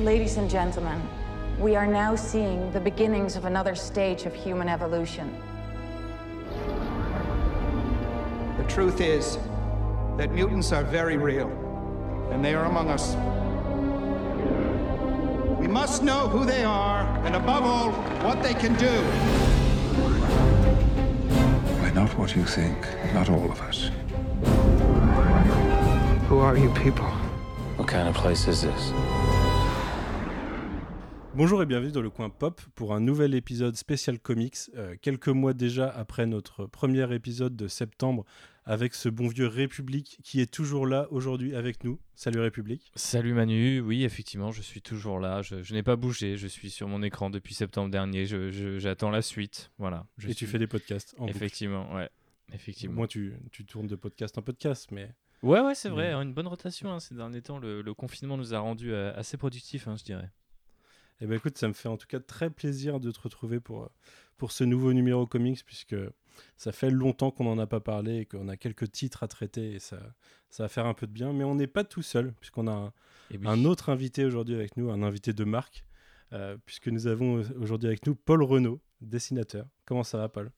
Ladies and gentlemen, we are now seeing the beginnings of another stage of human evolution. The truth is that mutants are very real, and they are among us. We must know who they are, and above all, what they can do. We're not what you think, not all of us. Who are you people? What kind of place is this? Bonjour et bienvenue dans le coin pop pour un nouvel épisode spécial comics, euh, quelques mois déjà après notre premier épisode de septembre avec ce bon vieux République qui est toujours là aujourd'hui avec nous. Salut République. Salut Manu, oui effectivement je suis toujours là, je, n'ai pas bougé, je suis sur mon écran depuis septembre dernier, j'attends la suite, voilà. et tu fais des podcasts en Effectivement, ouais. Effectivement. Moi tu, tu, tournes de podcast en podcast, mais... Ouais, ouais, c'est vrai, une bonne rotation hein, ces derniers temps. Le, confinement nous a rendu euh, assez productifs, hein, je dirais. Eh ben écoute, ça me fait en tout cas très plaisir de te retrouver pour, euh, pour ce nouveau numéro comics, puisque ça fait longtemps qu'on n'en a pas parlé et qu'on a quelques titres à traiter et ça, ça va faire un peu de bien. Mais on n'est pas tout seul, puisqu'on a un, eh un, autre invité aujourd'hui avec nous, un invité de marque, euh, puisque nous avons aujourd'hui avec nous Paul Renault, dessinateur. Comment ça va, Paul?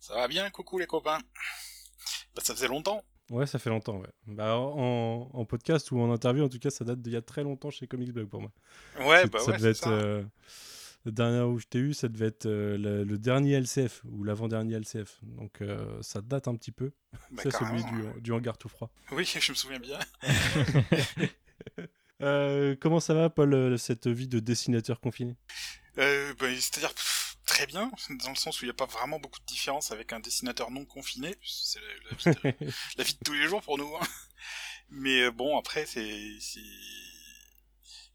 Ça va bien, coucou les copains. Bah, ça faisait longtemps. Ouais, ça fait longtemps, ouais. Bah, en, podcast ou en interview, en tout cas, ça date d'il y a très longtemps chez Comics Blog pour moi. Ouais, bah ça devait être. Euh, le dernier où je t'ai eu, ça devait être euh, le, dernier LCF ou l'avant-dernier LCF. Donc euh, ça date un petit peu. Bah, c'est celui du, du, hangar tout froid. Oui, je me souviens bien. comment ça va, Paul, cette vie de dessinateur confiné? Bah, C'est-à-dire très bien, dans le sens où il n'y a pas vraiment beaucoup de différence avec un dessinateur non confiné. C'est la, vie de tous les jours pour nous. Hein. Mais euh, bon, après, c'est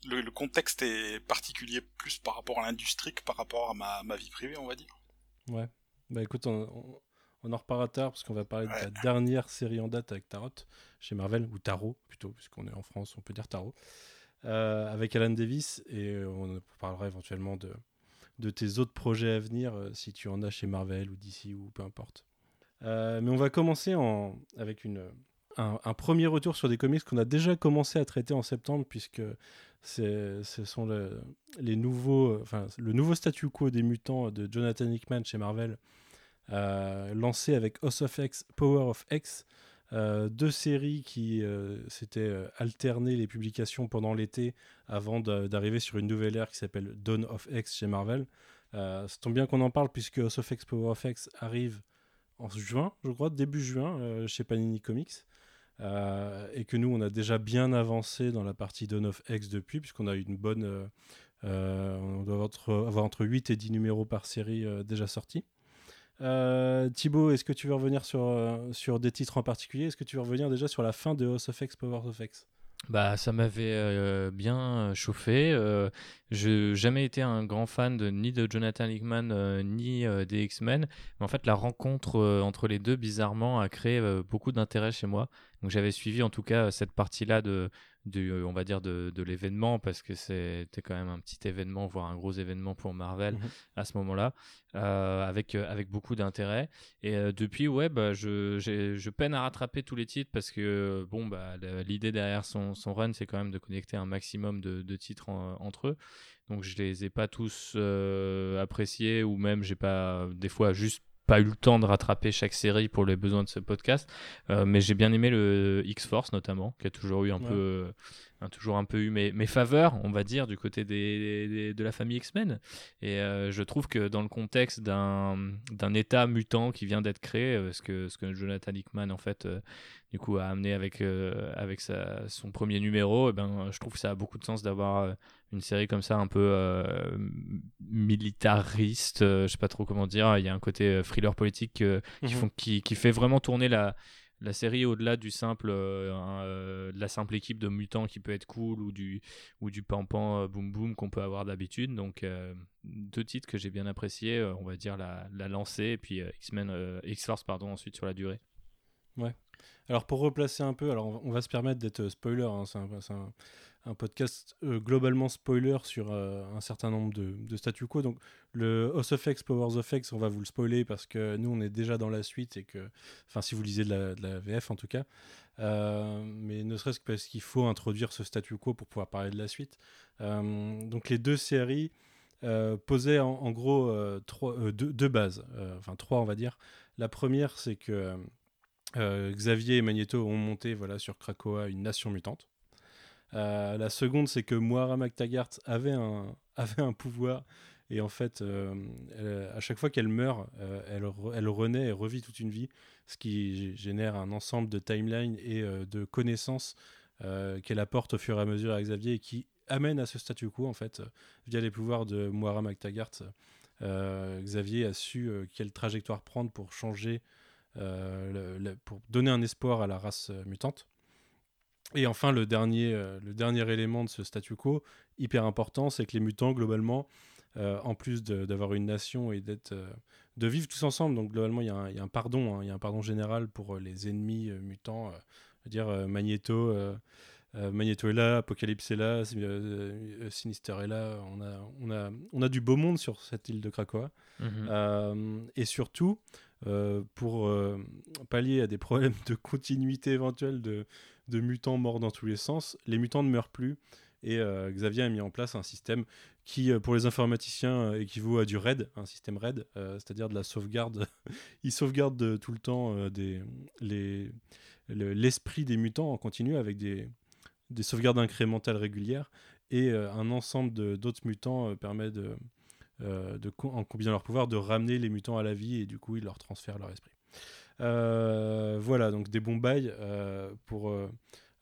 le, le, contexte est particulier plus par rapport à l'industrie que par rapport à ma, ma, vie privée, on va dire. Ouais. Bah écoute, on, on, en reparlera tard parce qu'on va parler de la dernière série en date avec Tarot chez Marvel, ou Tarot plutôt, puisqu'on est en France, on peut dire Tarot, euh, avec Alan Davis, et on parlera éventuellement de, de tes autres projets à venir, euh, si tu en as chez Marvel ou DC ou peu importe. Euh, mais on va commencer en, avec une, un, premier retour sur des comics qu'on a déjà commencé à traiter en septembre, puisque ce sont les nouveaux, enfin, le nouveau statu quo des mutants de Jonathan Hickman chez Marvel, euh, lancé avec House of X, Power of X, euh, deux séries qui euh, s'étaient euh, alternées les publications pendant l'été avant d'arriver sur une nouvelle ère qui s'appelle Dawn of X chez Marvel. ça tombe bien qu'on en parle puisque House of X Power of X arrive en juin, je crois, début juin chez Panini Comics. et que nous, on a déjà bien avancé dans la partie Dawn of X depuis, puisqu'on a une bonne. on doit avoir entre, 8 et 10 numéros par série déjà sortis. Euh, Thibaut, est-ce que tu veux revenir sur, euh, sur des titres en particulier? Est-ce que tu veux revenir déjà sur la fin de House of X, Power of X? Bah, ça m'avait euh, bien chauffé. je n'ai jamais été un grand fan de, ni de Jonathan Hickman ni des X-Men. En fait, la rencontre entre les deux, bizarrement, a créé beaucoup d'intérêt chez moi. Donc j'avais suivi en tout cas cette partie-là de, de, on va dire de, de l'événement parce que c'était quand même un petit événement voire un gros événement pour Marvel mhm. à ce moment-là euh, avec euh, avec beaucoup d'intérêt et euh, depuis ouais bah, je, je peine à rattraper tous les titres parce que bon bah l'idée derrière son, son run c'est quand même de connecter un maximum de, de titres entre eux donc je les ai pas tous appréciés ou même j'ai pas des fois juste pas eu le temps de rattraper chaque série pour les besoins de ce podcast, euh, mais j'ai bien aimé le X-Force notamment, qui a toujours eu un peu, euh, toujours un peu eu mes, mes, faveurs, on va dire, du côté des, de la famille X-Men. Et euh, je trouve que dans le contexte d'un, d'un état mutant qui vient d'être créé, ce que, ce que Jonathan Hickman en fait, du coup, a amené avec, avec sa, son premier numéro, et eh ben, je trouve que ça a beaucoup de sens d'avoir une série comme ça un peu euh, militariste, euh, je sais pas trop comment dire. Il y a un côté euh, thriller politique qui, mhm. font, qui, qui, fait vraiment tourner la, la série au-delà du simple de la simple équipe de mutants qui peut être cool ou du ou du pampan boom boom qu'on peut avoir d'habitude donc deux titres que j'ai bien appréciés on va dire la, la lancée et puis X-Men X-Force pardon ensuite sur la durée ouais alors pour replacer un peu alors on va se permettre d'être spoiler hein, c'est un, podcast euh, globalement spoiler sur euh, un certain nombre de, de statu quo. Donc le House of X, Powers of X, on va vous le spoiler parce que nous on est déjà dans la suite et que, enfin si vous lisez de la, VF en tout cas, euh, mais ne serait-ce que parce qu'il faut introduire ce statu quo pour pouvoir parler de la suite. Euh, donc les deux séries euh, posaient en, gros euh, trois, euh, deux, bases, euh, enfin trois on va dire. La première c'est que euh, Xavier et Magneto ont monté voilà, sur Krakoa une nation mutante. Euh, la seconde, c'est que Moira McTaggart avait un, avait un pouvoir et en fait, euh, à chaque fois qu'elle meurt, euh, elle, elle renaît et revit toute une vie, ce qui gé- génère un ensemble de timelines et euh, de connaissances euh, qu'elle apporte au fur et à mesure à Xavier et qui amène à ce statu quo en fait, euh, via les pouvoirs de Moira McTaggart. euh, Xavier a su euh, quelle trajectoire prendre pour changer, euh, le- le- pour donner un espoir à la race euh, mutante. Et enfin, le dernier, euh, le dernier élément de ce statu quo, hyper important, c'est que les mutants, globalement, euh, en plus d'avoir une nation et d'être, euh, de vivre tous ensemble, donc globalement, il y, a un- il y a un pardon, hein, il y a un pardon général pour euh, les ennemis euh, mutants, euh, je veux dire euh, Magneto. euh, euh, Magneto est là, Apocalypse est là, Sin- euh, euh, Sinister est là. On a, on, a, on a du beau monde sur cette île de Krakoa. Mhm. Euh, et surtout, euh, pour euh, pallier à des problèmes de continuité éventuelle de, mutants morts dans tous les sens, les mutants ne meurent plus. Et euh, Xavier a mis en place un système qui, pour les informaticiens, équivaut à du RAID, un système RAID, c'est-à-dire de la sauvegarde. Il sauvegarde tout le temps l'esprit des mutants en continu avec des, des sauvegardes incrémentales régulières. Et un ensemble d'autres mutants permet de, de co- en combinant leur pouvoir, de ramener les mutants à la vie et du coup, ils leur transfèrent leur esprit. Euh, voilà, donc des bons bails euh, pour euh,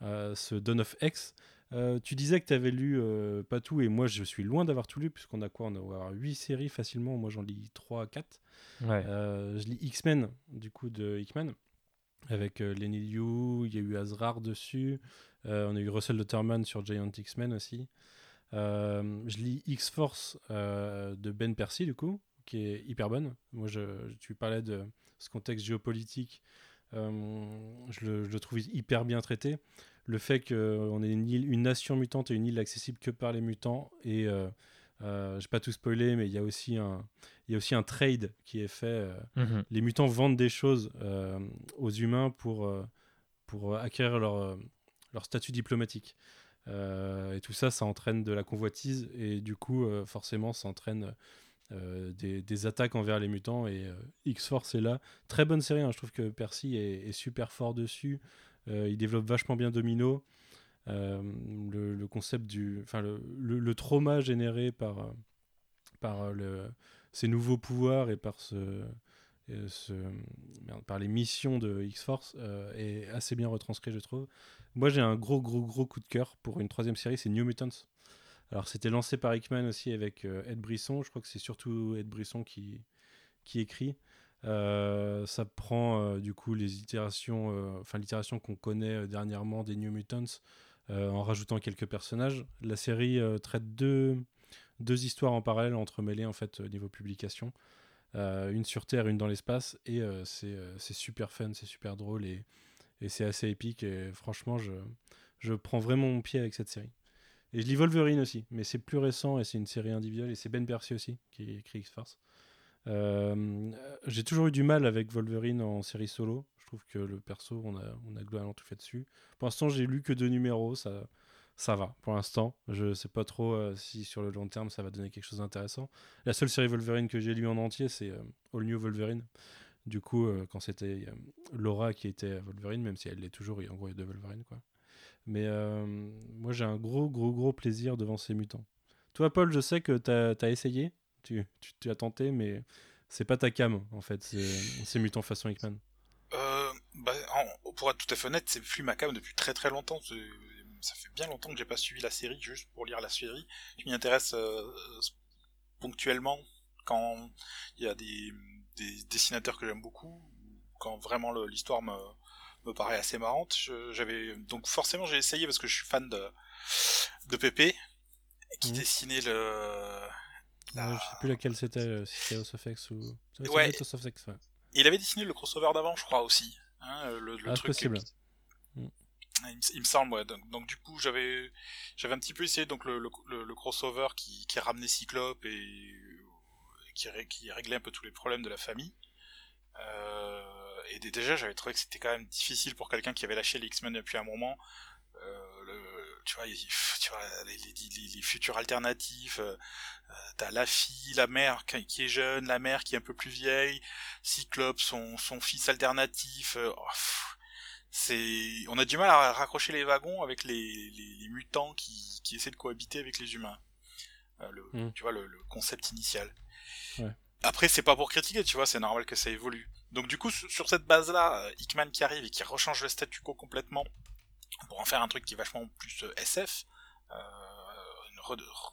euh, ce Dawn of X. Euh, tu disais que tu avais lu euh, pas tout, et moi je suis loin d'avoir tout lu, puisqu'on a quoi? On a avoir 8 séries facilement, moi j'en lis 3 4. Ouais. Euh, je lis X-Men, du coup, de Hickman, avec euh, Lenny Liu, il y a eu Azrar dessus, euh, on a eu Russell Lutterman sur Giant X-Men aussi. Euh, je lis X-Force euh, de Ben Percy, du coup, qui est hyper bonne. Moi, je, tu parlais de ce contexte géopolitique, euh, je, le, je le trouve hyper bien traité. Le fait qu'on ait une, île, une nation mutante et une île accessible que par les mutants, et euh, euh, je vais pas tout spoiler, mais il y a aussi un, il y a aussi un trade qui est fait. Mhm. les mutants vendent des choses aux humains pour, pour acquérir leur, leur statut diplomatique. Euh, et tout ça, ça entraîne de la convoitise et du coup, euh, forcément, ça entraîne euh, des, attaques envers les mutants. Et X-Force est là. Très bonne série, hein, je trouve que Percy est, super fort dessus. Il développe vachement bien Domino. Le, concept du. Enfin, le, le, le trauma généré par, par le, ces nouveaux pouvoirs et par ce, par les missions de X-Force euh, est assez bien retranscrit, je trouve. Moi, j'ai un gros, gros, gros coup de cœur pour une troisième série, c'est New Mutants. Alors, c'était lancé par Hickman aussi avec euh, Ed Brisson. Je crois que c'est surtout Ed Brisson qui, qui écrit. Euh, ça prend euh, du coup les itérations, euh, enfin l'itération qu'on connaît euh, dernièrement des New Mutants euh, en rajoutant quelques personnages. La série euh, traite deux, deux histoires en parallèle entremêlées en fait au niveau publication. Euh, une sur Terre, une dans l'espace, et euh, c'est euh, c'est super fun, c'est super drôle et, et c'est assez épique. Et franchement, je, je prends vraiment mon pied avec cette série. Et je lis Wolverine aussi, mais c'est plus récent et c'est une série individuelle et c'est Ben Percy aussi qui écrit X-Force. J'ai toujours eu du mal avec Wolverine en série solo. Je trouve que le perso, on a, on a globalement tout fait dessus. Pour l'instant, j'ai lu que deux numéros, ça, ça va. Pour l'instant, je sais pas trop euh, si sur le long terme ça va donner quelque chose d'intéressant. La seule série Wolverine que j'ai lu en entier, c'est euh, All New Wolverine. Du coup, euh, quand c'était Laura qui était Wolverine, même si elle l'est toujours, en gros, il y a deux Wolverine, quoi. Mais moi, j'ai un gros, gros, gros plaisir devant ces mutants. Toi, Paul, je sais que tu as, essayé, tu, tu, tu as tenté, mais c'est pas ta cam, en fait, ces mutants façon Hickman. Bah, pour être tout à fait honnête, c'est plus ma cam depuis très très longtemps. Ça fait bien longtemps que j'ai pas suivi la série juste pour lire la série. Je m'y intéresse euh, ponctuellement quand il y a des, des dessinateurs que j'aime beaucoup, quand vraiment l'histoire me, me paraît assez marrante. J'avais donc forcément j'ai essayé parce que je suis fan de de Pépé qui Mhm. dessinait le la- je sais plus laquelle c'était, euh, si c'était House of X ou. Ouais. House of X, ouais. Il avait dessiné le crossover d'avant, je crois aussi. Hein, le, le Ah, truc possible. qui-. Il, me- semble, ouais. Donc, du coup, j'avais, j'avais un petit peu essayé donc le, le, le- crossover qui, qui ramenait Cyclope et qui, ré- qui réglait un peu tous les problèmes de la famille. Euh, et dé- déjà, j'avais trouvé que c'était quand même difficile pour quelqu'un qui avait lâché les X-Men depuis un moment. Euh, le, tu vois, tu vois les, les, les- futurs alternatifs. euh, euh, T'as la fille, la mère qui qui est jeune, la mère qui est un peu plus vieille, Cyclope, son, son fils alternatif. euh, oh, pff, c'est, on a du mal à raccrocher les wagons avec les, les, les mutants qui, qui essaient de cohabiter avec les humains. Euh, le, Mm. Tu vois le, le concept initial. Ouais. Après, c'est pas pour critiquer, tu vois, c'est normal que ça évolue. Donc du coup, sur cette base-là, euh, Hickman qui arrive et qui rechange le statu quo complètement pour en faire un truc qui est vachement plus euh, SF, euh,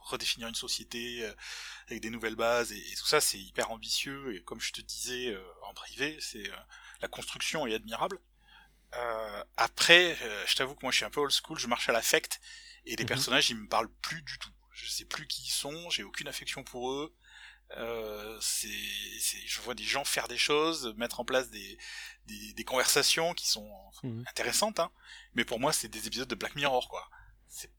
redéfinir une société avec des nouvelles bases et, et tout ça, c'est hyper ambitieux et comme je te disais euh, en privé, c'est euh, la construction est admirable. Euh, après, euh, je t'avoue que moi je suis un peu old school, je marche à l'affect et les Mhm. personnages ils me parlent plus du tout. Je sais plus qui ils sont, j'ai aucune affection pour eux. Euh, c'est, je vois des gens faire des choses, mettre en place des, des, des conversations qui sont Mhm. intéressantes, hein. Mais pour moi, c'est des épisodes de Black Mirror, quoi. C'est,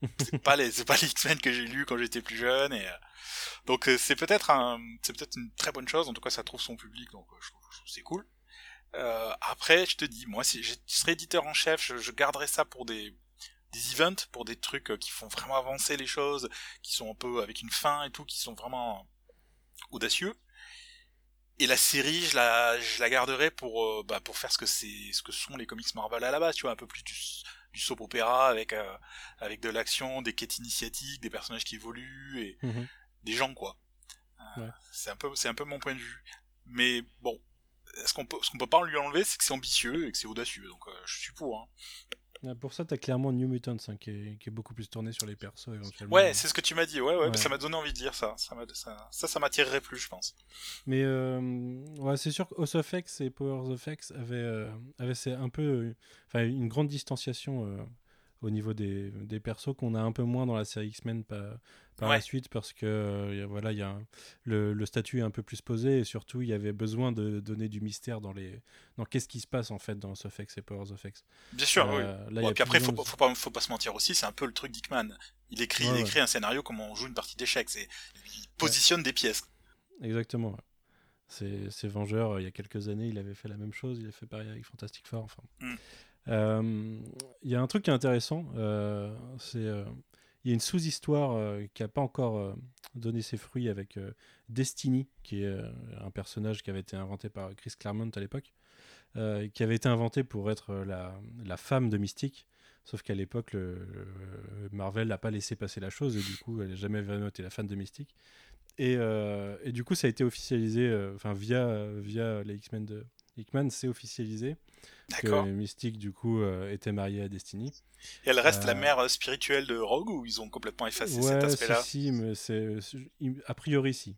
pas les, c'est pas les X-Men que j'ai lus quand j'étais plus jeune et euh, donc euh, c'est peut-être un, c'est peut-être une très bonne chose. En tout cas, ça trouve son public, donc euh, je trouve, je trouve que c'est cool. Euh, après, je te dis, moi, si je serais éditeur en chef, je, je garderais ça pour des des events, pour des trucs euh, qui font vraiment avancer les choses, qui sont un peu avec une fin et tout, qui sont vraiment audacieux. Et la série, je la, je la garderai pour, euh, bah, pour faire ce que c'est, ce que sont les comics Marvel à la base, tu vois, un peu plus du, du soap opéra avec, euh, avec de l'action, des quêtes initiatiques, des personnages qui évoluent et Mhm. des gens, quoi. Euh, Ouais. C'est un peu, c'est un peu mon point de vue. Mais bon, ce qu'on peut, ce qu'on peut pas lui enlever, c'est que c'est ambitieux et que c'est audacieux. Donc, euh, je suis pour. Hein. Ah, Pour ça, t'as clairement New Mutants hein, qui, est, qui est beaucoup plus tourné sur les persos éventuellement. Ouais, c'est ce que tu m'as dit. Ouais, ouais, Ouais. ça m'a donné envie de lire ça. Ça, ça, ça, ça m'attirerait plus, je pense. Mais euh, ouais, c'est sûr que House of X et Powers of X avaient, euh, avaient un peu, euh, enfin, une grande distanciation au niveau des, des persos qu'on a un peu moins dans la série X-Men par, par la suite parce que euh, voilà, il y a un- le, le statut est un peu plus posé et surtout il y avait besoin de donner du mystère dans les dans qu'est-ce qui se passe en fait dans House of X et Powers of X. Bien sûr, Euh, oui. là, puis après, faut, de- faut pas, faut pas se mentir aussi, c'est un peu le truc d'Hickman. Il écrit, Ouais, il écrit un scénario comme on joue une partie d'échecs. C'est, il positionne des pièces. Exactement. C'est c'est Vengeur, euh, il y a quelques années, il avait fait la même chose, il a fait pareil avec Fantastic Four. Enfin. Mm. Euh, Il y a un truc qui est intéressant, euh, c'est euh, il y a une sous-histoire euh, qui n'a pas encore euh, donné ses fruits avec euh, Destiny, qui est euh, un personnage qui avait été inventé par Chris Claremont à l'époque, euh, qui avait été inventé pour être euh, la, la femme de Mystique. Sauf qu'à l'époque, Marvel n'a pas laissé passer la chose et du coup, elle n'a jamais vraiment été la fan de Mystique. Et, euh, et du coup, ça a été officialisé, euh, enfin via, via les X-Men de Hickman, c'est officialisé que. Mystique du coup euh, était mariée à Destiny. Et elle reste la Euh, mère euh, spirituelle de Rogue ou ils ont complètement effacé cet aspect-là si, si, mais c'est a priori si.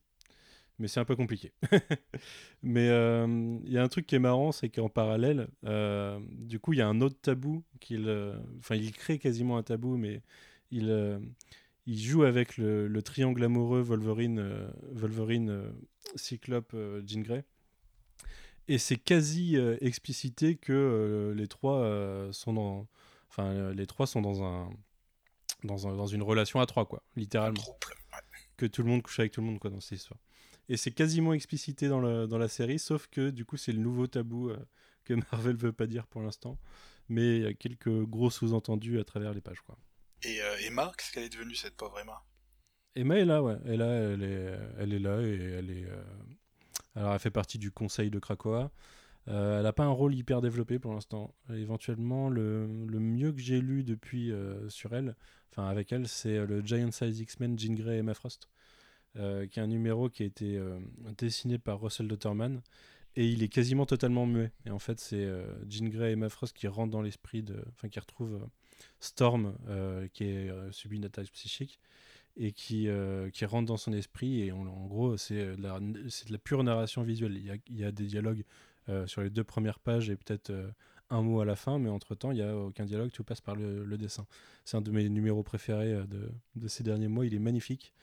Mais c'est un peu compliqué. mais euh, il y a un truc qui est marrant, c'est qu'en parallèle, du coup, il y a un autre tabou qu'il, enfin, il crée quasiment un tabou, mais il, il joue avec le, le triangle amoureux Wolverine, Wolverine, Cyclope, Jean Grey. Et c'est quasi euh, explicité que euh, les trois euh, sont dans, enfin, les trois sont dans un, dans un, dans une relation à trois, quoi, littéralement que tout le monde couche avec tout le monde quoi dans cette histoire. Et c'est quasiment explicité dans, le, dans la série, sauf que du coup c'est le nouveau tabou que Marvel veut pas dire pour l'instant, mais il y a quelques gros sous-entendus à travers les pages quoi. Et euh, Emma, qu'est-ce qu'elle est devenue cette pauvre Emma? Emma est là, ouais, elle, là, elle, est, elle est là et elle est. euh, Alors elle fait partie du conseil de Krakoa. Euh, elle n'a pas un rôle hyper développé pour l'instant. Éventuellement, le, le mieux que j'ai lu depuis euh, sur elle, enfin avec elle, c'est le Giant Size X-Men Jean Grey et Emma Frost, euh, qui est un numéro qui a été euh, dessiné par Russell Dotterman et il est quasiment totalement muet. Et en fait, c'est euh, Jean Grey et Emma Frost qui rentrent dans l'esprit de, enfin qui retrouvent euh, Storm, euh, qui est euh, subi une attaque psychique et qui, euh, qui rentre dans son esprit. Et on- en gros, c'est euh, de, la, de la pure narration visuelle. Il y a, il y a des dialogues euh, sur les deux premières pages et peut-être euh, un mot à la fin, mais entre-temps, il n'y a aucun dialogue, tout passe par le, le dessin. C'est un de mes numéros préférés de, de ces derniers mois. Il est magnifique.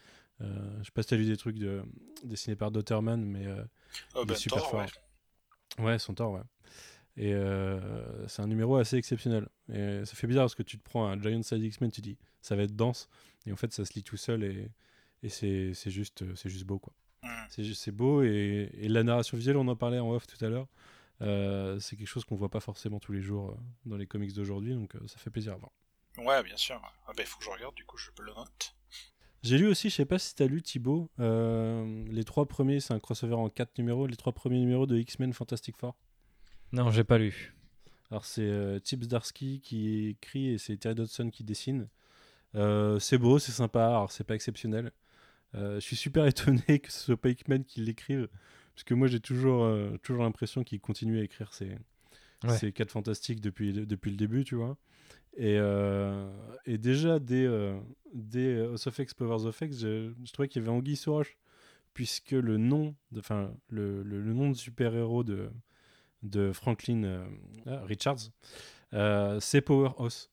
Je sais pas si tu as lu des trucs de, dessinés par Dotterman, mais Oh, il ben, est super Thor, fort. ouais. Ouais, son tort, ouais. Et c'est un numéro assez exceptionnel. Et ça fait bizarre parce que tu te prends un Giant Size X-Men, tu dis ça va être dense, et en fait ça se lit tout seul et, et c'est c'est juste, c'est juste beau quoi. Mm. C'est beau et, et la narration visuelle, on en parlait en off tout à l'heure. euh, c'est quelque chose qu'on voit pas forcément tous les jours euh, dans les comics d'aujourd'hui, donc euh, ça fait plaisir à voir. Ouais, bien sûr. Ah bah, il faut que je regarde, du coup, je le note. J'ai lu aussi, je sais pas si t'as lu Thibaut, euh, les trois premiers, c'est un crossover en quatre numéros, les trois premiers numéros de X-Men Fantastic Four. Non, j'ai pas lu. Alors c'est euh, Tips Darsky qui écrit et c'est Terry Dodson qui dessine. Euh, c'est beau, c'est sympa, alors c'est pas exceptionnel. Euh, je suis super étonné que ce soit pas Hickman qui l'écrive, parce que moi j'ai toujours, euh, toujours l'impression qu'il continue à écrire ses, Ouais. ses 4 fantastiques depuis, depuis le début, tu vois. Et, euh, et déjà, dès, euh, dès House of X, Powers of X, je, je trouvais qu'il y avait Anguille sous roche, puisque le nom de, enfin, le, le- le nom de super-héros de, de Franklin euh, ah, Richards, c'est Powerhouse.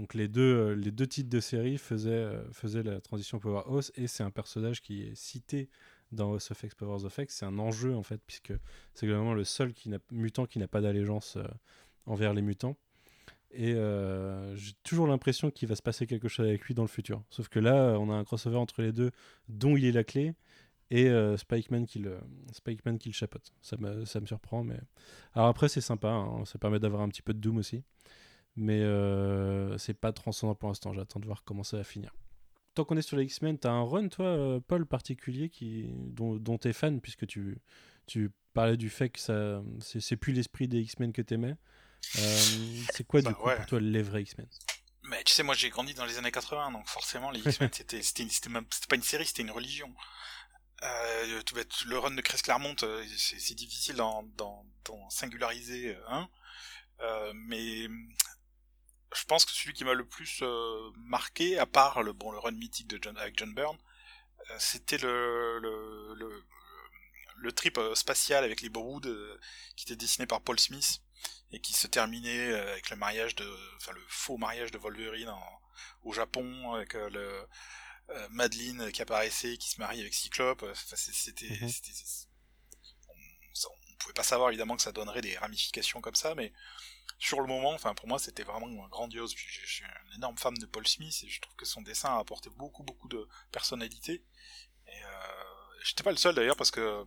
Donc les deux, euh, les deux titres de série faisaient, euh, la transition Powerhouse, et c'est un personnage qui est cité dans House of X, Powers of X. C'est un enjeu, en fait, puisque c'est vraiment le seul mutant qui n'a pas d'allégeance euh, envers les mutants. Et j'ai toujours l'impression qu'il va se passer quelque chose avec lui dans le futur. Sauf que là, on a un crossover entre les deux, dont il est la clé, et euh, Spikeman qui le, qui le chapeaute. Ça me, ça me surprend, mais alors après c'est sympa, hein, ça permet d'avoir un petit peu de Doom aussi, mais euh, c'est pas transcendant pour l'instant. J'attends de voir comment ça va finir. Tant qu'on est sur les X-Men, t'as un run toi, euh, Paul particulier qui, dont, dont t'es fan puisque tu, tu parlais du fait que ça, c'est, c'est plus l'esprit des X-Men que t'aimais. Euh, c'est quoi Bah du coup ouais. pour toi les vrais X-Men? Mais tu sais, moi j'ai grandi dans les années 80, donc forcément les X-Men c'était c'était pas une série, c'était une religion. Euh, le run de Chris Claremont, c'est difficile d'en d'en singulariser un, Euh, mais je pense que celui qui m'a le plus euh, marqué, à part le bon le run mythique de John avec John Byrne, euh, c'était le le, le le trip euh, spatial avec les euh, qui était dessiné par Paul Smith et qui se terminait avec le mariage de enfin le faux mariage de Wolverine en- au Japon avec le Madeline qui apparaissait qui se marie avec Cyclope enfin c'était c'est- on, on pouvait pas savoir évidemment que ça donnerait des ramifications comme ça mais sur le moment enfin pour moi c'était vraiment grandiose je je suis un énorme fan de Paul Smith et je trouve que son dessin a apporté beaucoup beaucoup de personnalité et euh, j'étais pas le seul d'ailleurs parce que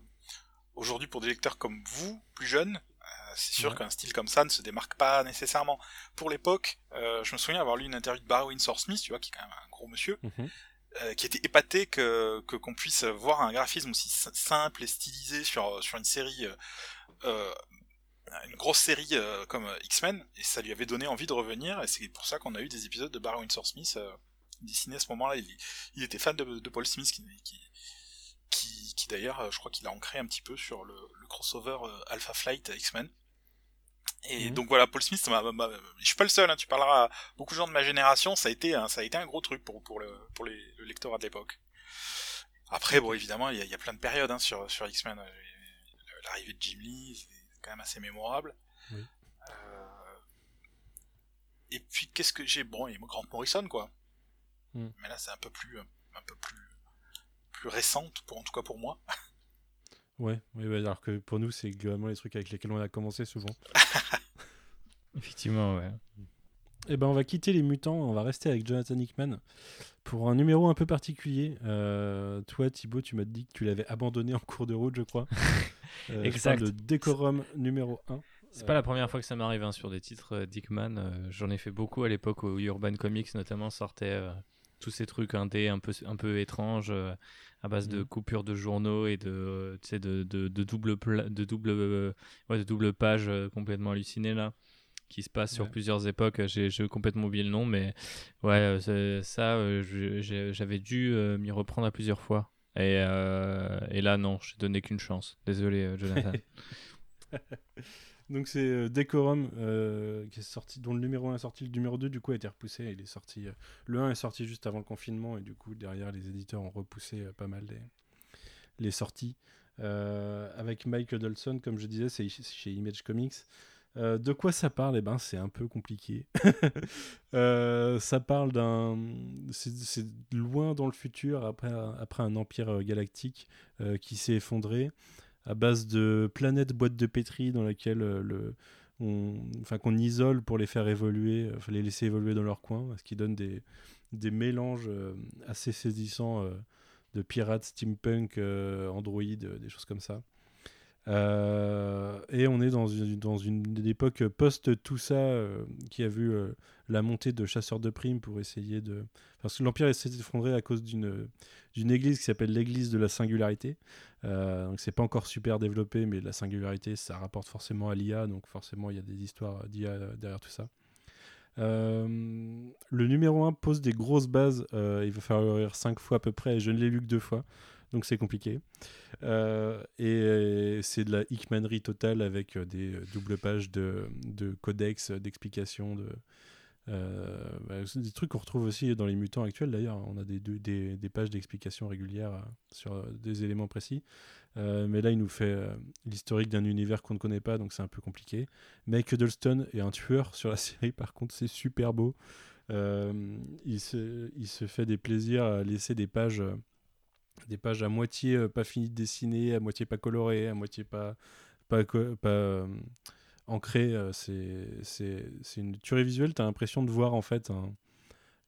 aujourd'hui pour des lecteurs comme vous plus jeunes euh, c'est sûr Ouais. qu'un style comme ça ne se démarque pas nécessairement. Pour l'époque, euh, je me souviens avoir lu une interview de Barry Windsor Smith, tu vois, qui est quand même un gros monsieur, Mhm. euh, qui était épaté que que qu'on puisse voir un graphisme aussi si- simple et stylisé sur sur une série, euh, une grosse série euh, comme euh, X-Men, et ça lui avait donné envie de revenir, et c'est pour ça qu'on a eu des épisodes de Barry Windsor Smith euh, dessinés à ce moment-là. Il, il était fan de, de Paul Smith, qui, qui qui, qui d'ailleurs, je crois qu'il a ancré un petit peu sur le, le crossover Alpha Flight X-Men. Et Mhm. donc voilà, Paul Smith, m'a- m'a- je suis pas le seul, hein, tu parleras à beaucoup de gens de ma génération, ça a été, un, ça a été un gros truc pour, pour, le, pour les, le lectorat de l'époque. Après, bon, évidemment, il y, a- il y a plein de périodes hein, sur, sur X-Men. L'arrivée de Jim Lee, quand même assez mémorable. Oui. Euh, Et puis, qu'est-ce que j'ai Bon, il y a Grant Morrison, quoi. Mhm. Mais là, c'est un peu plus, un peu plus, plus récente, pour, en tout cas pour moi. Ouais, oui, ouais, alors que pour nous, c'est globalement les trucs avec lesquels on a commencé souvent. Effectivement, ouais. Eh ben, on va quitter les mutants, on va rester avec Jonathan Hickman pour un numéro un peu particulier. Euh, toi, Thibaut, tu m'as dit que tu l'avais abandonné en cours de route, je crois. Euh, Exact. parle de Decorum numéro 1. C'est pas la première fois que ça m'arrive hein, sur des titres euh, Dickman. euh, J'en ai fait beaucoup à l'époque où Urban Comics notamment sortait euh, tous ces trucs indés un peu, un peu étranges euh, à base de Mhm. coupures de journaux et de, euh, de, de, de double, pla- de, double, euh, ouais, de double pages euh, complètement hallucinées là qui se passent sur Ouais. plusieurs époques. J'ai j'ai complètement oublié le nom, mais ouais, euh, ça, euh, j'avais dû euh, m'y reprendre à plusieurs fois. Et, euh, et là, non, j'ai donné qu'une chance. Désolé, euh, Jonathan. Donc c'est euh, Decorum euh, qui est sorti, dont le numéro 1 est sorti, le numéro 2 du coup a été repoussé. Il est sorti, euh, le 1 est sorti juste avant le confinement et du coup derrière les éditeurs ont repoussé euh, pas mal les, les sorties. Euh, avec Mike Dodson, comme je disais, c'est ch- chez Image Comics. Euh, de quoi ça parle? Eh ben, c'est un peu compliqué. Euh, ça parle d'un, c'est loin dans le futur après un- empire euh, galactique qui s'est effondré à base de planètes boîte de pétri dans laquelle le, enfin isole pour les faire évoluer, les laisser évoluer dans leur coin, ce qui donne des, des mélanges assez saisissants de pirates, steampunk, Android, des choses comme ça. Euh, et on est dans une, dans une époque post tout ça euh, qui a vu euh, la montée de chasseurs de primes pour essayer de. Parce que l'Empire s'est effondré à cause d'une église qui s'appelle l'église de la singularité. donc c'est pas encore super développé, mais la singularité ça rapporte forcément à l'IA, donc forcément il y a des histoires d'IA derrière tout ça. le numéro 1 pose des grosses bases, il va falloir lire 5 fois à peu près, et je ne l'ai lu que deux fois donc c'est compliqué. Euh, et c'est de la hickmanerie totale avec euh, des doubles pages de, de codex, d'explications, de, euh, bah, des trucs qu'on retrouve aussi dans les mutants actuels d'ailleurs. On a des, des, des pages d'explications régulières sur des éléments précis. mais là, il nous fait l'historique d'un univers qu'on ne connaît pas, donc c'est un peu compliqué. Mike Huddleston est un tueur sur la série, par contre, c'est super beau. il, se, il se fait des plaisirs à laisser des pages des pages à moitié euh, pas finies de dessiner, à moitié pas colorées, à moitié pas, pas, pas euh, ancrées. Euh, c'est une tuerie visuelle. Tu as l'impression de voir en fait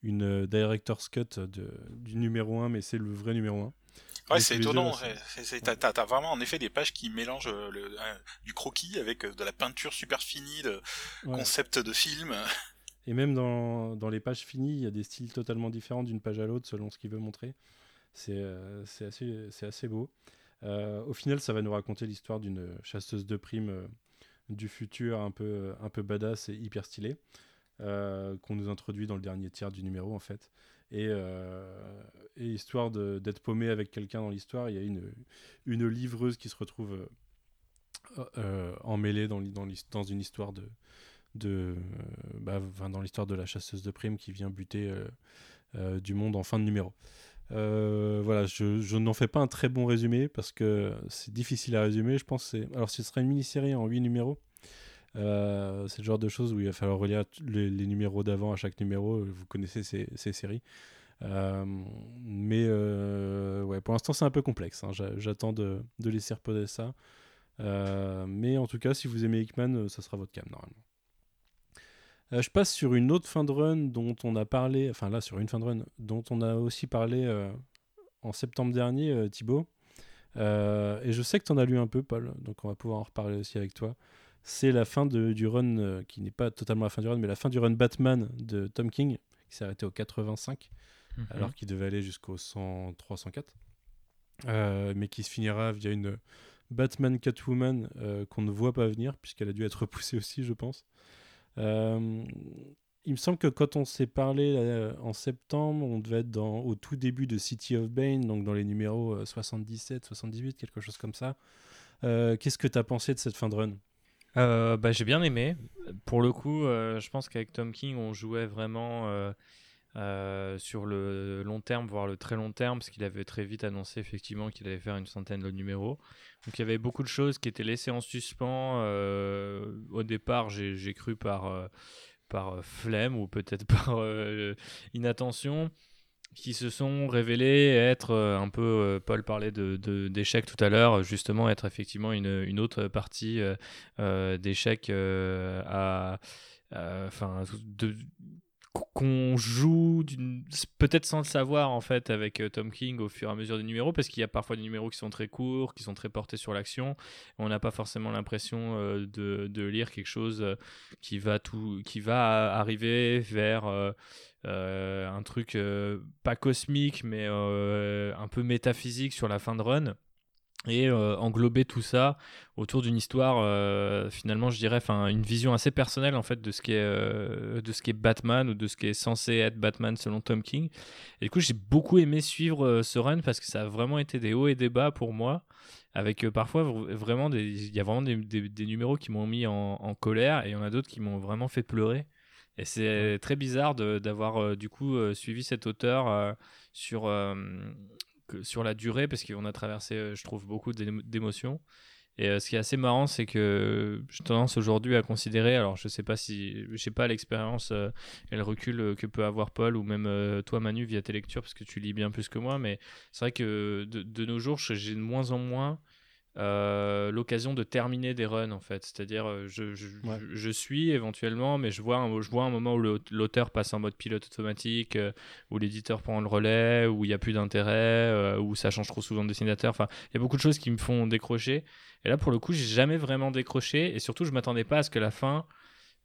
une director's cut de, du numéro 1, mais c'est le vrai numéro 1. Ouais, c'est étonnant. T'as as vraiment en effet des pages qui mélangent le, du croquis avec de la peinture super finie, de concept de film. Et même dans, dans, les pages finies, il y a des styles totalement différents d'une page à l'autre selon ce qu'il veut montrer. Euh, c'est assez, assez, beau. Euh, au final, ça va nous raconter l'histoire d'une chasseuse de primes euh, du futur un peu, un peu badass et hyper stylée. qu'on nous introduit dans le dernier tiers du numéro en fait. Et, et histoire d'être paumé avec quelqu'un dans l'histoire, il y a une, une livreuse qui se retrouve emmêlée dans, dans, dans, une histoire de, de bah, dans l'histoire de la chasseuse de primes qui vient buter du monde en fin de numéro. Euh, voilà, je, n'en fais pas un très bon résumé parce que c'est difficile à résumer. Je pense c'est alors ce sera une mini-série en 8 numéros. Euh, c'est le genre de choses où il va falloir relire les, numéros d'avant à chaque numéro. Vous connaissez ces, séries. Euh, mais ouais, pour l'instant, c'est un peu complexe. Hein. J'attends de, de, laisser reposer ça. mais en tout cas, si vous aimez Hickman, ça sera votre cam normalement. Euh, je passe sur une autre fin de run dont on a parlé, enfin là sur une fin de run dont on a aussi parlé euh, en septembre dernier, euh, Thibaut. et je sais que tu en as lu un peu, Paul, donc on va pouvoir en reparler aussi avec toi. C'est la fin de, du run, qui n'est pas totalement la fin du run, mais la fin du run Batman de Tom King, qui s'est arrêté au 85, mhm. alors qu'il devait aller jusqu'au 103-104, mais qui se finira via une Batman Catwoman qu'on ne voit pas venir, puisqu'elle a dû être repoussée aussi, je pense. Euh, il me semble que quand on s'est parlé en septembre, on devait être au tout début de City of Bane, donc dans les numéros 77, euh, 78, quelque chose comme ça. Euh, qu'est-ce que tu as pensé de cette fin de run? Bah, J'ai bien aimé. Pour le coup, je pense qu'avec Tom King, on jouait vraiment sur le long terme, voire le très long terme, parce qu'il avait très vite annoncé effectivement qu'il allait faire une centaine de numéros. Donc il y avait beaucoup de choses qui étaient laissées en suspens. Euh, au départ, j'ai cru par, euh, par euh, flemme ou peut-être par inattention qui se sont révélées être un peu, Paul parlait d'échecs de, tout à l'heure, justement être effectivement une, une autre partie d'échecs à, enfin, de, qu'on joue peut-être sans le savoir en fait avec euh, Tom King au fur et à mesure des numéros parce qu'il y a parfois des numéros qui sont très courts qui sont très portés sur l'action. On n'a pas forcément l'impression euh, de, lire quelque chose euh, qui va tout qui va arriver vers un truc pas cosmique mais un peu métaphysique sur la fin de run et euh, englober tout ça autour d'une histoire euh, finalement je dirais enfin une vision assez personnelle en fait de ce qui est euh, de ce qui est Batman ou de ce qui est censé être Batman selon Tom King. Et du coup j'ai beaucoup aimé suivre ce run parce que ça a vraiment été des hauts et des bas pour moi. Avec parfois vraiment des il y a vraiment des, des, numéros qui m'ont mis en, en, colère et il y en a d'autres qui m'ont vraiment fait pleurer. Et c'est très bizarre d'avoir du coup suivi cet auteur sur sur la durée, parce qu'on a traversé, euh, je trouve, beaucoup d'émotions. Et euh, ce qui est assez marrant, c'est que j'ai tendance aujourd'hui à considérer, alors je sais pas si, je sais pas l'expérience euh, et le recul que peut avoir Paul ou même toi Manu via tes lectures, parce que tu lis bien plus que moi, mais c'est vrai que de, nos jours, j'ai de moins en moins euh, l'occasion de terminer des runs en fait. C'est-à-dire, euh, je, je, Ouais. je- je suis éventuellement, mais je vois un, je vois un moment où l'auteur passe en mode pilote automatique, euh, où l'éditeur prend le relais, où il n'y a plus d'intérêt, euh, où ça change trop souvent de dessinateur. Enfin, il y a beaucoup de choses qui me font décrocher. Et là, pour le coup, j'ai jamais vraiment décroché. Et surtout, je m'attendais pas à ce que la fin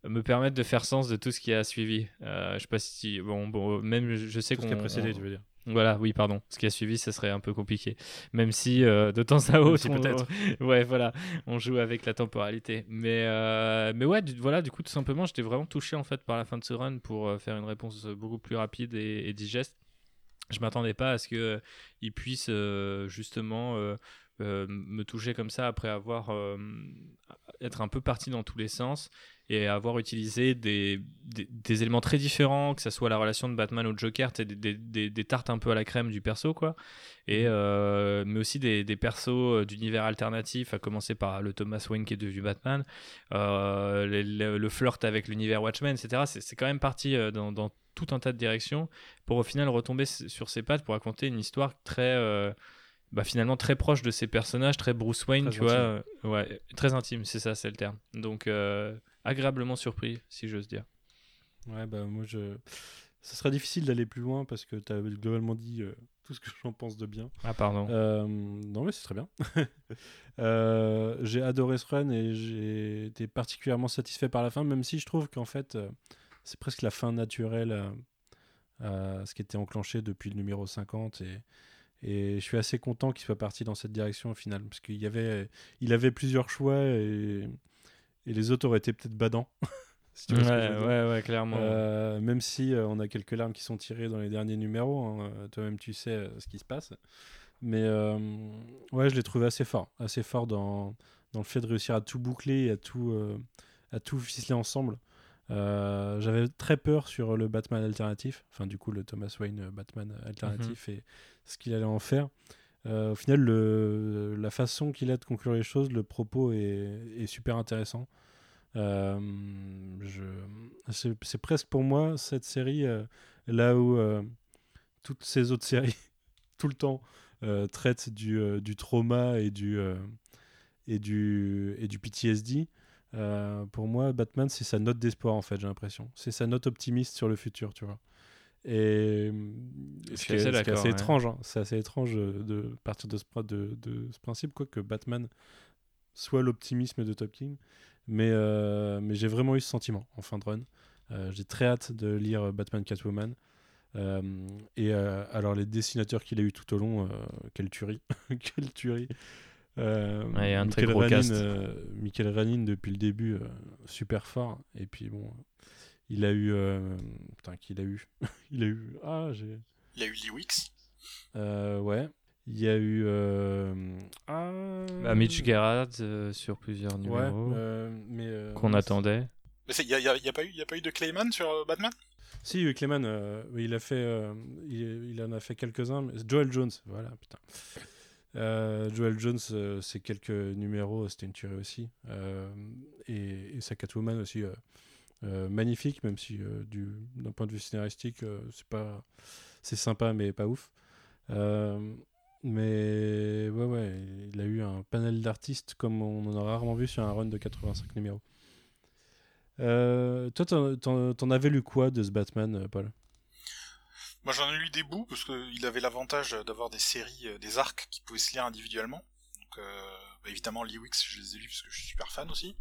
me permette de faire sens de tout ce qui a suivi. Je sais pas si bon, bon même je, sais qu'on ce qui a précédé, on- tu veux dire. Voilà, oui, pardon. Ce qui a suivi, ça serait un peu compliqué. Même si euh, de temps à autre, si on, peut-être. ouais, voilà, on joue avec la temporalité. Mais, euh, mais ouais, du, voilà, du coup, tout simplement, j'étais vraiment touché en fait par la fin de ce run pour euh, faire une réponse beaucoup plus rapide et, et digeste. Je m'attendais pas à ce que il puisse justement euh, me toucher comme ça après avoir euh, être un peu parti dans tous les sens et avoir utilisé des, des, des éléments très différents, que ce soit la relation de Batman au Joker, des, des, des, tartes un peu à la crème du perso, quoi. Et, euh, mais aussi des, des persos euh, d'univers alternatifs, à commencer par le Thomas Wayne qui est devenu Batman, le, flirt avec l'univers Watchmen, etc. C'est quand même parti dans, dans tout un tas de directions pour au final retomber sur ses pattes pour raconter une histoire très. Bah, finalement très proche de ses personnages, très Bruce Wayne, Très tu vois. euh, ouais, très intime, c'est ça, c'est le terme. Donc, euh, agréablement surpris, si j'ose dire. Ouais, bah moi je. Ce serait difficile d'aller plus loin parce que tu as globalement dit euh, tout ce que j'en pense de bien. Ah, pardon. Euh, non, mais c'est très bien. Euh, j'ai adoré ce run et j'ai été particulièrement satisfait par la fin, même si je trouve qu'en fait, c'est presque la fin naturelle à, à ce qui était enclenché depuis le numéro 50. Et, et je suis assez content qu'il soit parti dans cette direction au final, parce qu'il y avait, il avait plusieurs choix et, et les autres auraient été peut-être badants. si ouais, ouais, ouais, clairement. Euh, même si euh, on a quelques larmes qui sont tirées dans les derniers numéros, hein, euh, toi-même tu sais euh, ce qui se passe. Mais ouais, je l'ai trouvé assez fort, assez fort dans, dans le fait de réussir à tout boucler et à tout, à tout ficeler ensemble. Euh, J'avais très peur sur le Batman alternatif, enfin du coup le Thomas Wayne euh, Batman alternatif et ce qu'il allait en faire. Euh, au final, le, la façon qu'il a de conclure les choses, le propos est, est super intéressant. Euh, c'est, presque pour moi cette série là où toutes ces autres séries tout le temps traitent du, du trauma et du, et du, et du PTSD. Euh, pour moi, Batman, c'est sa note d'espoir en fait, j'ai l'impression. C'est sa note optimiste sur le futur, tu vois. Et Je ce suis qui est, assez ce ouais. étrange, hein. c'est assez étrange euh, de partir de ce, pr- de, de ce principe, quoi, que Batman soit l'optimisme de Top King. Mais, euh, mais j'ai vraiment eu ce sentiment en fin de run. Euh, j'ai très hâte de lire euh, Batman Catwoman. Euh, et euh, alors les dessinateurs qu'il a eu tout au long, euh, quelle tuerie, quelle tuerie. Euh, Ouais, un Michael Ranin, euh, Michael Ranin depuis le début, euh, super fort. Et puis bon, il a eu, euh, putain qu'il a eu, il a eu, ah j'ai, Il y a eu Lee Wicks. euh, ouais, il y a eu, euh, ah, Bah, Mitch Gerrard euh, sur plusieurs ouais, numéros euh, mais euh, qu'on attendait. Mais il n'y a, y a- y a pas eu, y a pas eu de Clayman sur euh, Batman? Si, Clayman, euh, il a fait, euh, il, il en a fait quelques-uns. mais- Joel Jones, voilà, putain. Euh, Joel Jones, euh, c'est quelques numéros, c'était une tuerie aussi. Euh, et, et sa Catwoman aussi, magnifique, même si du, d'un point de vue scénaristique, c'est pas, c'est sympa, mais pas ouf. Mais ouais, ouais, il a eu un panel d'artistes comme on en a rarement vu sur un run de 85 numéros. Toi, t'en, avais lu quoi de ce Batman, Paul? Moi j'en ai lu des bouts parce qu'il avait l'avantage d'avoir des séries, euh, des arcs qui pouvaient se lire individuellement. Donc euh, bah, évidemment Wicks je les ai lus parce que je suis super fan aussi.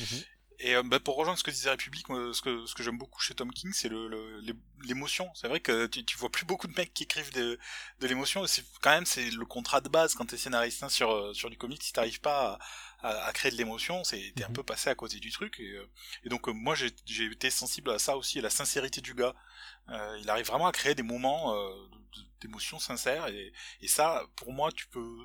Mhm. Et euh, bah, pour rejoindre ce que disait République, ce que, ce que j'aime beaucoup chez Tom King, c'est le, le- l'émotion. C'est vrai que tu, tu vois plus beaucoup de mecs qui écrivent de, de l'émotion. C'est quand même c'est le contrat de base quand t'es scénariste hein, sur euh, sur du comics. Si t'arrives pas à, à- à créer de l'émotion, c'est t'es un Mhm. peu passé à côté du truc. Et, euh, et donc euh, moi j'ai été sensible à ça aussi, à la sincérité du gars. Il arrive vraiment à créer des moments d'émotion sincère et, et ça, pour moi, tu peux,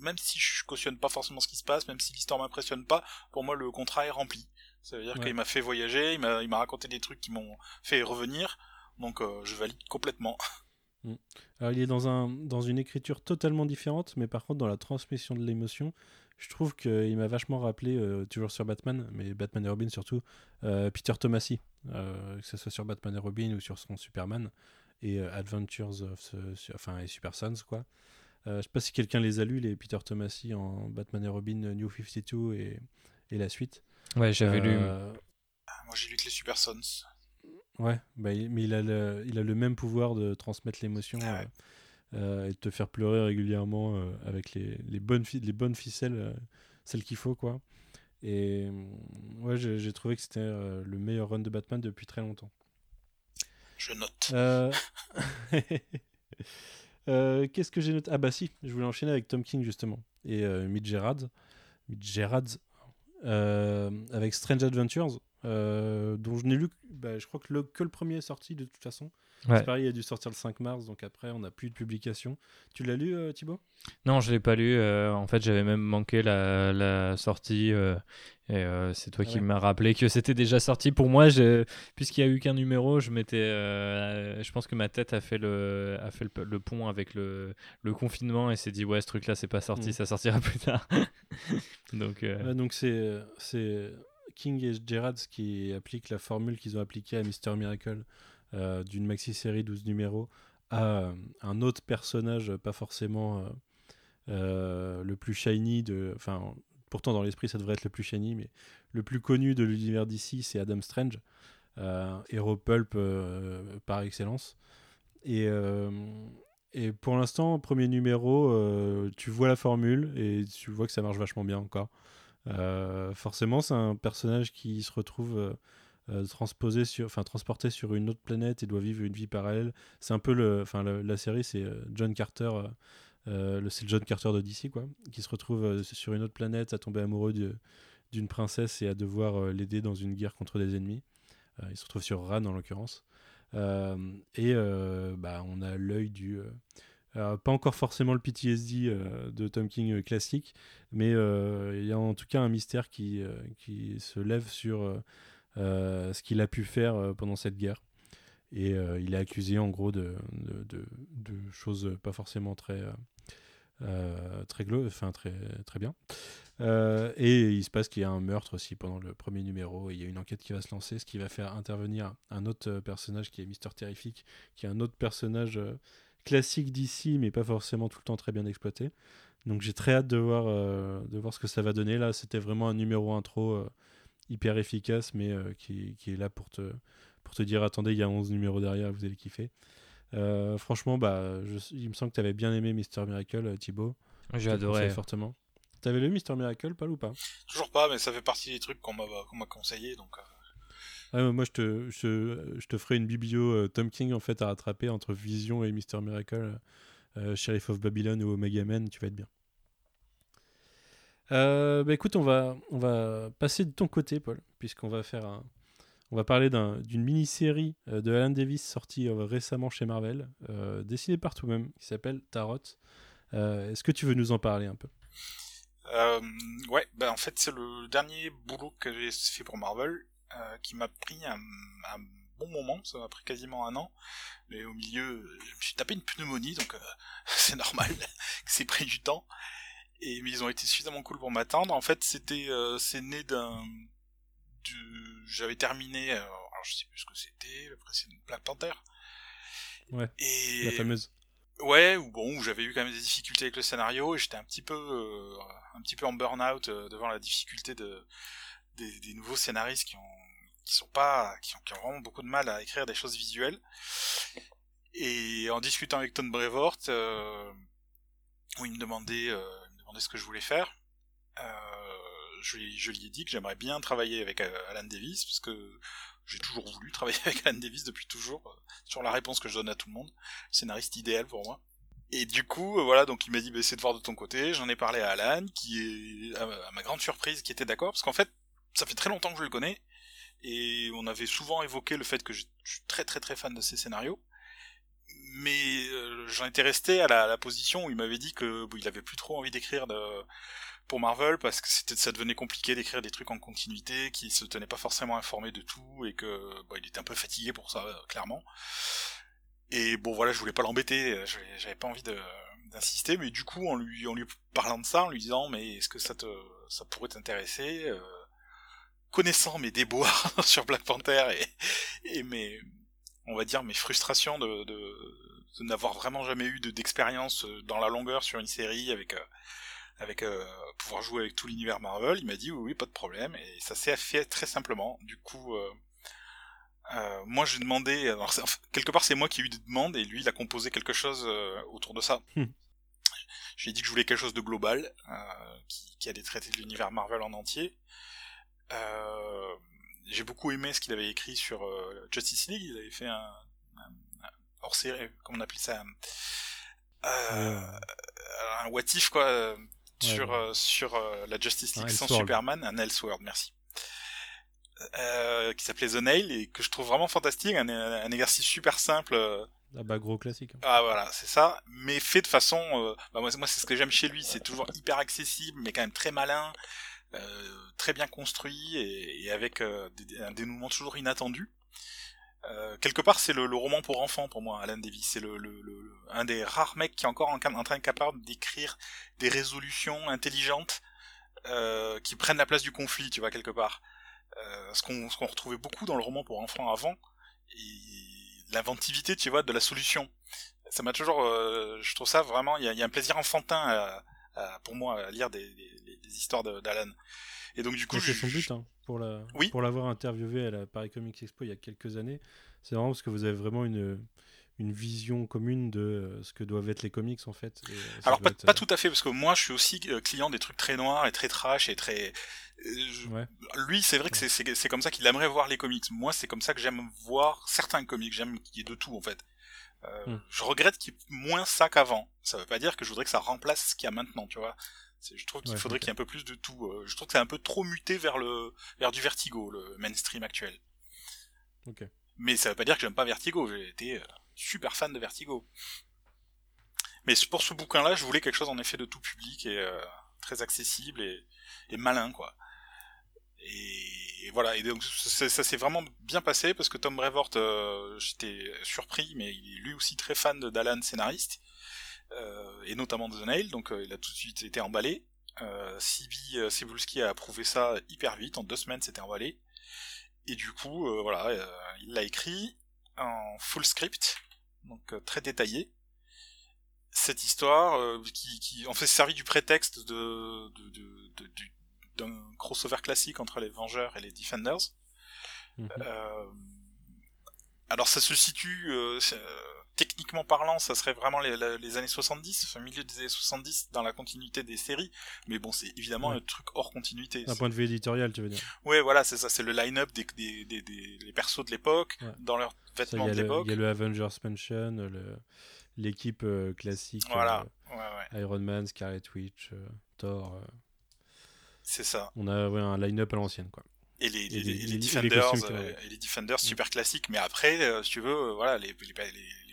même si je cautionne pas forcément ce qui se passe, même si l'histoire m'impressionne pas, pour moi le contrat est rempli. Ça veut dire Ouais. qu'il m'a fait voyager, il m'a, il m'a raconté des trucs qui m'ont fait revenir, donc euh, je valide complètement. Alors, il est dans, un, dans une écriture totalement différente, mais par contre, dans la transmission de l'émotion, je trouve qu'il m'a vachement rappelé, euh, toujours sur Batman, mais Batman et Robin surtout, euh, Peter Tomasi, euh, que ce soit sur Batman et Robin ou sur son Superman, et Adventures of, the- enfin, et Super Sons, quoi. Je sais pas si quelqu'un les a lus, les Peter Tomasi en Batman et Robin New 52 et, et la suite. Ouais, j'avais lu. Euh, Moi j'ai lu que les Super Sons. Ouais, bah, il- mais il a, le, il a le même pouvoir de transmettre l'émotion Ah ouais. euh, euh, et de te faire pleurer régulièrement euh, avec les, les, bonnes fi- les bonnes ficelles, euh, celles qu'il faut, quoi. Et euh, ouais, j'ai j'ai trouvé que c'était euh, le meilleur run de Batman depuis très longtemps. Je note. Euh, euh, Qu'est-ce que j'ai noté? Ah bah si, je voulais enchaîner avec Tom King justement et euh, Mitch Gerrard, Mitch Gerrard, euh, avec Strange Adventures, euh, dont je n'ai lu, que- bah, je crois que le, que le premier est sorti de toute façon. Ouais. C'est pareil, il a dû sortir le 5 mars, donc après on n'a plus de publication. Tu l'as lu, euh, Thibaut? Non, je l'ai pas lu. euh, en fait, j'avais même manqué la, la sortie. euh, et euh, c'est toi Ah qui ouais. m'as rappelé que c'était déjà sorti. Pour moi, puisqu'il y a eu qu'un numéro, je m'étais. euh, je pense que ma tête a fait le, a fait le, le pont avec le, le confinement et s'est dit ouais, ce truc-là, c'est pas sorti, Mm. ça sortira plus tard. Donc. euh, c'est King et Gerrard qui appliquent la formule qu'ils ont appliquée à Mister Miracle euh, d'une maxi-série 12 numéros à euh, un autre personnage pas forcément le plus shiny de enfin pourtant dans l'esprit ça devrait être le plus shiny mais le plus connu de l'univers d'ici c'est Adam Strange héros pulp par excellence et et pour l'instant premier numéro euh, tu vois la formule et tu vois que ça marche vachement bien encore euh, forcément, c'est un personnage qui se retrouve euh, transposé sur, enfin transporté sur une autre planète et doit vivre une vie parallèle. C'est un peu le, enfin la série, c'est John Carter, c'est John Carter de DC quoi, qui se retrouve sur une autre planète à tomber amoureux d'une princesse et à devoir l'aider dans une guerre contre des ennemis. Il se retrouve sur Ran en l'occurrence. Euh, et euh, bah, on a l'œil du euh, pas encore forcément le PTSD de Tom King classique, mais il y a en tout cas un mystère qui, qui se lève sur ce qu'il a pu faire pendant cette guerre. Et il est accusé en gros de, de, choses pas forcément très, très, enfin, très, très bien. Euh, et il se passe qu'il y a un meurtre aussi pendant le premier numéro, et il y a une enquête qui va se lancer, ce qui va faire intervenir un autre euh, personnage qui est Mister Terrific, qui est un autre personnage euh, classique d'ici, mais pas forcément tout le temps très bien exploité. Donc j'ai très hâte de voir, euh, de voir ce que ça va donner. Là, c'était vraiment un numéro intro euh, hyper efficace, mais euh, qui, qui est là pour te, pour te dire attendez, il y a 11 numéros derrière, vous allez kiffer. Franchement, bah, je- il me semble que tu avais bien aimé Mister Miracle, Thibaut. J'ai adoré. fortement. T'avais lu Mister Miracle, pas ou pas? Toujours pas, mais ça fait partie des trucs qu'on m'a conseillé, donc. euh, Ah, moi, je te, je, je te ferai une biblio euh, Tom King en fait à rattraper entre Vision et Mister Miracle, euh, Sheriff of Babylon ou Omega Man, tu vas être bien. Euh, bah écoute, on va, on va passer de ton côté, Paul, puisqu'on va faire un, on va parler d'un- d'une mini-série de Alan Davis sortie récemment chez Marvel, dessinée par toi-même, qui s'appelle Tarot. Est-ce que tu veux nous en parler un peu? Euh, ouais, bah en fait c'est le dernier boulot que j'ai fait pour Marvel, euh, qui m'a pris un, un bon moment, ça m'a pris quasiment un an, mais au milieu je me suis tapé une pneumonie, donc euh, c'est normal que c'est pris du temps. Et mais ils ont été suffisamment cool pour m'attendre. En fait c'était euh, c'est né d'un du... j'avais terminé, euh, alors je sais plus ce que c'était, le précédent Black Panther. Ouais, Et La fameuse. Ouais, ou bon, j'avais eu quand même des difficultés avec le scénario et j'étais un petit peu, euh, un petit peu en burn-out euh, devant la difficulté de des, des nouveaux scénaristes qui ont, qui sont pas, qui ont, qui ont vraiment beaucoup de mal à écrire des choses visuelles. Et en discutant avec Tom Brevoort, euh, où il me demandait, euh, il me demandait ce que je voulais faire, euh, je, lui, je lui ai dit que j'aimerais bien travailler avec Alan Davis parce que j'ai toujours voulu travailler avec Alan Davis depuis toujours. euh, sur la réponse que je donne à tout le monde scénariste idéal pour moi. Et du coup, euh, voilà, donc il m'a dit, bah, essaie de voir de ton côté. J'en ai parlé à Alan, qui est, à, ma grande surprise, qui était d'accord, parce qu'en fait, ça fait très longtemps que je le connais, et on avait souvent évoqué le fait que je suis très très très fan de ses scénarios. Mais euh, j'en étais resté à la, position où il m'avait dit que il avait plus trop envie d'écrire de, pour Marvel parce que c'était ça devenait compliqué d'écrire des trucs en continuité, qu'il se tenait pas forcément informé de tout et que bon, il était un peu fatigué pour ça euh, clairement. Et bon voilà, je voulais pas l'embêter, euh, j'avais pas envie d'insister, mais du coup en lui en lui parlant de ça, en lui disant mais est-ce que ça te ça pourrait t'intéresser euh, connaissant mes déboires sur Black Panther et, et mes on va dire mes frustrations de, de n'avoir vraiment jamais eu de- d'expérience dans la longueur sur une série avec avec euh, pouvoir jouer avec tout l'univers Marvel. Il m'a dit oui, oui, pas de problème, et ça s'est fait très simplement. Du coup, euh, euh, moi j'ai demandé, alors enfin, quelque part c'est moi qui ai eu des demandes et lui il a composé quelque chose euh, autour de ça. Hmm. J'ai dit que je voulais quelque chose de global, euh, qui, qui allait traiter de l'univers Marvel en entier. Euh, j'ai beaucoup aimé ce qu'il avait écrit sur euh, Justice League. Il avait fait un, un, un hors série, comment on appelle ça, un, euh, un what if quoi, sur ouais. euh, sur euh, la Justice League sans. Superman, un Elseworld, merci. Euh, qui s'appelait The Nail et que je trouve vraiment fantastique, un, un exercice super simple. Ah bah gros classique. hein. ah voilà, c'est ça, mais fait de façon, euh, bah, moi, moi c'est ce que j'aime chez lui, c'est toujours hyper accessible, mais quand même très malin, euh, très bien construit et, et avec des- un dénouement toujours inattendu. Euh, quelque part, c'est le, le roman pour enfants pour moi, Alan Davis. C'est le, le- le- un des rares mecs qui est encore en, en train capable d'écrire des résolutions intelligentes euh, qui prennent la place du conflit, tu vois quelque part. Euh, ce qu'on qu'on retrouvait beaucoup dans le roman pour enfants avant et l'inventivité, tu vois, de la solution. Ça m'a toujours, euh, je trouve ça vraiment, il y y a un plaisir enfantin à- à- pour moi à lire des, des- des histoires d'Alan. Et donc du coup, c'est son but, hein, pour la, Oui. pour l'avoir interviewé à la Paris Comics Expo il y a quelques années. C'est vraiment parce que vous avez vraiment une, une vision commune de euh, ce que doivent être les comics en fait. Euh, Alors pas, être, pas euh, tout à fait parce que moi je suis aussi client des trucs très noirs et très trash et très je- Ouais. lui c'est vrai que c'est- comme ça qu'il aimerait voir les comics moi c'est comme ça que j'aime voir certains comics j'aime qu'il y ait de tout en fait Euh, Hmm. je regrette qu'il y ait moins ça qu'avant ça veut pas dire que je voudrais que ça remplace ce qu'il y a maintenant tu vois je trouve qu'il Ouais, faudrait qu'il y ait un peu plus de tout Euh, je trouve que c'est un peu trop muté vers le vers du vertigo le mainstream actuel mais ça veut pas dire que j'aime pas Vertigo j'ai été euh, super fan de Vertigo mais pour ce bouquin-là, je voulais quelque chose en effet de tout public et euh, très accessible et, et malin, quoi. Et, et voilà. Et donc ça, ça s'est vraiment bien passé parce que Tom Brevoort, euh, j'étais surpris, mais il est lui aussi très fan de d'Alan scénariste et notamment de The Nail, donc euh, il a tout de suite été emballé. Euh, Sibi euh, Cebulski a approuvé ça hyper vite, en deux semaines c'était emballé. Et du coup, euh, voilà, euh, il l'a écrit en full script, donc euh, très détaillé cette histoire euh, qui, qui en fait servi du prétexte de, de, de, de- du- d'un crossover classique entre les Vengeurs et les Defenders. Mhm. Euh, alors ça se situe euh, euh, techniquement parlant, ça serait vraiment les, les années 70, enfin milieu des années 70 dans la continuité des séries, mais bon c'est évidemment Ouais. un truc hors continuité. D'un point de vue éditorial, tu veux dire. Ouais voilà c'est ça, c'est le line-up des, des, des, des, des persos de l'époque, Ouais. dans leurs vêtements de l'époque. il y a le Avengers Mansion, le- l'équipe euh, classique. Voilà, ouais ouais, Iron Man, Scarlet Witch, euh, Thor. c'est ça. on a ouais, un line-up à l'ancienne, quoi. Et les, Et les, les- les et les Defenders costumes et les Defenders super classiques. Mais après euh, si tu veux euh, voilà les,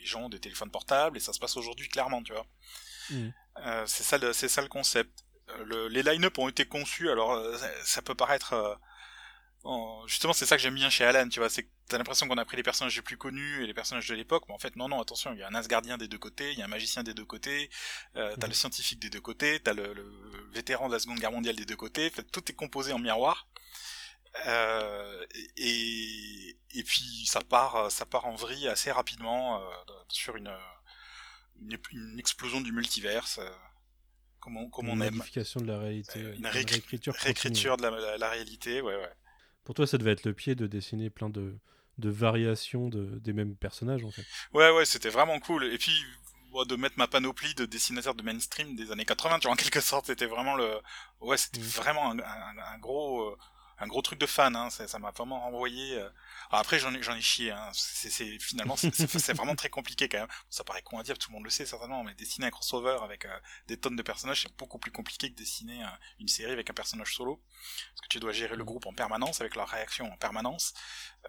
gens ont des téléphones portables et ça se passe aujourd'hui clairement tu vois. Mhm. Euh, c'est ça le c'est ça le concept. Le, les line-up ont été conçus alors ça, peut paraître en- justement c'est ça que j'aime bien chez Alan tu vois c'est que t'as l'impression qu'on a pris les personnages les plus connus et les personnages de l'époque mais en fait non non attention il y a un Asgardien des deux côtés il y a un magicien des deux côtés euh, t'as Mhm. le scientifique des deux côtés t'as le, le vétéran de la seconde guerre mondiale des deux côtés En fait, tout est composé en miroir euh, et, et puis ça part, ça part en vrille assez rapidement euh, sur une, une, une explosion du multiverse, euh, comme on, comme on une aime, modification de la réalité. Euh, une une réécri- réécriture. de la, la, la réalité, ouais, ouais. Pour toi, ça devait être le pied de dessiner plein de, de variations de, des mêmes personnages, en fait. Ouais, ouais, c'était vraiment cool. Et puis, de mettre ma panoplie de dessinateurs de mainstream des années 80, tu vois, en quelque sorte, c'était vraiment le, ouais, c'était Mm. vraiment un, un, un gros, un gros truc de fan, hein. Ça m'a vraiment renvoyé. euh. Alors après, j'en ai, chié, hein. C'est, finalement, c'est, vraiment très compliqué quand même. Ça paraît con à dire, tout le monde le sait certainement, mais dessiner un crossover avec euh, des tonnes de personnages, c'est beaucoup plus compliqué que dessiner euh, une série avec un personnage solo. Parce que tu dois gérer le groupe en permanence, avec leur réaction en permanence.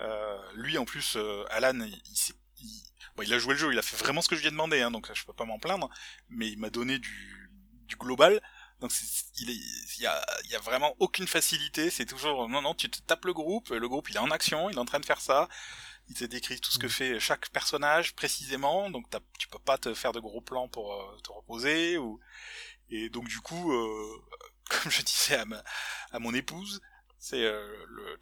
Euh, lui, en plus, Alan, il, il s'est il, bon, il a joué le jeu, il a fait vraiment ce que je lui ai demandé, hein, donc je peux pas m'en plaindre, mais il m'a donné du, du global. Donc c'est- il est, y a, y a vraiment aucune facilité. C'est toujours non non, tu te tapes le groupe, le groupe il est en action, il est en train de faire ça. Il te décrit tout ce que Mhm. fait chaque personnage précisément, donc tu peux pas te faire de gros plans pour euh, te reposer ou et donc du coup, euh, comme je disais à, ma, à mon épouse, c'est euh,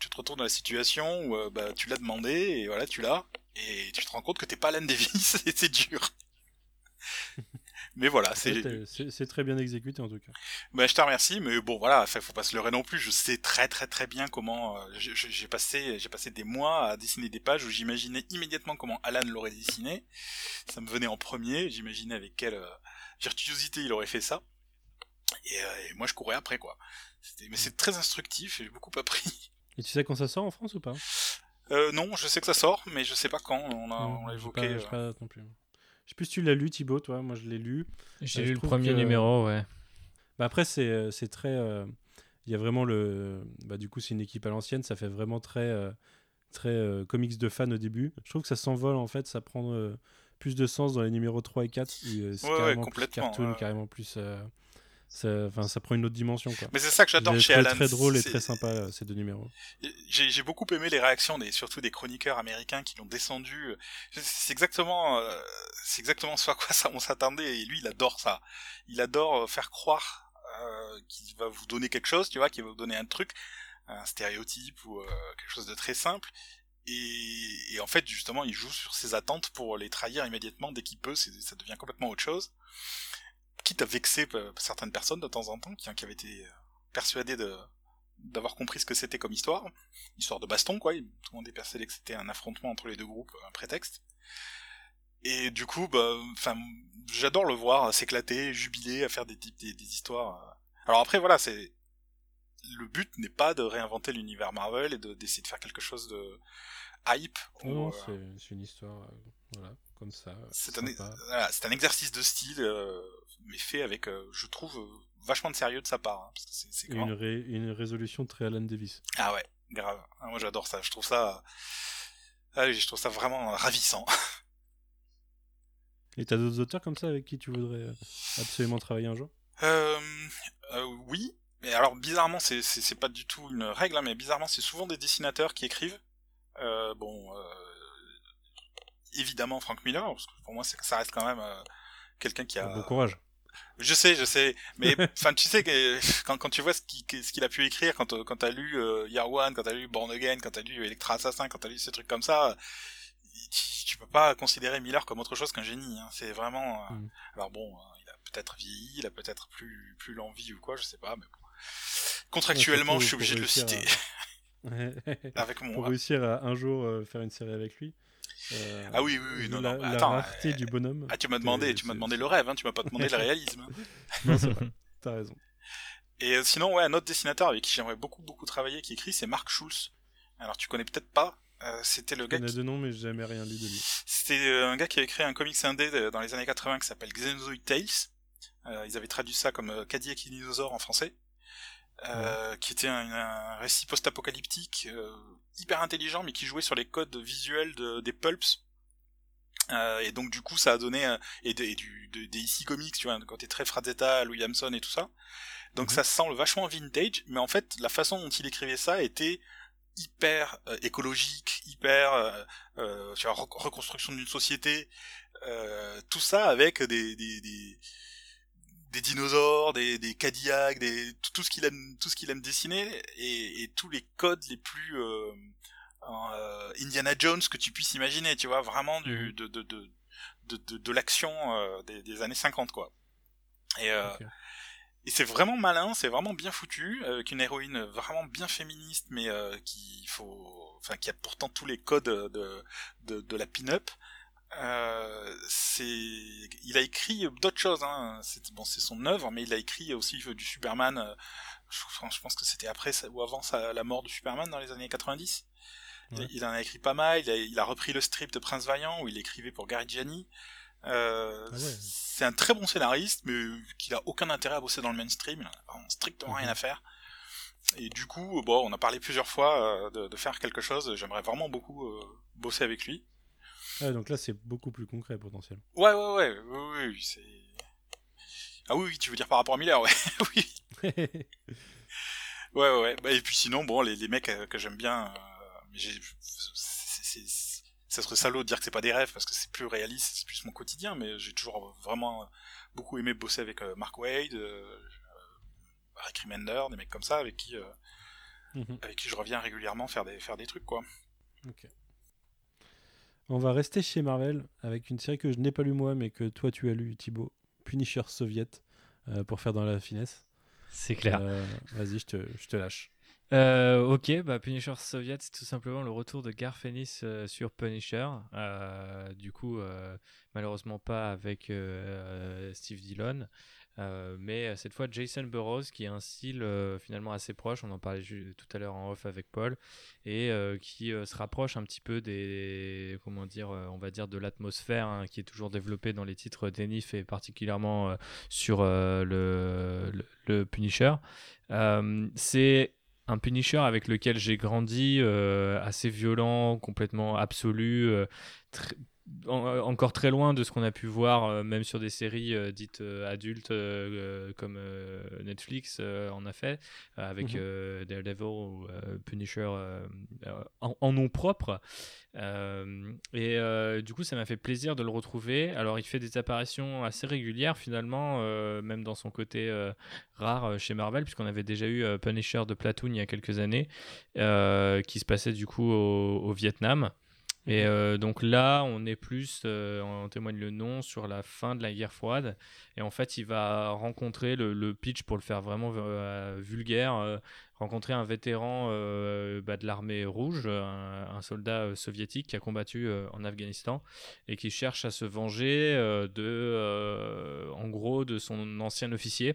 tu te retrouves dans la situation où euh, bah, tu l'as demandé et voilà tu l'as et tu te rends compte que t'es pas Alan Davis et c'est dur. Mais voilà, c'est. T'es- C'est c'est très bien exécuté en tout cas. Bah, je te remercie, mais bon, voilà, faut pas se leurrer non plus. Je sais très très très bien comment. euh, j'ai- passé, j'ai passé des mois à dessiner des pages où j'imaginais immédiatement comment Alan l'aurait dessiné. Ça me venait en premier. J'imaginais avec quelle euh, virtuosité il aurait fait ça. Et, euh, et moi, je courais après, quoi. Mais c'est très instructif et j'ai beaucoup appris. Et tu sais quand ça sort en France ou pas? Euh, non, je sais que ça sort, mais je sais pas quand. On l'a évoqué. pas- euh. pas non plus. Je sais plus si tu l'as lu Thibaut, toi. Moi je l'ai lu. J'ai Euh, lu le premier que- numéro, ouais. Bah après, c'est euh, c'est très. euh, Il y a vraiment le. Bah, du coup, c'est une équipe à l'ancienne. Ça fait vraiment très, euh, très euh, comics de fans au début. Je trouve que ça s'envole en fait. Ça prend euh, plus de sens dans les numéros 3 et 4. Où, euh, c'est Ouais, ouais, carrément plus cartoon, ouais. carrément plus. Ça, enfin, ça prend une autre dimension. Quoi. Mais c'est ça que j'adore chez Alan. très drôle et c'est- très sympa euh, ces deux numéros. J'ai beaucoup aimé les réactions des surtout des chroniqueurs américains qui l'ont descendu. C'est exactement euh, c'est exactement ce à quoi ça, on s'attendait et lui il adore ça. Il adore euh, faire croire euh, qu'il va vous donner quelque chose, tu vois, qu'il va vous donner un truc, un stéréotype ou euh, quelque chose de très simple. Et, et en fait justement il joue sur ses attentes pour les trahir immédiatement dès qu'il peut. c'est- Ça devient complètement autre chose. Quitte à vexer euh, certaines personnes de temps en temps qui, qui avaient été euh, persuadées de d'avoir compris ce que c'était comme histoire, histoire de baston quoi, tout le monde est persuadé que c'était un affrontement entre les deux groupes, un prétexte. Et du coup, bah, enfin, j'adore le voir s'éclater, jubiler, à faire des, des, des histoires. euh. Alors après, voilà, c'est le but n'est pas de réinventer l'univers Marvel et de d'essayer de faire quelque chose de hype. Non, euh, c'est une histoire, euh, voilà, comme ça. euh, c'est un, voilà, c'est un exercice de style, euh, mais fait avec, euh, je trouve, euh, vachement de sérieux de sa part, hein, parce que c'est- une, ré- une résolution très Alan Davis. Ah ouais, grave. Ah, moi j'adore ça. Je trouve ça, ah je trouve ça vraiment ravissant. Et t'as d'autres auteurs comme ça avec qui tu voudrais euh, absolument travailler un jour? Euh, euh, oui, mais alors bizarrement, c'est pas du tout une règle, hein, mais bizarrement, c'est souvent des dessinateurs qui écrivent. Euh, bon, évidemment Frank Miller, parce que pour moi, ça reste quand même quelqu'un qui a. Bon courage. Je sais, je sais, mais enfin, tu sais que quand, quand tu vois ce qu'il ce qu'il a pu écrire, quand quand t'as lu euh, Year One, quand t'as lu Born Again, quand t'as lu Electra Assassin, quand t'as lu ces trucs comme ça, tu, tu peux pas considérer Miller comme autre chose qu'un génie. Hein. C'est vraiment. euh, Mm. Alors bon, euh, il a peut-être vieilli, il a peut-être plus plus l'envie ou quoi, je sais pas, mais bon. Contractuellement, Ouais, je suis obligé de le citer réussir avec Pour mon. réussir à un jour euh, faire une série avec lui. Euh, Ah oui, oui, oui, non, la, non, la attends, rareté euh, du bonhomme. Ah, tu m'as demandé, tu m'as demandé le rêve, hein, tu m'as pas demandé le réalisme. Non, c'est vrai. T'as raison. Et euh, sinon, ouais, un autre dessinateur avec qui j'aimerais beaucoup, beaucoup travailler, qui écrit, c'est Mark Schulz. Alors, tu connais peut-être pas. c'était le gars connais qui... deux noms, mais j'ai jamais rien lu de lui. C'était un gars qui avait créé un comics indé de- dans les années 80 qui s'appelle Xenozoid Tales. Ils avaient traduit ça comme Cadillac et Dinosaure en français. Euh, qui était un, un récit post-apocalyptique euh, hyper intelligent mais qui jouait sur les codes visuels de, des pulps. Euh, et donc du coup ça a donné euh, et, de- et du, de- des IC comics tu vois un côté très Frazetta, Louis Williamson et tout ça. Donc Mhm. ça sent vachement vintage mais en fait la façon dont il écrivait ça était hyper euh, écologique hyper tu vois, rec- reconstruction d'une société euh, tout ça avec des, des, des, des dinosaures, des, des Cadillacs, des, tout, tout ce qu'il aime, tout ce qu'il aime dessiner et, et tous les codes les plus euh, euh, Indiana Jones que tu puisses imaginer, tu vois, vraiment du, de, de, de, de, de, de l'action euh, des, des années 50 quoi. Et, euh, Ok. et c'est vraiment malin, c'est vraiment bien foutu, avec une héroïne vraiment bien féministe, mais euh, qui faut, enfin qui a pourtant tous les codes de de, de la pin-up. Euh, c'est, il a écrit d'autres choses. Hein. C'est bon, c'est son œuvre, mais il a écrit aussi du Superman. euh, Je, je pense que c'était après ou avant sa- la mort de Superman dans les années 90. Ouais. Il en a écrit pas mal. Il a, il a repris le strip de Prince Vaillant où il écrivait pour Gary Gianni. Euh, Ah ouais. C'est un très bon scénariste, mais qui a aucun intérêt à bosser dans le mainstream. Il en a vraiment strictement Mhm. rien à faire. Et du coup, bon, on a parlé plusieurs fois euh, de, de faire quelque chose. J'aimerais vraiment beaucoup euh, bosser avec lui. Ouais, donc là, c'est beaucoup plus concret potentiellement. Ouais, ouais, ouais, oui, oui, c'est. Ah oui, oui, tu veux dire par rapport à Miller, ouais, oui. Ouais, ouais, ouais. Bah, et puis sinon, bon, les, les mecs euh, que j'aime bien, euh, mais j'ai, c'est, c'est, c'est- ça serait salaud de dire que c'est pas des rêves parce que c'est plus réaliste, c'est plus mon quotidien, mais j'ai toujours vraiment beaucoup aimé bosser avec euh, Mark Wade, Rick Remender, des mecs comme ça, avec qui, Mhm. avec qui je reviens régulièrement faire des, faire des trucs, quoi. Ok. On va rester chez Marvel avec une série que je n'ai pas lue moi, mais que toi tu as lu, Thibaut, Punisher soviet euh, pour faire dans la finesse. C'est clair. Euh, Vas-y, je te, je te lâche. Euh, ok, bah Punisher Soviet, c'est tout simplement le retour de Garth Ennis euh, sur Punisher. Euh, du coup, malheureusement pas avec Steve Dillon, euh, mais cette fois Jason Burroughs, qui a un style euh, finalement assez proche. On en parlait tout à l'heure en off avec Paul, et euh, qui euh, se rapproche un petit peu des, comment dire, euh, on va dire de l'atmosphère hein, qui est toujours développée dans les titres d'Enif et particulièrement euh, sur euh, le, le, Punisher. Euh, c'est un Punisher avec lequel j'ai grandi, euh, assez violent, complètement absolu, euh, en- euh, encore très loin de ce qu'on a pu voir, euh, même sur des séries euh, dites adultes comme Netflix en a fait, avec Mhm. Daredevil ou Punisher en, en nom propre. Et du coup, ça m'a fait plaisir de le retrouver. Alors, il fait des apparitions assez régulières finalement, même dans son côté rare chez Marvel, puisqu'on avait déjà eu Punisher de Platoon il y a quelques années, qui se passait du coup au, au Vietnam. Et euh, donc là, on est plus, euh, en témoigne le nom, sur la fin de la guerre froide. Et en fait, il va rencontrer le, pitch pour le faire vraiment euh, vulgaire. rencontrer un vétéran bah, de l'armée rouge, un, un soldat soviétique qui a combattu en Afghanistan et qui cherche à se venger de, en gros, de son ancien officier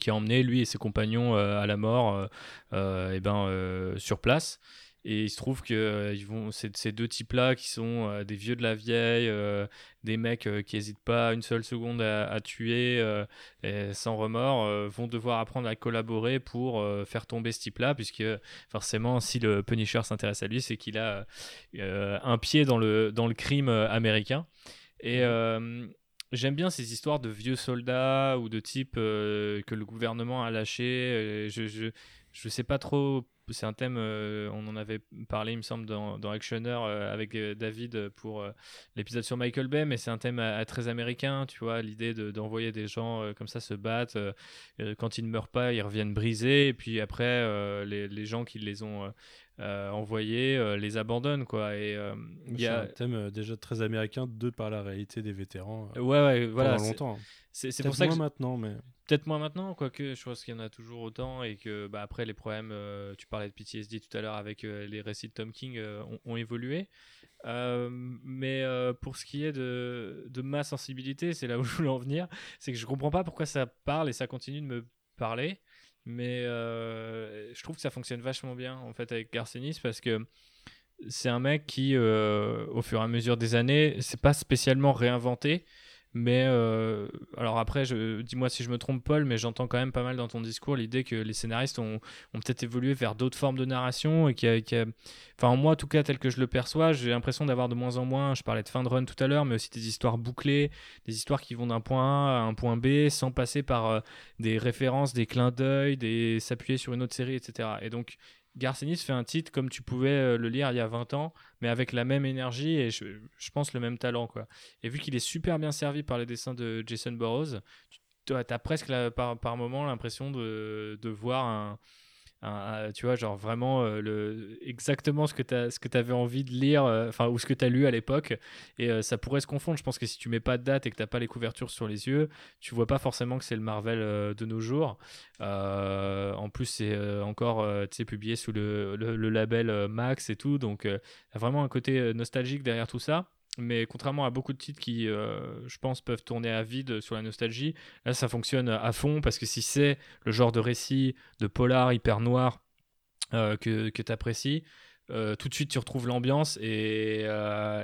qui a emmené lui et ses compagnons à la mort eh ben, sur place. Et il se trouve que euh, ils vont, c'est- ces deux types-là qui sont euh, des vieux de la vieille, euh, des mecs qui n'hésitent pas une seule seconde à, à tuer et sans remords, vont devoir apprendre à collaborer pour faire tomber ce type-là, puisque forcément, si le Punisher s'intéresse à lui, c'est qu'il a un pied dans le, dans le crime américain. Et euh, j'aime bien ces histoires de vieux soldats ou de types que le gouvernement a lâchés. Je, je, je sais pas trop. C'est un thème, euh, on en avait parlé, il me semble, dans, Actioner euh, avec euh, David pour l'épisode sur Michael Bay, mais c'est un thème euh, très américain, tu vois, l'idée de- d'envoyer des gens comme ça se battre. quand ils ne meurent pas, ils reviennent brisés, et puis après, les, gens qui les ont envoyés euh, les abandonnent, quoi. Et euh, il y C'est a. un thème euh, déjà très américain, de par la réalité des vétérans. euh, Ouais, ouais, voilà. longtemps. C'est pour ça que moins maintenant, mais Peut-être moins maintenant, quoique je pense qu'il y en a toujours autant et que bah, après les problèmes, euh, tu parlais de PTSD tout à l'heure avec euh, les récits de Tom King euh, ont, ont évolué. Euh, mais euh, pour ce qui est de, de ma sensibilité, c'est là où je voulais en venir, c'est que je comprends pas pourquoi ça parle et ça continue de me parler, mais euh, je trouve que ça fonctionne vachement bien en fait avec Garcenis parce que c'est un mec qui, euh, au fur et à mesure des années, c'est pas spécialement réinventé, mais euh, alors après, dis-moi si je me trompe, Paul, mais j'entends quand même pas mal dans ton discours l'idée que les scénaristes ont, peut-être évolué vers d'autres formes de narration et a- enfin moi en tout cas tel que je le perçois, j'ai l'impression d'avoir de moins en moins. Je parlais de fin de run tout à l'heure, mais aussi des histoires bouclées, des histoires qui vont d'un point A à un point B sans passer par euh, des références, des clins d'œil, des s'appuyer sur une autre série, etc. Et donc Garcenis fait un titre comme tu pouvais euh, le lire il y a 20 ans, mais avec la même énergie et je, je pense le même talent. Quoi. Et vu qu'il est super bien servi par les dessins de Jason Burroughs, tu as presque par, par moment l'impression de, de voir un, tu vois, genre vraiment euh, le, exactement ce que tu avais envie de lire, euh, enfin, ou ce que tu as lu à l'époque. Et euh, ça pourrait se confondre. Je pense que si tu mets pas de date et que tu pas les couvertures sur les yeux, tu vois pas forcément que c'est le Marvel de nos jours. En plus, c'est encore publié sous le, le- label Max et tout. Donc, vraiment un côté nostalgique derrière tout ça. Mais contrairement à beaucoup de titres qui, euh, je pense, peuvent tourner à vide sur la nostalgie, là, ça fonctionne à fond parce que si c'est le genre de récit de polar hyper noir euh, que, que tu apprécies, euh, tout de suite tu retrouves l'ambiance et,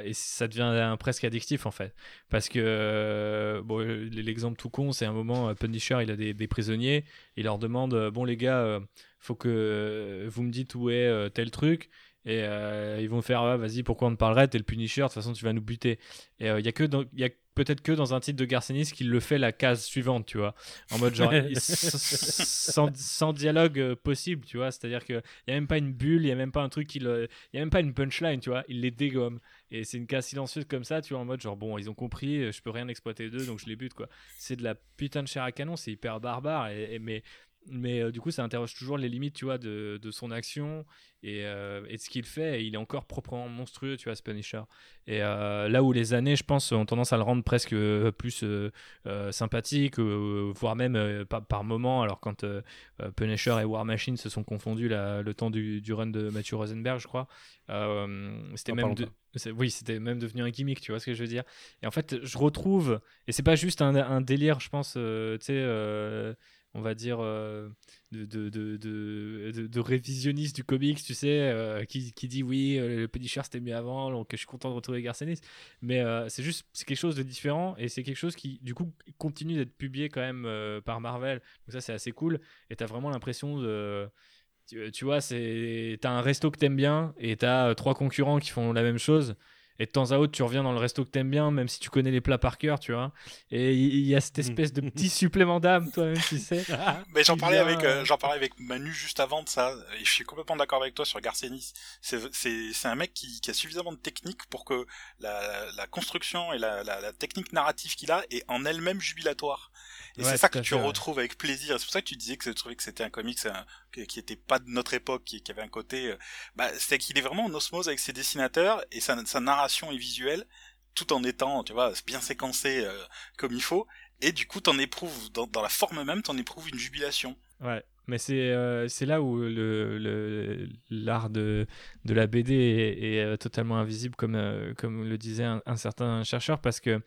et ça devient presque addictif en fait. Parce que, bon, l'exemple tout con, c'est un moment, Punisher, il a des, des prisonniers, il leur demande Bon, les gars, faut que vous me dites où est tel truc. Et euh, ils vont faire Ah, vas-y pourquoi on te parlerait? T'es le Punisher de toute façon tu vas nous buter. Et il y a que dans- y a peut-être que dans un titre de Garcenis qu'il le fait la case suivante tu vois. En mode genre sans, sans dialogue euh, possible tu vois. C'est à dire que il y a même pas une bulle il y a même pas un truc il y a même pas une punchline tu vois. Il les dégomme. Et c'est une case silencieuse comme ça tu vois en mode genre bon ils ont compris euh, je peux rien exploiter d'eux donc je les bute quoi. C'est de la putain de chair à canon c'est hyper barbare et, et- mais mais euh, du coup, ça interroge toujours les limites, tu vois, de, de son action et, euh, et de ce qu'il fait. Et il est encore proprement monstrueux, tu vois, ce Punisher. Et euh, là où les années, je pense, ont tendance à le rendre presque plus sympathique, voire même par, par moment. Alors quand Punisher et War Machine se sont confondus là, le temps du, du run de Matthew Rosenberg, je crois, c'était même de- oui, c'était même devenu un gimmick, tu vois ce que je veux dire. Et en fait, je retrouve, et c'est pas juste un, un délire, je pense, tu sais, on va dire, euh, de, de, de, de, révisionniste du comics, tu sais, euh, qui, qui dit oui, euh, le Punisher c'était mieux avant, donc je suis content de retrouver Garcenis. Mais c'est juste, c'est quelque chose de différent, et c'est quelque chose qui, du coup, continue d'être publié quand même par Marvel. Donc ça, c'est assez cool, et t'as vraiment l'impression de tu, tu vois, t'as un resto que t'aimes bien et t'as trois concurrents qui font la même chose. Et de temps à autre, tu reviens dans le resto que t'aimes bien, même si tu connais les plats par cœur, tu vois. Et il y, a cette espèce de petit supplément d'âme, toi-même, tu sais. Mais j'en parlais vient, avec euh, j'en parlais avec Manu juste avant de ça et je suis complètement d'accord avec toi sur Garcenis. C'est c'est c'est un mec qui, qui a suffisamment de technique pour que la, la construction et la, la, la technique narrative qu'il a est en elle-même jubilatoire. Et Ouais, c'est ça que tu fait, ouais. retrouves avec plaisir. Et C'est pour ça que tu disais que tu trouvais que c'était un comics un- qui, était pas de notre époque, qui, qui avait un côté. euh, bah, c'est qu'il est vraiment en osmose avec ses dessinateurs et sa, sa narration est visuelle, tout en étant, tu vois, bien séquencé euh, comme il faut. Et du coup, t'en éprouves dans, dans la forme même, t'en éprouves une jubilation. Ouais, mais c'est euh, c'est là où le le- l'art de, de la BD est, est, euh, totalement invisible, comme, euh, comme le disait un, un certain chercheur, parce que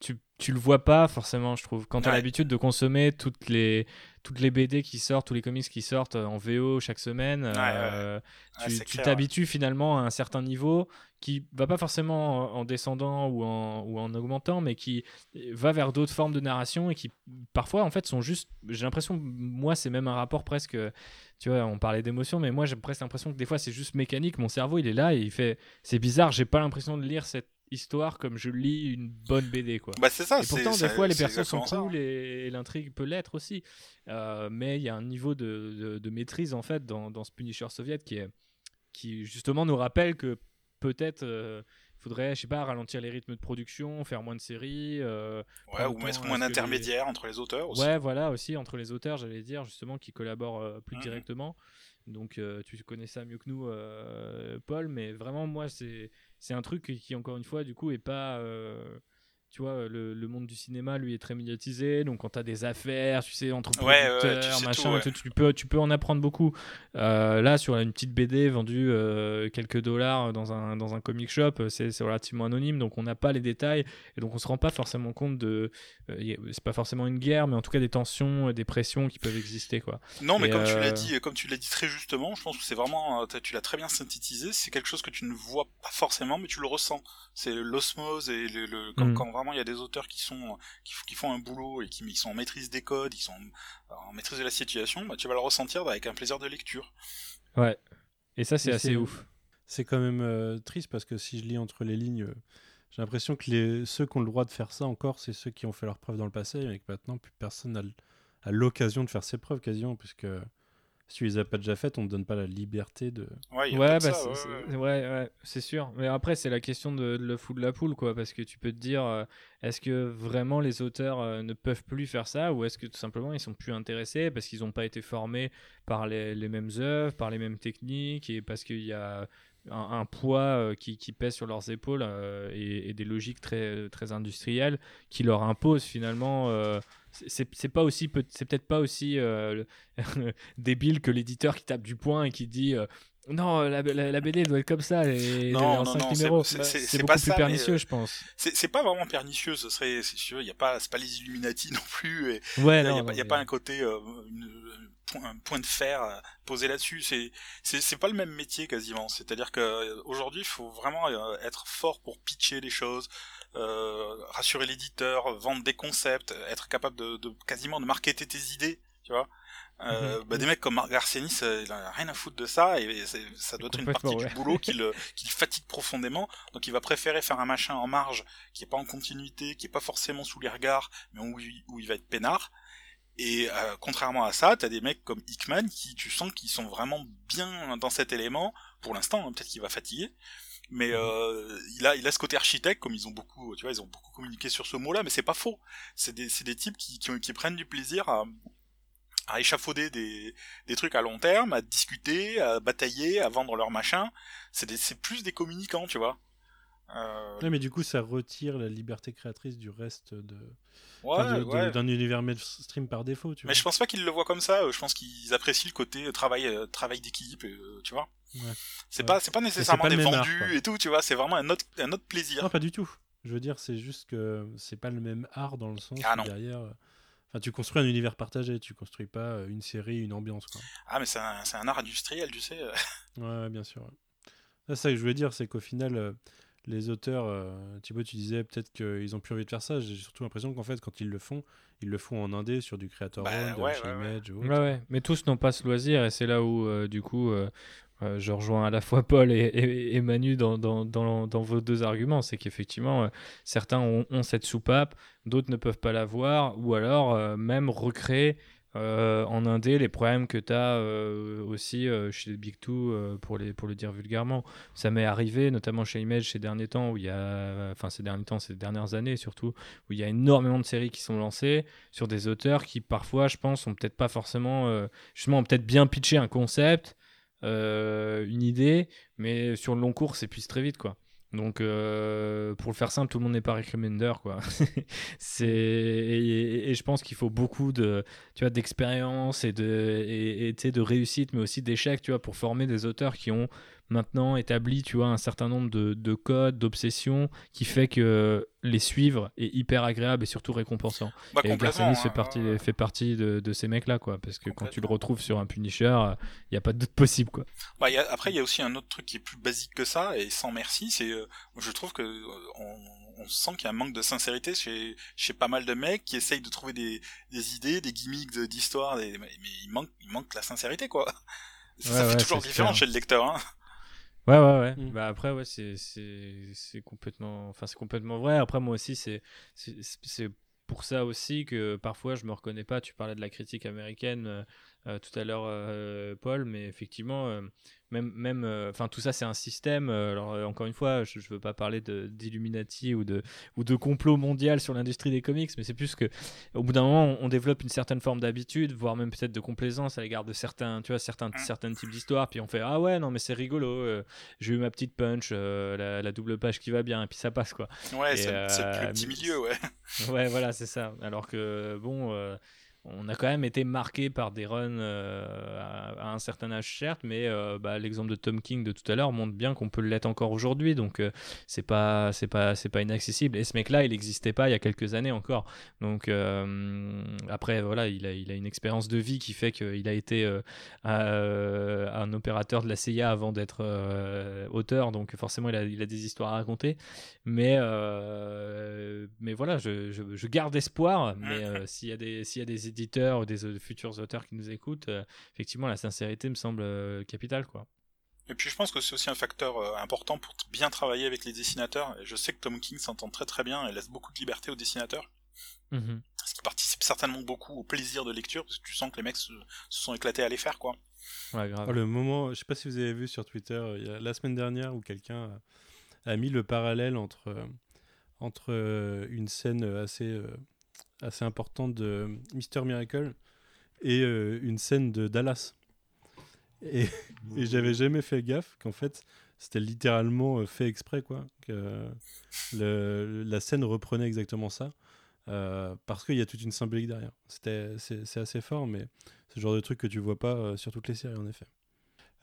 tu, tu le vois pas forcément, je trouve. Quand tu as Ouais. l'habitude de consommer toutes les, toutes les BD qui sortent, tous les comics qui sortent en VO chaque semaine, euh, Ouais, tu t'habitues finalement à un certain niveau qui va pas forcément en en descendant ou en, ou en augmentant, mais qui va vers d'autres formes de narration et qui parfois en fait sont juste. J'ai l'impression, moi, c'est même un rapport presque. Tu vois, on parlait d'émotion, mais moi j'ai presque l'impression que des fois c'est juste mécanique. Mon cerveau il est là et il fait. C'est bizarre, j'ai pas l'impression de lire cette histoire comme je lis une bonne BD quoi. Bah c'est ça. Et pourtant, des fois, les persos sont ça, cool hein. et, et l'intrigue peut l'être aussi. Euh, mais il y a un niveau de, de- de maîtrise, en fait, dans, dans ce Punisher Soviet qui, est, qui, justement, nous rappelle que peut-être euh, faudrait, je sais pas, ralentir les rythmes de production, faire moins de séries. euh, Ouais, ou mettre moins les- d'intermédiaires entre les auteurs aussi. Ouais, voilà, aussi, entre les auteurs, j'allais dire, justement, qui collaborent plus Mhm. directement. Donc, euh, tu connais ça mieux que nous, euh, Paul, mais vraiment, moi, c'est un truc qui, qui, encore une fois, du coup, est pas. euh, tu vois, le, le monde du cinéma, lui, est très médiatisé. Donc, quand tu as des affaires, tu sais, entre Ouais, ouais, producteurs, tu sais machin, tout, ouais. tu, tu peux, tu peux en apprendre beaucoup. Euh, là, sur une petite BD vendue euh, quelques dollars dans un, dans un comic shop, euh, c'est relativement anonyme. Donc, on n'a pas les détails. Et donc, on se rend pas forcément compte de. euh, c'est pas forcément une guerre, mais en tout cas, des tensions, des pressions qui peuvent exister, quoi. Non, mais Et, comme tu euh, l'as dit, comme tu l'as dit très justement, je pense que c'est vraiment, euh, tu l'as très bien synthétisé. C'est quelque chose que tu ne vois pas forcément, mais tu le ressens. C'est l'osmose et le, le- quand, quand vraiment il y a des auteurs qui sont, qui, f- qui font un boulot et qui, qui sont en maîtrise des codes, qui sont en maîtrise de la situation, bah, tu vas le ressentir avec un plaisir de lecture. Ouais. Et ça, c'est assez ouf. C'est quand même euh, triste parce que si je lis entre les lignes, euh, j'ai l'impression que les, ceux qui ont le droit de faire ça encore, c'est ceux qui ont fait leurs preuves dans le passé, et que maintenant, plus personne n'a l'occasion de faire ses preuves quasiment, puisque si tu les as pas déjà faites, on ne donne pas la liberté de. Ouais, y a bah, ça, ouais, c'est- ouais. ouais, ouais, c'est sûr. Mais après, c'est la question de, de le fou de la poule, quoi. Parce que tu peux te dire, euh, est-ce que vraiment les auteurs euh, ne peuvent plus faire ça ou est-ce que tout simplement ils sont plus intéressés parce qu'ils n'ont pas été formés par les, les mêmes œuvres, par les mêmes techniques et parce qu'il y a un, un poids euh, qui, qui pèse sur leurs épaules euh, et, et des logiques très, très industrielles qui leur imposent finalement. euh, c'est- pas aussi c'est peut-être pas aussi euh, débile que l'éditeur qui tape du poing et qui dit euh, non la, la- la BD doit être comme ça et Non, en non, c'est- numéros beaucoup pas plus ça, pernicieux euh, je pense C'est pas vraiment pernicieux, ce serait, c'est sûr, il y a pas, c'est pas les Illuminati non plus, et ouais il y a, non, pas- non, y a mais- pas un côté une- point- un point de fer euh, posé là-dessus. C'est c'est c'est pas le même métier quasiment. C'est-à-dire que euh, aujourd'hui, il faut vraiment euh, être fort pour pitcher les choses, euh, rassurer l'éditeur, vendre des concepts, être capable de, de quasiment de marketer tes idées, tu vois. Euh, Mhm. bah, des mecs comme Marc Garcenis, il a rien à foutre de ça et ça doit être une partie ouais. du boulot qui le, qui le fatigue profondément. Donc il va préférer faire un machin en marge qui est pas en continuité, qui est pas forcément sous les regards, mais où où il va être peinard. Et euh, contrairement à ça, t'as des mecs comme Hickman qui, tu sens qu'ils sont vraiment bien dans cet élément. Pour l'instant, hein, peut-être qu'il va fatiguer, mais euh, il a, il a ce côté architecte, comme ils ont beaucoup, tu vois, ils ont beaucoup communiqué sur ce mot-là, mais c'est pas faux. C'est des, c'est des types qui, qui, qui prennent du plaisir à, à échafauder des, des trucs à long terme, à discuter, à batailler, à vendre leur machin. C'est des- c'est plus des communicants, tu vois. Euh, Ouais, mais du coup, ça retire la liberté créatrice du reste de ouais, enfin, de- de- ouais. d'un univers mainstream par défaut. Tu Mais vois. je pense pas qu'ils le voient comme ça. Je pense qu'ils apprécient le côté euh, travail, euh, travail d'équipe, euh, tu vois. C'est pas, c'est pas nécessairement pas des art, vendus et tout, tu vois. C'est vraiment un autre, un autre plaisir. Non, pas du tout. Je veux dire, c'est juste que c'est pas le même art dans le sens Ah non. derrière. Enfin, tu construis un univers partagé, tu construis pas une série, une ambiance. Quoi. Ah, mais c'est un, c'est un art industriel, tu sais. Ouais, bien sûr. ouais. Là, ça que je voulais dire, c'est qu'au final, les auteurs, euh, Thibaut, tu disais peut-être qu'ils ont plus envie de faire ça. J'ai surtout l'impression qu'en fait, quand ils le font, ils le font en indé sur du Creator Bah, Owned, ouais, chez ouais, ou autre. Ouais, ouais. Mais tous n'ont pas ce loisir et c'est là où, euh, du coup, euh, je rejoins à la fois Paul et, et- et Manu dans, dans, dans, dans vos deux arguments. C'est qu'effectivement, euh, certains ont, ont cette soupape, d'autres ne peuvent pas l'avoir, ou alors euh, même recréer euh, en indé les problèmes que tu as aussi euh, chez Big Two, euh, pour, les, pour le dire vulgairement. Ça m'est arrivé, notamment chez Image ces derniers temps, où il y a, enfin ces derniers temps, ces dernières années surtout, où il y a énormément de séries qui sont lancées sur des auteurs qui parfois, je pense, ont peut-être pas forcément, euh, justement, ont peut-être bien pitché un concept, euh, une idée, mais sur le long cours, s'épuise très vite, quoi. Donc, euh, pour le faire simple, tout le monde n'est pas Rick quoi. c'est et, je pense qu'il faut beaucoup de, tu vois, d'expérience et de et, de réussite, mais aussi d'échecs, tu vois, pour former des auteurs qui ont maintenant établi, tu vois, un certain nombre de, de codes, d'obsessions, qui fait que les suivre est hyper agréable et surtout récompensant. Bah, Et complètement. Garcenis fait hein, partie, fait partie de, de ces mecs-là, quoi. Parce que quand tu le retrouves sur un Punisher, il n'y a pas de doute possible, quoi. Bah, il y a- après, il y a aussi un autre truc qui est plus basique que ça, et sans merci, c'est, euh, je trouve que euh, on, on sent qu'il y a un manque de sincérité chez, chez pas mal de mecs qui essayent de trouver des, des idées, des gimmicks d'histoire, mais, il manque, il manque la sincérité, quoi. Ça, Ouais, fait ouais, toujours différent clair. chez le lecteur, hein. Ouais, ouais, ouais. Mm. Bah après, ouais, c'est, c'est, c'est complètement, enfin, c'est complètement vrai. Après, moi aussi, c'est, c'est, c'est pour ça aussi que parfois je me reconnais pas. Tu parlais de la critique américaine euh, tout à l'heure, euh, Paul, mais effectivement, euh, même, même, enfin, tout ça, c'est un système. alors, encore une fois, je, je veux pas parler d'Illuminati ou de, ou de complot mondial sur l'industrie des comics, mais c'est plus que, au bout d'un moment, on, on développe une certaine forme d'habitude, voire même peut-être de complaisance à l'égard de certains, tu vois, certains, certains types d'histoires. Puis on fait, ah ouais, non, mais c'est rigolo. j'ai eu ma petite punch, la, la double page qui va bien, et puis ça passe, quoi. Ouais, c'est le petit milieu, ouais. Ouais, voilà, c'est ça. Alors que, bon, on a quand même été marqué par des runs euh, à, à un certain âge, certes, mais euh, bah, l'exemple de Tom King de tout à l'heure montre bien qu'on peut l'être encore aujourd'hui. Donc, euh, c'est pas, c'est pas, c'est pas inaccessible. Et ce mec-là, il n'existait pas il y a quelques années encore. Donc, euh, après, voilà, il a, il a une expérience de vie qui fait qu'il a été un opérateur de la CIA avant d'être auteur. Donc, forcément, il a, il a des histoires à raconter. Mais, mais voilà, je, je- je garde espoir. Mais euh, s'il y, a des- s'il y a des éditeurs ou des futurs auteurs qui nous écoutent, euh, effectivement, la sincérité me semble euh, capitale. Quoi. Et puis je pense que c'est aussi un facteur euh, important pour bien travailler avec les dessinateurs. Et je sais que Tom King s'entend très très bien et laisse beaucoup de liberté aux dessinateurs. Mhm. Ce qui participe certainement beaucoup au plaisir de lecture, parce que tu sens que les mecs se, se sont éclatés à les faire, quoi. Ouais, grave. Oh, le moment, je sais pas si vous avez vu sur Twitter, euh, la semaine dernière où quelqu'un a, a mis le parallèle entre, euh, entre euh, une scène assez, euh, assez importante de Mister Miracle et euh, une scène de Dallas. Et, et j'avais jamais fait gaffe qu'en fait c'était littéralement euh, fait exprès quoi. Que le- la scène reprenait exactement ça. euh, parce qu'il y a toute une symbolique derrière. C'était, c'est, assez fort, mais c'est le genre de truc que tu vois pas sur toutes les séries en effet.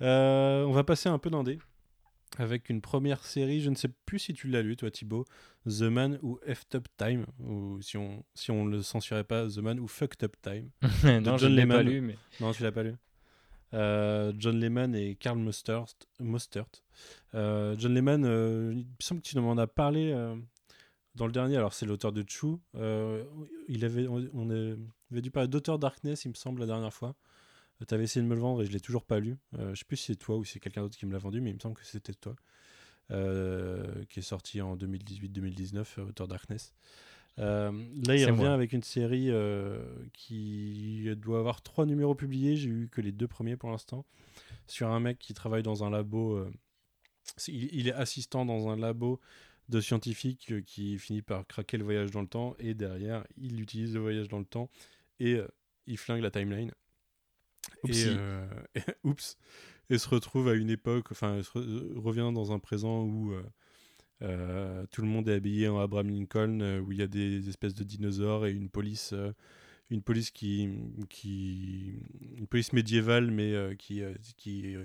Euh, on va passer un peu dans des avec une première série. Je ne sais plus si tu l'as lu, toi Thibaut, The Man ou Effed Up Time, ou si on si on le censurait pas, The Man ou Fucked Up Time. non, je John ne l'ai pas lu, mais Non, tu l'as pas lu. Euh, John Lehman et Karl Mostert. Mostert. Euh, John Lehman, euh, il me semble que tu m'en as parlé dans le dernier. Alors, c'est l'auteur de. Euh, il avait, on avait dû parler d'Auteur Darkness, il me semble, la dernière fois. Tu avais essayé de me le vendre et je l'ai toujours pas lu. Euh, je sais plus si c'est toi ou si c'est quelqu'un d'autre qui me l'a vendu, mais il me semble que c'était toi. Euh, qui est sorti en 2018-2019, euh, Auteur Darkness. Euh, là, il revient moi. avec une série euh, qui doit avoir trois numéros publiés. J'ai eu que les deux premiers pour l'instant. Sur un mec qui travaille dans un labo. euh, il, il est assistant dans un labo de scientifiques qui finit par craquer le voyage dans le temps. Et derrière, il utilise le voyage dans le temps et il flingue la timeline. Et, euh, et- oups, et se retrouve à une époque, enfin, elle se re- revient dans un présent où euh, euh, tout le monde est habillé en Abraham Lincoln, où il y a des espèces de dinosaures et une police, euh, une police qui, qui, une police médiévale, mais qui, qui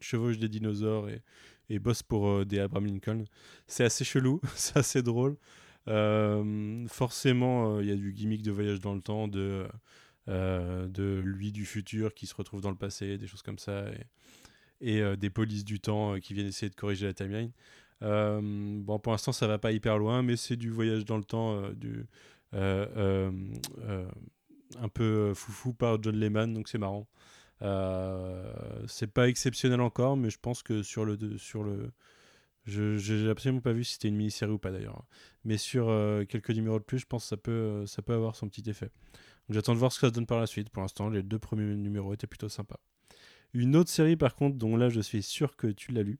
chevauche des dinosaures et, et bosse pour des Abraham Lincoln. C'est assez chelou, c'est assez drôle. Forcément, il y a du gimmick de voyage dans le temps, de de lui du futur qui se retrouve dans le passé, des choses comme ça, et, euh, des polices du temps euh, qui viennent essayer de corriger la timeline. Euh, bon, pour l'instant, ça va pas hyper loin, mais c'est du voyage dans le temps, euh, du, euh, euh, euh, un peu foufou par John Lehman, donc c'est marrant. Euh, c'est pas exceptionnel encore, mais je pense que sur le, sur le, je j'ai absolument pas vu si c'était une mini-série ou pas d'ailleurs. Mais sur euh, quelques numéros de plus, je pense que ça peut, euh, ça peut avoir son petit effet. J'attends de voir ce que ça donne par la suite. Pour l'instant, les deux premiers numéros étaient plutôt sympas. Une autre série, par contre, dont là je suis sûr que tu l'as lu,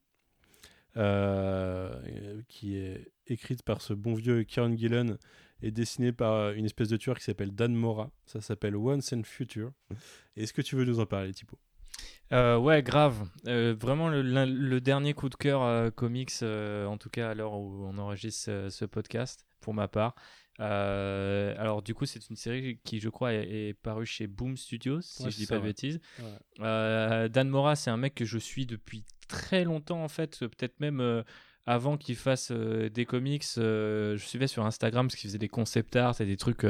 euh, qui est écrite par ce bon vieux Kieran Gillen et dessinée par une espèce de tueur qui s'appelle Dan Mora. Ça s'appelle Once and Future. Est-ce que tu veux nous en parler, Thibaut? Euh, ouais, grave. Euh, vraiment le, le dernier coup de cœur euh, comics, euh, en tout cas à l'heure où on enregistre ce podcast, pour ma part. Euh, alors du coup, c'est une série qui, je crois, est, est parue chez Boom Studios, si Ouais, je dis pas de ouais. bêtises. Ouais. Euh, Dan Mora, c'est un mec que je suis depuis très longtemps en fait, peut-être même euh, avant qu'il fasse des comics. je suivais sur Instagram parce qu'il faisait des concept art et des trucs,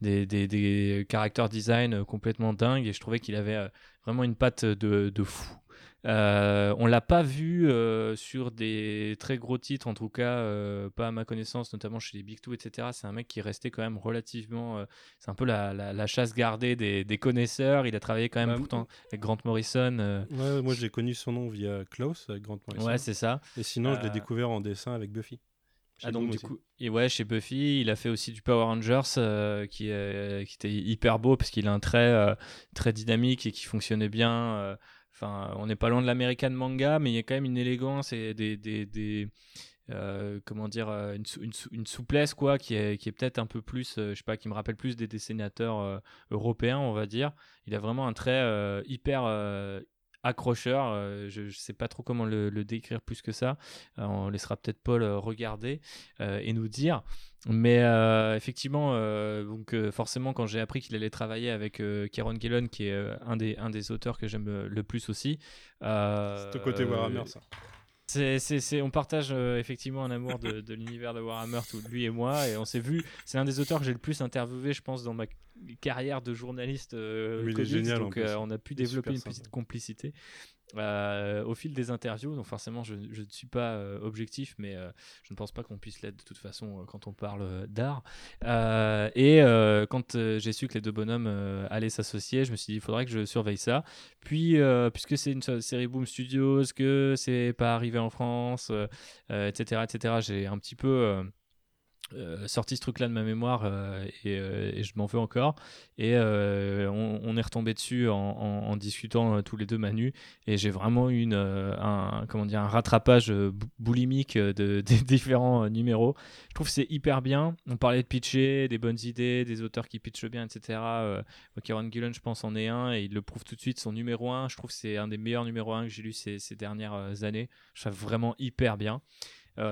des, des, des character design complètement dingues et je trouvais qu'il avait vraiment une patte de, de fou. Euh, on l'a pas vu euh, sur des très gros titres, en tout cas, euh, pas à ma connaissance, notamment chez les Big Two, etc. C'est un mec qui restait quand même relativement. euh, c'est un peu la, la- la chasse gardée des, des connaisseurs. Il a travaillé quand même Bah, pourtant avec Grant Morrison. Ouais, moi j'ai connu son nom via Klaus avec Grant Morrison. ouais, c'est ça. et sinon, je l'ai découvert en dessin avec Buffy. Ah, donc du coup, et ouais, chez Buffy, il a fait aussi du Power Rangers euh, qui, est- qui était hyper beau parce qu'il a un trait euh, très dynamique et qui fonctionnait bien. On n'est pas loin de l'American manga, mais il y a quand même une élégance et des, des, euh, comment dire, euh, une, sou- une sou- une souplesse quoi, qui est, qui est peut-être un peu plus, euh, je sais pas, qui me rappelle plus des dessinateurs européens, on va dire. Il a vraiment un trait hyper accrocheur. je, je sais pas trop comment le, décrire plus que ça. On laissera peut-être Paul regarder et nous dire. Mais euh, effectivement, euh, donc euh, forcément, quand j'ai appris qu'il allait travailler avec Kieron Gillen, qui est un des un des auteurs que j'aime le plus aussi. C'est au côté Warhammer, ça. c'est, c'est, c'est- on partage euh, effectivement un amour de, de l'univers de Warhammer, tout, lui et moi, et on s'est vu. C'est l'un des auteurs que j'ai le plus interviewé, je pense, dans ma carrière de journaliste euh, Oui, comics, génial, donc euh, on a pu développer une sympa. petite complicité euh, au fil des interviews. Donc forcément, je, ne suis pas euh, objectif, mais euh, je ne pense pas qu'on puisse l'être de toute façon quand on parle d'art. Et quand j'ai su que les deux bonhommes allaient s'associer, je me suis dit, il faudrait que je surveille ça. Puis, puisque c'est une série Boom Studios, que c'est pas arrivé en France, etc., etc., j'ai un petit peu euh, sorti ce truc-là de ma mémoire euh, et, euh, et je m'en veux encore. Et on, est retombé dessus en, discutant tous les deux Manu. Et j'ai vraiment eu une, un, comment dire, un rattrapage bou- boulimique de, des différents numéros. Je trouve que c'est hyper bien. On parlait de pitcher, des bonnes idées, des auteurs qui pitchent bien, etc. Kieron Gillen, je pense, en est un et il le prouve tout de suite. Son numéro 1, je trouve que c'est un des meilleurs numéros 1 que j'ai lu ces, ces dernières années. Je trouve vraiment hyper bien.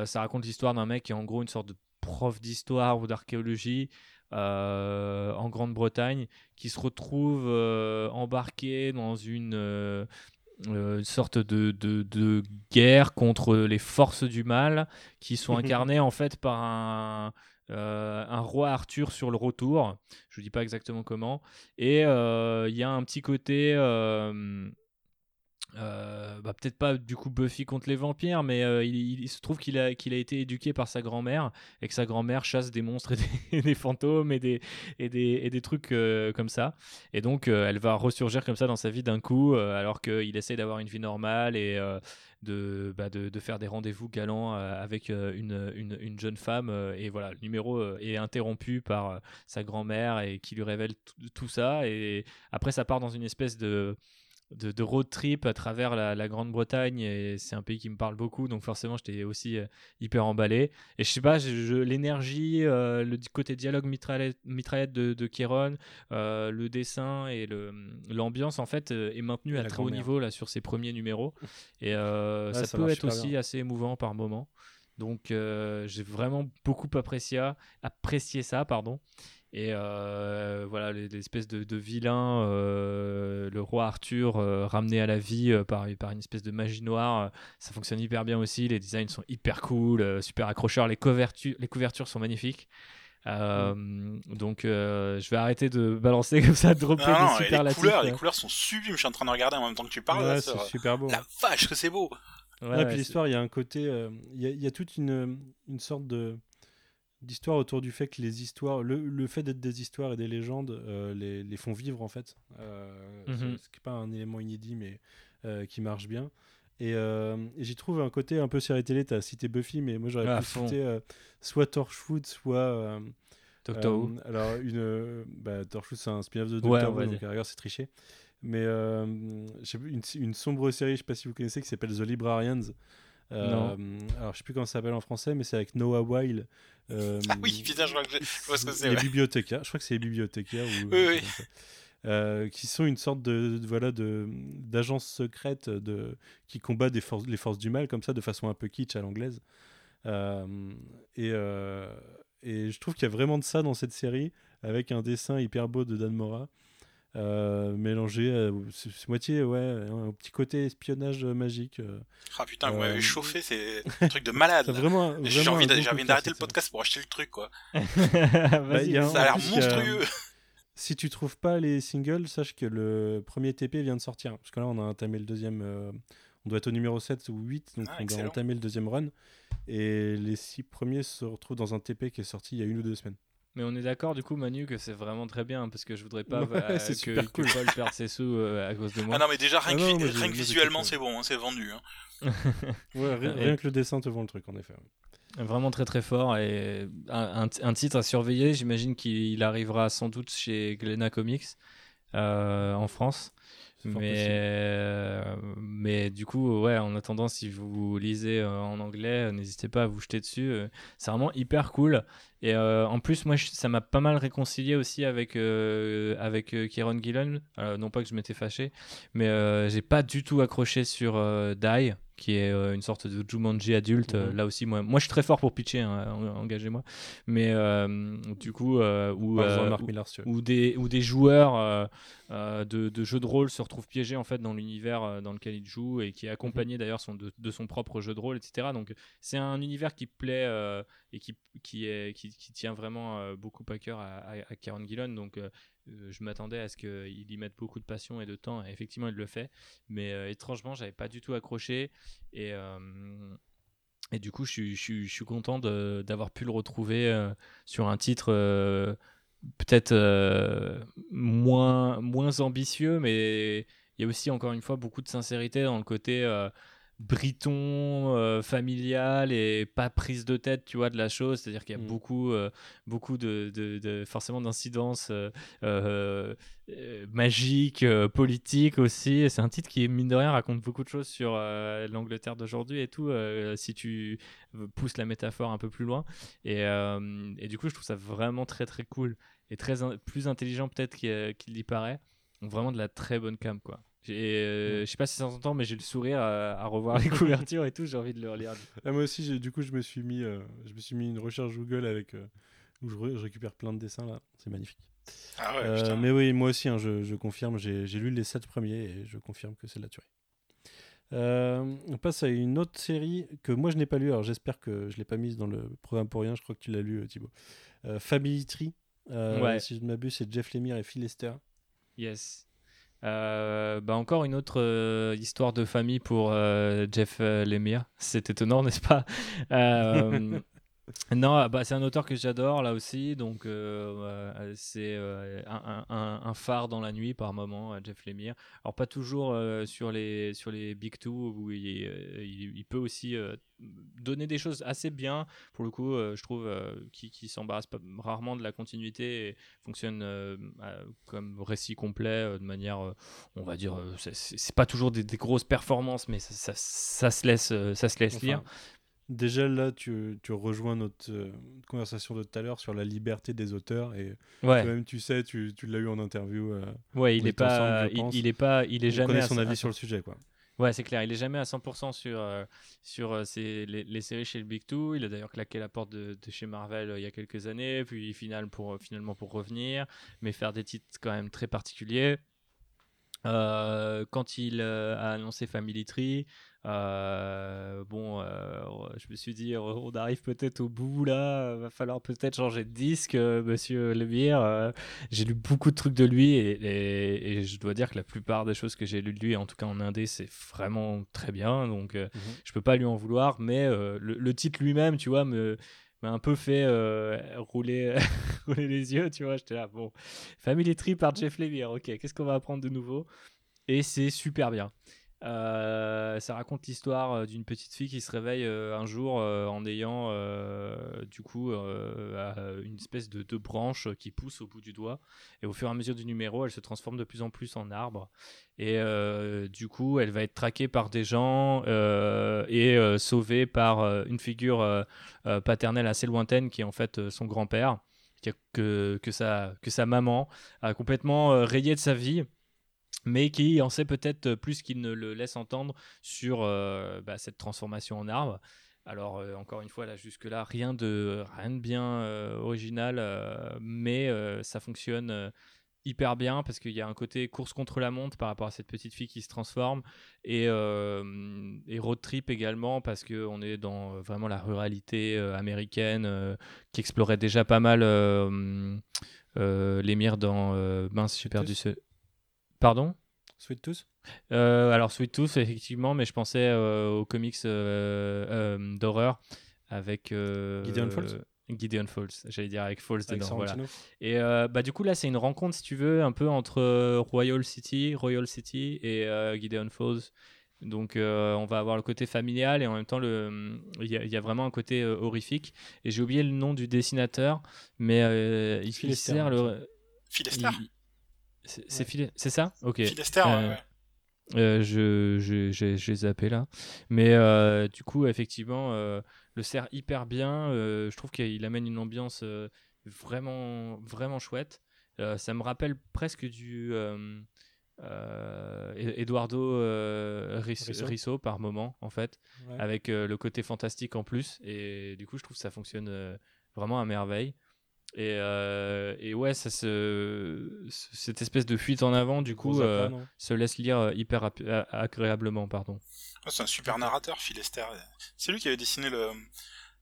Ça raconte l'histoire d'un mec qui est en gros une sorte de prof d'histoire ou d'archéologie euh, en Grande-Bretagne qui se retrouve euh, embarqué dans une euh, euh, une sorte de, de, de guerre contre les forces du mal qui sont incarnées en fait par un, un roi Arthur sur le retour. Je ne dis pas exactement comment. Et il y a un petit côté. Euh, bah, peut-être pas du coup Buffy contre les vampires, mais euh, il, se trouve qu'il a, été éduqué par sa grand-mère et que sa grand-mère chasse des monstres et des, fantômes et des, trucs euh, comme ça. Et donc elle va ressurgir comme ça dans sa vie d'un coup, alors qu'il essaie d'avoir une vie normale et de, bah, de, faire des rendez-vous galants avec une, une, une jeune femme. et voilà, le numéro est interrompu par sa grand-mère et qui lui révèle tout ça. Et après, ça part dans une espèce de de, de road trip à travers la, la Grande-Bretagne et c'est un pays qui me parle beaucoup donc forcément j'étais aussi euh, hyper emballé. Et je sais pas l'énergie euh, le côté dialogue mitraillette, mitraillette de, de Kéron euh, le dessin et le l'ambiance en fait euh, est maintenu Et à la très haut niveau là sur ces premiers numéros. Et euh, Ouais, ça, ça peut être aussi bien. assez émouvant par moment donc j'ai vraiment beaucoup apprécié apprécié ça pardon et euh, voilà, les- l'espèce de, de vilain, euh, le roi Arthur euh, ramené à la vie euh, par, par une espèce de magie noire, euh, ça fonctionne hyper bien aussi. Les designs sont hyper cool, euh, super accrocheurs. Les couvertures, les couvertures sont magnifiques. Euh, Donc euh, je vais arrêter de balancer comme ça, de dropper Non, non, des et les couleurs, les couleurs sont sublimes. Je suis en train de regarder en même temps que tu parles. Ouais, là, c'est super beau. La vache que c'est beau. Ouais, Ouais, ouais, puis l'histoire, il y a un côté, euh, il y, y a toute une, une sorte de d'histoire autour du fait que les histoires, le, le fait d'être des histoires et des légendes, euh, les, les font vivre en fait. Euh, Mhm. c'est- Ce qui n'est pas un élément inédit, mais euh, qui marche bien. Et, euh, et j'y trouve un côté un peu série télé. Tu as cité Buffy, mais moi j'aurais Ah, pu fond. citer euh, soit Torchwood, soit. euh, Doctor Who. Alors, une, bah, Torchwood, c'est un spin-off de Ouais, Doctor Who, va donc à rigueur, c'est triché. Mais une, une sombre série, je sais pas si vous connaissez, qui s'appelle The Librarians. Euh, alors, je sais plus comment ça s'appelle en français, mais c'est avec Noah Weil. euh, Ah oui, putain, je vois, que j'ai- je vois ce que c'est. les ouais. bibliothécaires, je crois que c'est les bibliothécaires. Ou, Oui, euh, oui. Euh, qui sont une sorte de, de- voilà de d'agence secrète de qui combat des forces les forces du mal comme ça de façon un peu kitsch à l'anglaise Euh, et euh, et je trouve qu'il y a vraiment de ça dans cette série avec un dessin hyper beau de Dan Mora euh, mélangé à- c'est c'est moitié ouais un petit côté espionnage magique euh. Ah putain, vous Euh, m'avez chauffé, c'est un truc de malade. Vraiment, vraiment J'ai envie j'ai envie d'arrêter le podcast pour acheter le truc, quoi. Bah, Vas-y. Ça a l'air monstrueux. Si tu trouves pas les singles, sache que le premier TP vient de sortir. Parce que là, on a entamé le deuxième. euh, on doit être au numéro 7 ou 8, donc Ah, on doit excellent. entamer le deuxième run. Et les six premiers se retrouvent dans un TP qui est sorti il y a une ou deux semaines. Mais on est d'accord du coup Manu que c'est vraiment très bien parce que je voudrais pas Ouais, euh, c'est que, super que cool. Paul perde ses sous euh, à cause de moi. Ah non, mais déjà, rien Ah que, non, moi, rien que visuellement, c'est bon, hein, c'est vendu. hein. Ouais, rien, Et- rien que le dessin te vend le truc, en effet. Vraiment très très fort et un, un- titre à surveiller. J'imagine qu'il arrivera sans doute chez Glénat Comics euh, en France. Mais, euh, mais du coup, ouais, en attendant, si vous lisez en anglais, n'hésitez pas à vous jeter dessus. c'est vraiment hyper cool. Et euh, en plus, moi, je- ça m'a pas mal réconcilié aussi avec, euh, avec euh, Kieron Gillen. Non pas que je m'étais fâché, mais euh, j'ai pas du tout accroché sur Die, qui est une sorte de Jumanji adulte. Mhm. là aussi, moi, moi, je suis très fort pour pitcher, hein, en- engagez-moi. Mais du coup, où, des, où des joueurs de, de jeux de rôle se retrouvent piégés en fait dans l'univers dans lequel ils jouent et qui est accompagné d'ailleurs son, de, de son propre jeu de rôle, etc. Donc c'est un univers qui plaît et qui, qui, est, qui, tient vraiment euh, beaucoup à cœur à, Kieron Gillen. Donc euh, euh, je m'attendais à ce qu'il y mette beaucoup de passion et de temps et effectivement il le fait. Mais étrangement, j'avais pas du tout accroché et. et du coup, je suis, je je suis content d'avoir pu le retrouver sur un titre peut-être moins, moins ambitieux, mais il y a aussi, encore une fois, beaucoup de sincérité dans le côté briton, euh, familial et pas prise de tête, tu vois, de la chose. C'est-à-dire qu'il y a Mm. beaucoup, euh, beaucoup de, de- de- forcément d'incidences euh, magiques, politiques aussi. C'est un titre qui, mine de rien, raconte beaucoup de choses sur l'Angleterre d'aujourd'hui et tout, si tu pousses la métaphore un peu plus loin. Et, et du coup, je trouve ça vraiment très très cool et très plus intelligent peut-être qu'il y paraît. Donc vraiment de la très bonne cam quoi. J'ai, euh, Je sais pas si ça s'entend, mais j'ai le sourire à, à revoir les couvertures et tout. J'ai envie de le relire. Ah, moi aussi, du coup, je me suis mis, euh, je me suis mis une recherche Google avec euh, où je, re- je récupère plein de dessins là. C'est magnifique. Ah ouais, Euh, mais oui, moi aussi, hein, je, je confirme. J'ai lu les 7 premiers et je confirme que c'est de la tuerie. Euh, on passe à une autre série que moi je n'ai pas lu. Alors j'espère que je l'ai pas mise dans le programme pour rien. Je crois que tu l'as lu, Thibaut. Euh, Family Tree. Euh, Ouais. Si je ne m'abuse, c'est Jeff Lemire et Phil Lester. Yes. Euh, bah encore une autre euh, histoire de famille pour euh, Jeff euh, Lemire. C'est étonnant, n'est-ce pas? Non, bah, c'est un auteur que j'adore là aussi, donc euh, euh, c'est euh, un, un- un phare dans la nuit par moment, Jeff Lemire. Alors pas toujours euh, sur les sur les big two où il, est, il, il peut aussi donner des choses assez bien pour le coup, je trouve, qui qui s'embarrasse rarement de la continuité et fonctionne comme récit complet de manière, on va dire, c'est- pas toujours des, des grosses performances, mais ça, ça, ça se laisse ça se laisse Enfin, lire. Déjà là, tu, tu rejoins notre euh, conversation de tout à l'heure sur la liberté des auteurs et Ouais. toi-même tu sais, tu, tu l'as eu en interview. euh, Ouais, il on est ensemble, pas, il, il est pas, il est on jamais son avis sur le sujet quoi. Ouais, c'est clair. Il est jamais à 100% sur, euh, sur euh, ses- les, les séries chez le Big Two. Il a d'ailleurs claqué la porte de, de chez Marvel euh, il y a quelques années, puis final pour, finalement pour revenir, mais faire des titres quand même très particuliers. Euh, quand il euh, a annoncé Family Tree, euh, bon, je me suis dit, on arrive peut-être au bout là, va falloir peut-être changer de disque, monsieur Lemire. J'ai lu beaucoup de trucs de lui et, et- et je dois dire que la plupart des choses que j'ai lues de lui, en tout cas en indé, c'est vraiment très bien. Donc euh, Mhm. je peux pas lui en vouloir, mais le, le titre lui-même, tu vois, me un peu fait euh, rouler, rouler les yeux, tu vois. J'étais là, bon, Family Tree par Jeff Lemire, ok, qu'est-ce qu'on va apprendre de nouveau? Et c'est super bien. Euh, ça raconte l'histoire euh, d'une petite fille qui se réveille euh, un jour en ayant du coup une espèce de, de branche qui pousse au bout du doigt. Et au fur et à mesure du numéro elle se transforme de plus en plus en arbre. Et du coup elle va être traquée par des gens et sauvée par une figure paternelle assez lointaine qui est en fait son grand-père que, que, sa, que sa maman a complètement rayé de sa vie mais qui en sait peut-être plus qu'il ne le laisse entendre sur euh, bah, cette transformation en arbre. Alors euh, encore une fois là jusque là rien de rien de bien euh, original euh, mais euh, ça fonctionne euh, hyper bien parce qu'il y a un côté course contre la montre par rapport à cette petite fille qui se transforme et, euh, et road trip également parce que on est dans euh, vraiment la ruralité euh, américaine euh, qui explorait déjà pas mal euh, euh, l'émir dans euh, mince j'ai perdu ce pardon? Sweet Tooth? Euh, alors Sweet Tooth effectivement mais je pensais euh, aux comics euh, d'horreur avec Gideon Falls? Gideon Falls j'allais dire avec Falls avec dedans voilà. Sorrentino. Et euh, bah, du coup, là, c'est une rencontre, si tu veux, un peu entre Royal City, Royal City et euh, Gideon Falls. Donc, euh, on va avoir le côté familial et en même temps, il y, a- il y a vraiment un côté horrifique. Et j'ai oublié le nom du dessinateur, mais il, Phil il Esther, sert le. Il- C'est ça? Ok. Ouais, Euh, ouais. euh, je, je, j'ai, j'ai zappé là. Mais euh, du coup, effectivement, euh, le sert hyper bien. Euh, je trouve qu'il amène une ambiance euh, vraiment, vraiment chouette. Euh, ça me rappelle presque du euh, euh, E- Eduardo euh, Risso, Risso. Risso par moment, en fait, Ouais. avec euh, le côté fantastique en plus. Et du coup, je trouve que ça fonctionne euh, vraiment à merveille. Et, euh, et ouais, ça se, cette espèce de fuite en avant, du coup, euh, non se laisse lire euh, hyper agréablement, pardon. C'est un super narrateur, Phil Esther. C'est lui qui avait dessiné le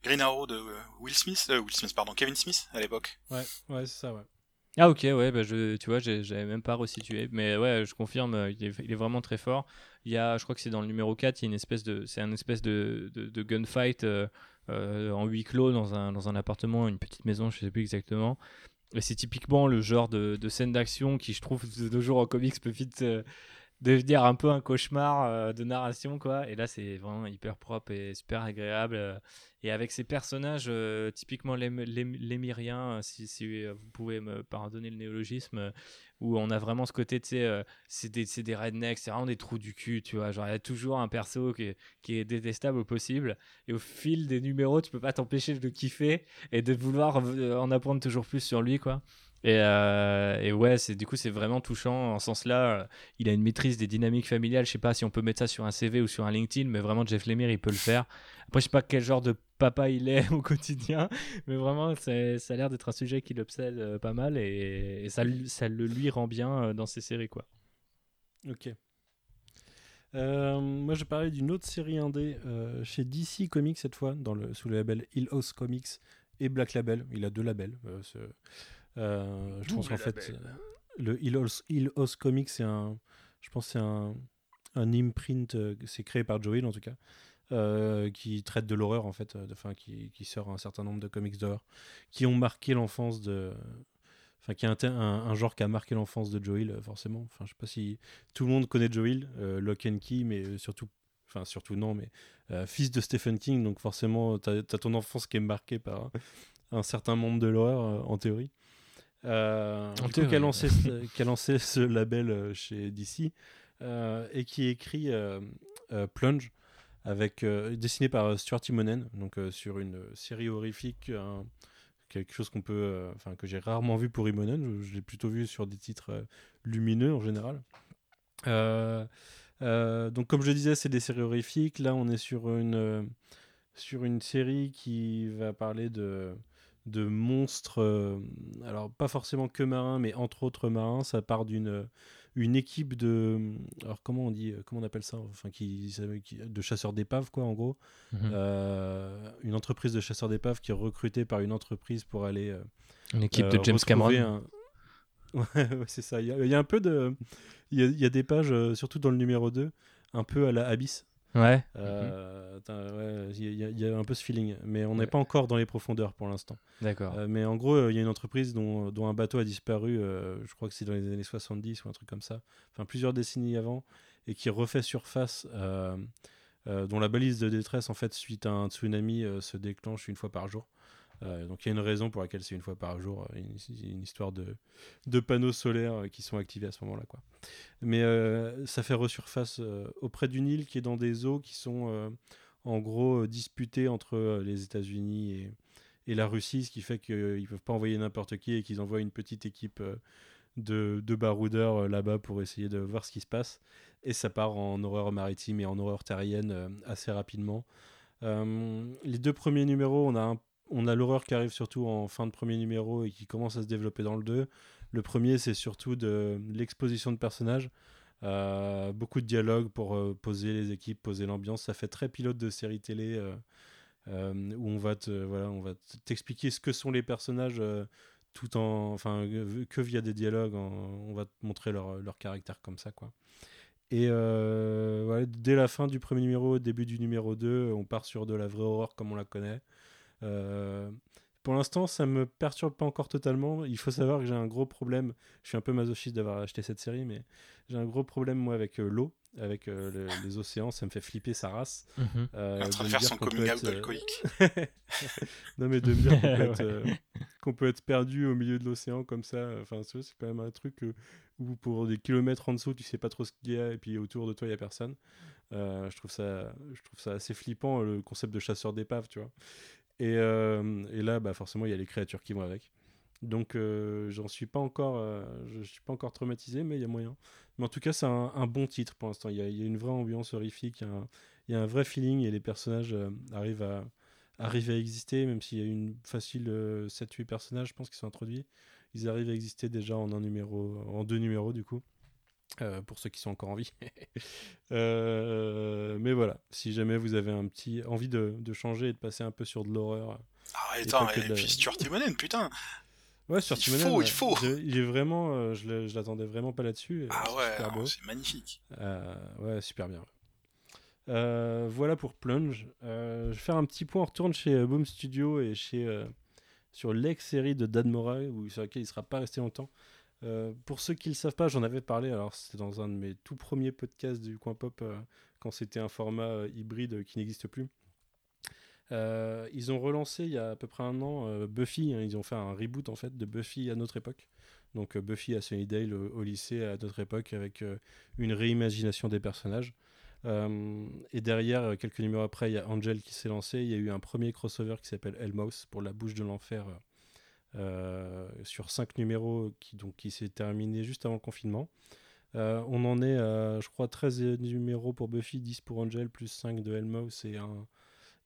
Green Arrow de Will Smith, euh, Will Smith, pardon, Kevin Smith à l'époque. Ouais, ouais, c'est ça, ouais. Ah ok, ouais, bah je, tu vois, j'avais même pas resitué, mais ouais, je confirme, il est, il est vraiment très fort. Il y a, je crois que c'est dans le numéro 4, il y a une espèce de, c'est un espèce de, de, de gunfight en huis clos dans un, dans un appartement, une petite maison, je sais plus exactement. Et c'est typiquement le genre de, de scène d'action qui, je trouve, de nos jours en comics peut vite euh, devenir un peu un cauchemar euh, de narration, quoi. Et là, c'est vraiment hyper propre et super agréable. euh, et avec ces personnages, euh, typiquement les, les, si, si vous pouvez me pardonner le néologisme, où on a vraiment ce côté, tu sais, c'est des, des rednecks, c'est vraiment des trous du cul, tu vois. Genre, il y a toujours un perso qui qui est détestable au possible. Et au fil des numéros, tu peux pas t'empêcher de le kiffer et de vouloir en apprendre toujours plus sur lui, quoi. Et, euh, et ouais, c'est du coup c'est vraiment touchant en ce sens-là. euh, Il a une maîtrise des dynamiques familiales. Je sais pas si on peut mettre ça sur un CV ou sur un LinkedIn, mais vraiment Jeff Lemire il peut le faire. Après je sais pas quel genre de papa il est au quotidien, mais vraiment ça a l'air d'être un sujet qui l'obsède euh, pas mal et, et ça, ça le lui rend bien dans ses séries quoi. Ok. Moi, je parlais d'une autre série indé euh, chez DC Comics cette fois, dans le, sous le label Hill House Comics et Black Label. Il a deux labels. Euh, je pense Double en fait, euh, le Hill House, Hill House Comics, c'est un, je pense c'est un, un imprint, euh, c'est créé par Joe Hill en tout cas. euh, qui traite de l'horreur en fait, de- enfin qui, qui sort un certain nombre de comics d'horreur qui ont marqué l'enfance de, enfin qui est un, un, un genre qui a marqué l'enfance de Joel forcément. Enfin je sais pas si tout le monde connaît Joel, euh, Lock and Key, mais surtout, enfin surtout non, mais euh, fils de Stephen King, donc forcément t'as as ton enfance qui est marquée par un, un certain monde de l'horreur en théorie. Euh, En coup, qui a lancé, ce, qui a lancé ce label euh, chez DC euh, et qui écrit euh, Plunge avec dessiné par Stuart Timonen donc sur une série horrifique quelque chose qu'on peut enfin que j'ai rarement vu pour Imonen. Je, je l'ai plutôt vu sur des titres lumineux en général. Donc comme je disais c'est des séries horrifiques. Là on est sur une sur une série qui va parler de de monstres euh, alors pas forcément que marins mais entre autres marins ça part d'une une équipe de alors comment on dit comment on appelle ça enfin qui, qui- de chasseurs d'épaves quoi en gros Mhm. Euh, une entreprise de chasseurs d'épaves qui est recrutée par une entreprise pour aller euh, Une équipe euh, de James Cameron. un- Ouais, ouais, c'est ça. Il y, a, il y a un peu de. Il y y a des pages, euh, surtout dans le numéro 2, un peu à la Abyss. Ouais. Euh, ouais, Il y, a- il y a un peu ce feeling. Mais on n'est Ouais. pas encore dans les profondeurs pour l'instant. D'accord. Euh, mais en gros, il y a une entreprise dont, dont un bateau a disparu, euh, je crois que c'est dans les années 70 ou un truc comme ça, enfin plusieurs décennies avant, et qui refait surface, dont la balise de détresse, en fait, suite à un tsunami, se déclenche une fois par jour. Euh, donc il y a une raison pour laquelle c'est une fois par jour, euh, une, histoire de, panneaux solaires euh, qui sont activés à ce moment-là. Mais ça fait resurface auprès d'une île qui est dans des eaux qui sont en gros disputées entre les États-Unis et, la Russie, ce qui fait qu'ils ne peuvent pas envoyer n'importe qui et qu'ils envoient une petite équipe de, de baroudeurs là-bas pour essayer de voir ce qui se passe. Et ça part en horreur maritime et en horreur terrienne assez rapidement. Les deux premiers numéros, on a, un- on a l'horreur qui arrive surtout en fin de premier numéro et qui commence à se développer dans le 2. Le premier, c'est surtout de l'exposition de personnages. Euh, beaucoup de dialogues pour euh, poser les équipes, poser l'ambiance. Ça fait très pilote de série télé euh, où on va t'expliquer ce que sont les personnages tout en, enfin, que via des dialogues. on va te montrer leur, caractère comme ça, quoi. Et dès la fin du premier numéro, début du numéro 2, on part sur de la vraie horreur comme on la connaît. Euh, pour l'instant, ça me perturbe pas encore totalement. Il faut savoir que j'ai un gros problème. Je suis un peu masochiste d'avoir acheté cette série, mais j'ai un gros problème moi avec euh, l'eau, avec euh, le- les océans. Ça me fait flipper sa race. Mhm. Euh, en train de faire son coming être, out euh, alcoolique. non mais de me dire qu'on peut, Ouais. être, euh, qu'on peut être perdu au milieu de l'océan comme ça, enfin c'est quand même un truc où pour des kilomètres en dessous tu sais pas trop ce qu'il y a et puis autour de toi il y a personne. Euh, je trouve ça, je trouve ça assez flippant le concept de chasseur d'épave, tu vois. Et, euh, et là bah forcément il y a les créatures qui vont avec. Donc euh, j'en suis pas encore, euh, je suis pas encore traumatisé mais il y a moyen. Mais en tout cas c'est un, bon titre pour l'instant. Il y, a- une vraie ambiance horrifique, il y a un, vrai feeling et les personnages euh, arrivent à arrivent à exister, même s'il y a une facile euh, 7-8 personnages, je pense, qui sont introduits. Ils arrivent à exister déjà en un numéro, en deux numéros du coup, euh, pour ceux qui sont encore en vie. Euh, mais voilà, si jamais vous avez un petit envie de, de changer et de passer un peu sur de l'horreur. Ah, Et attends, et de la- puis Stuart Timonen, putain. Ouais, sur Il Timonen, faut, il faut. Il est vraiment, euh, je l'attendais vraiment pas là-dessus. et Ah ouais, c'est magnifique. Euh, ouais, super bien. Voilà pour Plunge. Je vais faire un petit point. On retourne chez Boom Studio et chez sur l'ex-série de Dan Mora, où, sur laquelle il ne sera pas resté longtemps. Euh, pour ceux qui ne le savent pas, j'en avais parlé. Alors, c'était dans un de mes tout premiers podcasts du Coin Pop, euh, quand c'était un format euh, hybride qui n'existe plus. Ils ont relancé il y a à peu près un an Buffy. hein. ils ont fait un reboot en fait de Buffy à notre époque. Donc Buffy à Sunnydale au, lycée à notre époque avec une réimagination des personnages. Et derrière, quelques numéros après, il y a Angel qui s'est lancé. Il y a eu un premier crossover qui s'appelle Hellmouth pour la bouche de l'enfer sur cinq numéros qui, qui s'est terminé juste avant le confinement. Euh, on en est je crois, 13 numéros pour Buffy, 10 pour Angel, plus 5 de Hellmouth et un,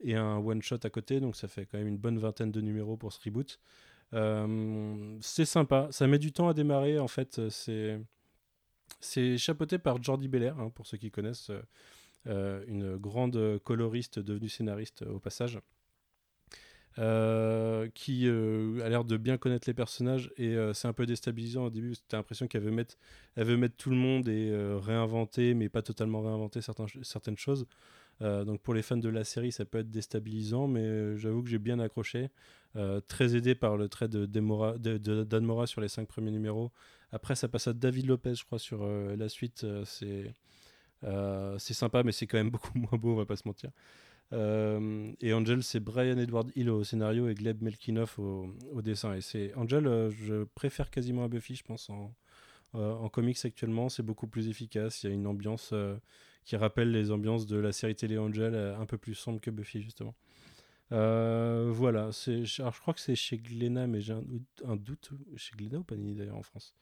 et un one-shot à côté. Donc ça fait quand même une bonne vingtaine de numéros pour ce reboot. Euh, c'est sympa. Ça met du temps à démarrer, en fait. C'est... Chapeauté par Jordi Belair, hein, pour ceux qui connaissent, euh, euh, une grande coloriste devenue scénariste euh, au passage. Euh, qui euh, a l'air de bien connaître les personnages et euh, c'est un peu déstabilisant au début parce t'as l'impression qu'elle veut mettre, elle veut mettre tout le monde et réinventer, mais pas totalement réinventer certains, certaines choses. Donc pour les fans de la série, ça peut être déstabilisant, mais j'avoue que j'ai bien accroché. Très aidé par le trait de, d'Anne Mora sur les cinq premiers numéros. Après, ça passe à David Lopez, je crois, sur la suite. c'est sympa, mais c'est quand même beaucoup moins beau, on va pas se mentir. Euh, et Angel, c'est Brian Edward Hill au scénario et Gleb Melkinov au, dessin. Et c'est Angel, euh, je préfère quasiment à Buffy, je pense, en, euh, en comics actuellement. C'est beaucoup plus efficace. Il y a une ambiance qui rappelle les ambiances de la série télé Angel, un peu plus sombre que Buffy, justement. Voilà, je crois que c'est chez Glénat, mais j'ai un, doute-. Chez Glénat ou Panini d'ailleurs en France?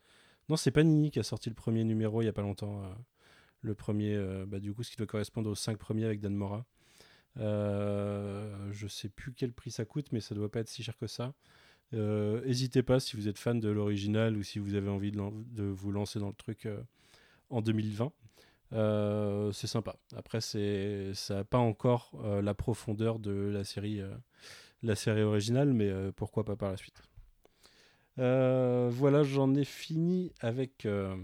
Non, c'est Panini qui a sorti le premier numéro il y a pas longtemps. le premier, bah, du coup, ce qui doit correspondre aux cinq premiers avec Dan Mora. Euh, je sais plus quel prix ça coûte, mais ça doit pas être si cher que ça. Euh, N'hésitez pas si vous êtes fan de l'original ou si vous avez envie de, vous lancer dans le truc euh, en 2020. Euh, c'est sympa. Après, c'est ça n'a pas encore euh, la profondeur de la série, euh, la série originale, mais euh, pourquoi pas par la suite. Euh, voilà, j'en ai fini avec euh,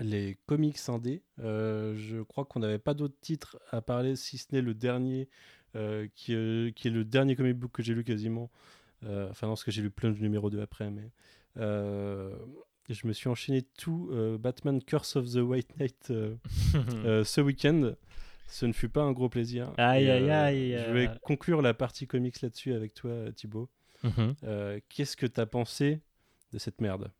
les comics indés. Euh, je crois qu'on n'avait pas d'autres titres à parler, si ce n'est le dernier, euh, qui, euh, qui est le dernier comic book que j'ai lu quasiment. Euh, enfin, non, parce que j'ai lu plein de numéro 2 après, mais je me suis enchaîné tout Batman Curse of the White Knight ce week-end. Ce ne fut pas un gros plaisir. Aïe, Et, aïe, aïe, Je vais conclure la partie comics là-dessus avec toi, Thibaut. Mhm. Qu'est-ce que t'as pensé de cette merde?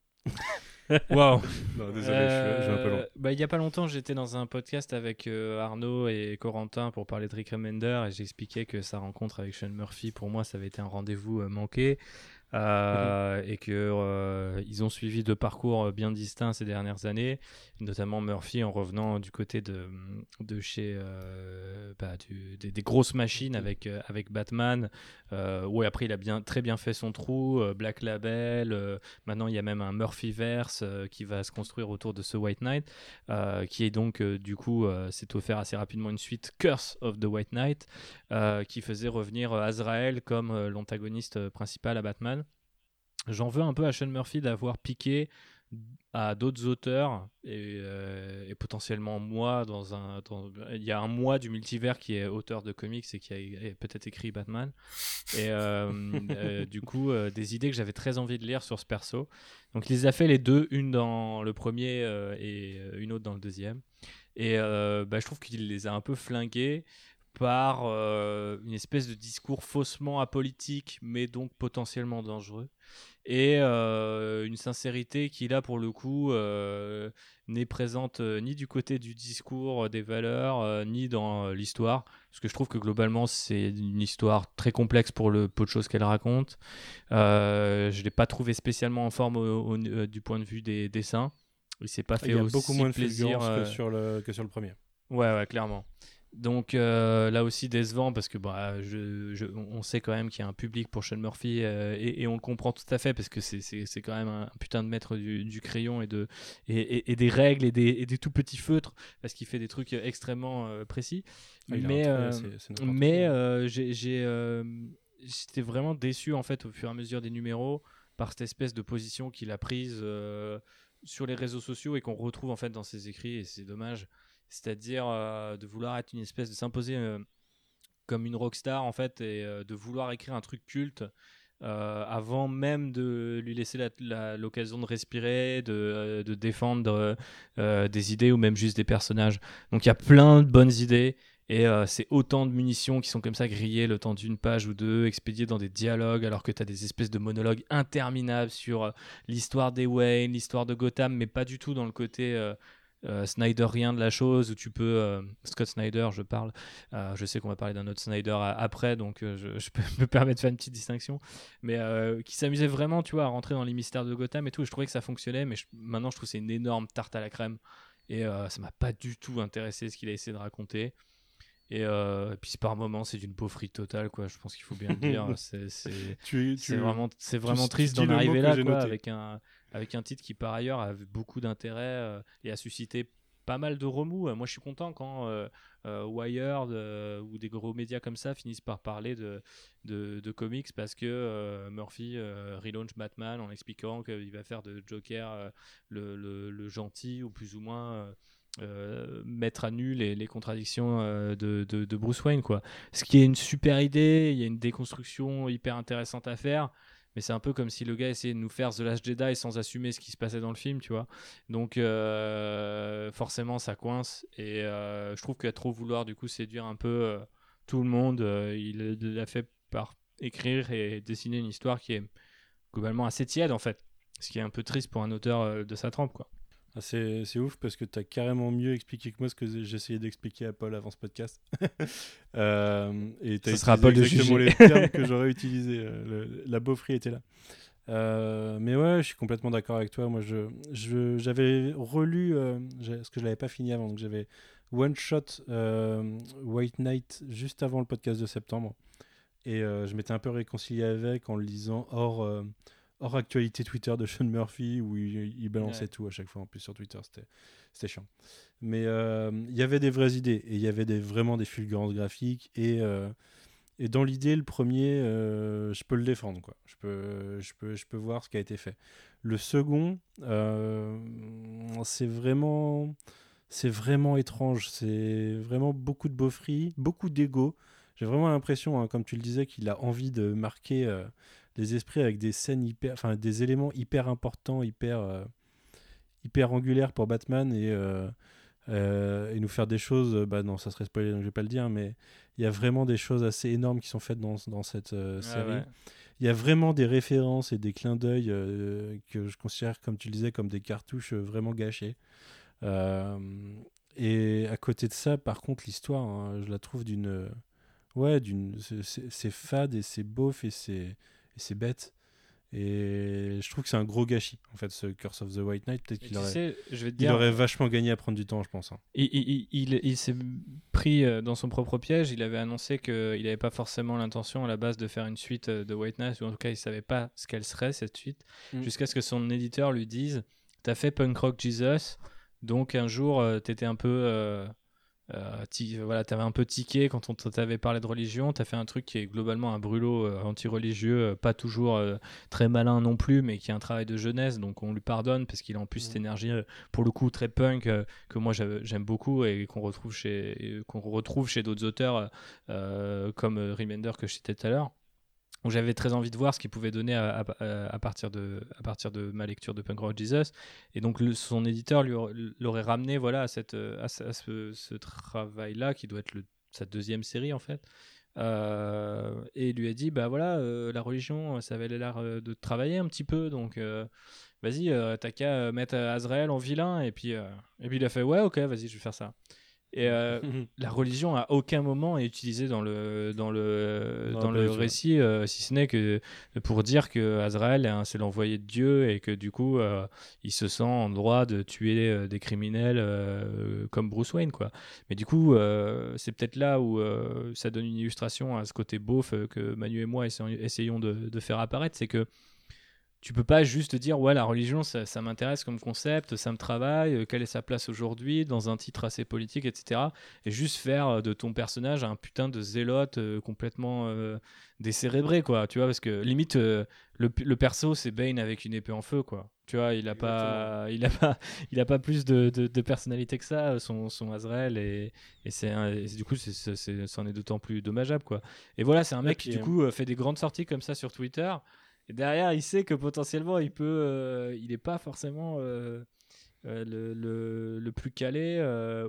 Waouh. Non, désolé, je suis- je suis un peu long. Euh, bah, il y a pas longtemps, j'étais dans un podcast avec euh, Arnaud et Corentin pour parler de Rick Remender et j'expliquais que sa rencontre avec Sean Murphy, pour moi, ça avait été un rendez-vous euh, manqué. Euh, et que euh, ils ont suivi deux parcours euh, bien distincts ces dernières années, notamment Murphy en revenant du côté de, de chez bah, des, grosses machines avec, avec Batman, où après il a bien, très bien fait son trou, Black Label, Maintenant, il y a même un Murphyverse qui va se construire autour de ce White Knight, qui est donc, du coup, s'est offert assez rapidement une suite Curse of the White Knight, qui faisait revenir Azrael comme l'antagoniste principal à Batman. J'en veux un peu à Sean Murphy d'avoir piqué à d'autres auteurs et, euh, et potentiellement moi dans un dans- il y a un moi du multivers qui est auteur de comics et qui a peut-être écrit Batman. Et euh, euh, du coup des idées que j'avais très envie de lire sur ce perso. Donc il les a fait les deux une dans le premier et une autre dans le deuxième. Et bah, je trouve qu'il les a un peu flingués par euh, une espèce de discours faussement apolitique mais donc potentiellement dangereux et euh, une sincérité qui là pour le coup euh, n'est présente ni du côté du discours des valeurs ni dans l'histoire parce que je trouve que globalement c'est une histoire très complexe pour le peu de choses qu'elle raconte je l'ai pas trouvé spécialement en forme au- au- du point de vue des dessins il s'est pas fait Il y a aussi beaucoup moins de plaisir que, sur le, que sur le premier. Ouais, ouais, clairement. Donc euh, là aussi décevant parce que bah, je, je- on sait quand même qu'il y a un public pour Sean Murphy euh, et, et on le comprend tout à fait parce que c'est- quand même un putain de maître du, du crayon et, de, et, et- et des règles et des, et des tout petits feutres parce qu'il fait des trucs extrêmement euh, précis. Ah, mais j'étais vraiment déçu en fait au fur et à mesure des numéros par cette espèce de position qu'il a prise sur les réseaux sociaux et qu'on retrouve en fait dans ses écrits et c'est dommage c'est-à-dire euh, de vouloir être une espèce de s'imposer euh, comme une rockstar en fait et euh, de vouloir écrire un truc culte avant même de lui laisser la- la- l'occasion de respirer, de, défendre des idées ou même juste des personnages. Donc il y a plein de bonnes idées et c'est autant de munitions qui sont comme ça grillées le temps d'une page ou deux, expédiées dans des dialogues alors que tu as des espèces de monologues interminables sur l'histoire des Wayne, l'histoire de Gotham, mais pas du tout dans le côté... euh, Snyderien de la chose où tu peux euh, Scott Snyder je parle. Euh, je sais qu'on va parler d'un autre Snyder après donc euh, je, je peux me permettre de faire une petite distinction. Mais qui s'amusait vraiment tu vois à rentrer dans les mystères de Gotham et tout je trouvais que ça fonctionnait mais je- maintenant je trouve que c'est une énorme tarte à la crème. Et ça m'a pas du tout intéressé ce qu'il a essayé de raconter. Et, euh, et puis par moments c'est d'une pauvrerie totale quoi. Je pense qu'il faut bien le dire. C'est vraiment, c'est vraiment tu triste d'en arriver là, quoi, avec un, avec un titre qui par ailleurs a beaucoup d'intérêt euh, et a suscité pas mal de remous. Euh, Moi, je suis content quand euh, Wired ou des gros médias comme ça finissent par parler de, comics parce que Murphy relaunch Batman en expliquant qu'il va faire de Joker le, gentil ou plus ou moins mettre à nu les, contradictions de, de, de Bruce Wayne quoi. Ce qui est une super idée, il y a une déconstruction hyper intéressante à faire. Mais c'est un peu comme si le gars essayait de nous faire The Last Jedi sans assumer ce qui se passait dans le film, tu vois. Donc euh, forcément ça coince et euh, je trouve qu'à trop vouloir du coup séduire un peu euh, tout le monde, il l'a fait par écrire et dessiner une histoire qui est globalement assez tiède en fait. Ce qui est un peu triste pour un auteur de sa trempe quoi. Ah, c'est ouf parce que tu as carrément mieux expliqué que moi ce que j'essayais d'expliquer à Paul avant ce podcast. Euh, et t'as Ce sera Paul de exactement juger. les termes que j'aurais utilisés. euh, la beaufrie était là. Euh, mais ouais, je suis complètement d'accord avec toi. Moi, je j'avais relu, euh, parce que je l'avais pas fini avant, donc j'avais one shot euh, White Knight juste avant le podcast de septembre, et je m'étais un peu réconcilié avec en le lisant hors hors actualité Twitter de Sean Murphy où il, il balançait Ouais. tout à chaque fois en plus sur Twitter, c'était chiant. Mais euh, il y avait des vraies idées et il y avait des, vraiment des fulgurances graphiques et euh, et dans l'idée, le premier, euh, je peux le défendre. Quoi. Je, peux, je, peux, je peux voir ce qui a été fait. Le second, c'est vraiment, c'est vraiment étrange. C'est vraiment beaucoup de beaufrie, beaucoup d'ego. J'ai vraiment l'impression, hein, comme tu le disais, qu'il a envie de marquer les esprits avec des scènes hyper, enfin des éléments hyper importants, hyper, euh, hyper angulaires pour Batman et, euh, euh, et nous faire des choses. Bah non, ça serait spoilé, donc je vais pas le dire, mais il y a vraiment des choses assez énormes qui sont faites dans, dans cette série. ouais. Il y a vraiment des références et des clins d'œil que je considère, comme tu le disais, comme des cartouches vraiment gâchées. Et à côté de ça, par contre, l'histoire, hein, je la trouve d'une. Ouais, d'une. c'est- fade et c'est beauf et c'est c'est bête. Et je trouve que c'est un gros gâchis, en fait, ce Curse of the White Knight. Peut-être qu'il aurait, sais, je vais te il dire, aurait vachement gagné à prendre du temps, je pense. hein. Il, il- il- il s'est pris euh, dans son propre piège. Il avait annoncé qu'il n'avait pas forcément l'intention à la base de faire une suite euh, de White Knight, ou en tout cas, il savait pas ce qu'elle serait cette suite, Mm. jusqu'à ce que son éditeur lui dise T'as fait Punk Rock Jesus, donc un jour, euh, t'étais un peu. euh, euh, ti- voilà, t'avais un peu tiqué quand on t'avait parlé de religion. T'as fait un truc qui est globalement un brûlot euh, anti-religieux, euh, pas toujours euh, très malin non plus, mais qui est un travail de jeunesse, donc on lui pardonne parce qu'il a en plus cette énergie, euh, pour le coup, très punk, euh, que moi j'aime beaucoup et qu'on retrouve chez, et qu'on retrouve chez d'autres auteurs euh, euh, comme euh, Remender que je citais tout à l'heure. Donc j'avais très envie de voir ce qu'il pouvait donner à, partir de, ma lecture de Punk Rock Jesus. Et donc son éditeur l'aurait ramené voilà, à, euh, ce, travail-là, qui doit être sa deuxième série en fait. Euh, et lui a dit bah voilà euh, la religion ça avait l'air de travailler un petit peu donc vas-y t'as qu'à mettre Azrael en vilain et puis et puis il a fait ouais ok vas-y je vais faire ça et euh, la religion à aucun moment est utilisée dans le dans le Non, dans le récit euh, si ce n'est que pour dire que Azrael hein, c'est l'envoyé de Dieu et que du coup euh, il se sent en droit de tuer des criminels comme Bruce Wayne quoi. Mais du coup c'est peut-être là où ça donne une illustration à ce côté beauf que Manu et moi essayons, essayons de, de faire apparaître c'est que tu peux pas juste dire ouais la religion ça, ça m'intéresse comme concept ça me travaille euh, quelle est sa place aujourd'hui dans un titre assez politique etc et juste faire euh, de ton personnage un putain de zélote euh, complètement euh, décérébré quoi. Tu vois parce que limite le, le perso c'est Bane avec une épée en feu quoi. Tu vois il a pas il a pas il a pas plus de, de, de personnalité que ça son, son Azrael et, et c'est du coup c'est c'est- c'est- c'en est d'autant plus dommageable quoi. Et voilà c'est un mec qui du coup fait des grandes sorties comme ça sur Twitter et derrière, il sait que potentiellement, il peut, euh, il n'est pas forcément euh, euh, le, plus calé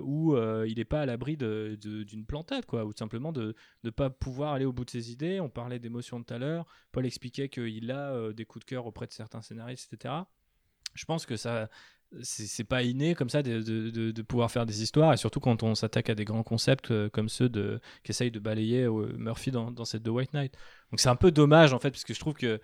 ou il n'est pas à l'abri d'une plantade, quoi, ou simplement de ne pas pouvoir aller au bout de ses idées. On parlait d'émotion tout à l'heure. Paul expliquait qu'il a des coups de cœur auprès de certains scénaristes, etc. Je pense que ça. C'est pas inné comme ça de, pouvoir faire des histoires et surtout quand on s'attaque à des grands concepts comme ceux qu'essaye de balayer Murphy dans, dans cette The White Knight. Donc c'est un peu dommage en fait parce que je trouve que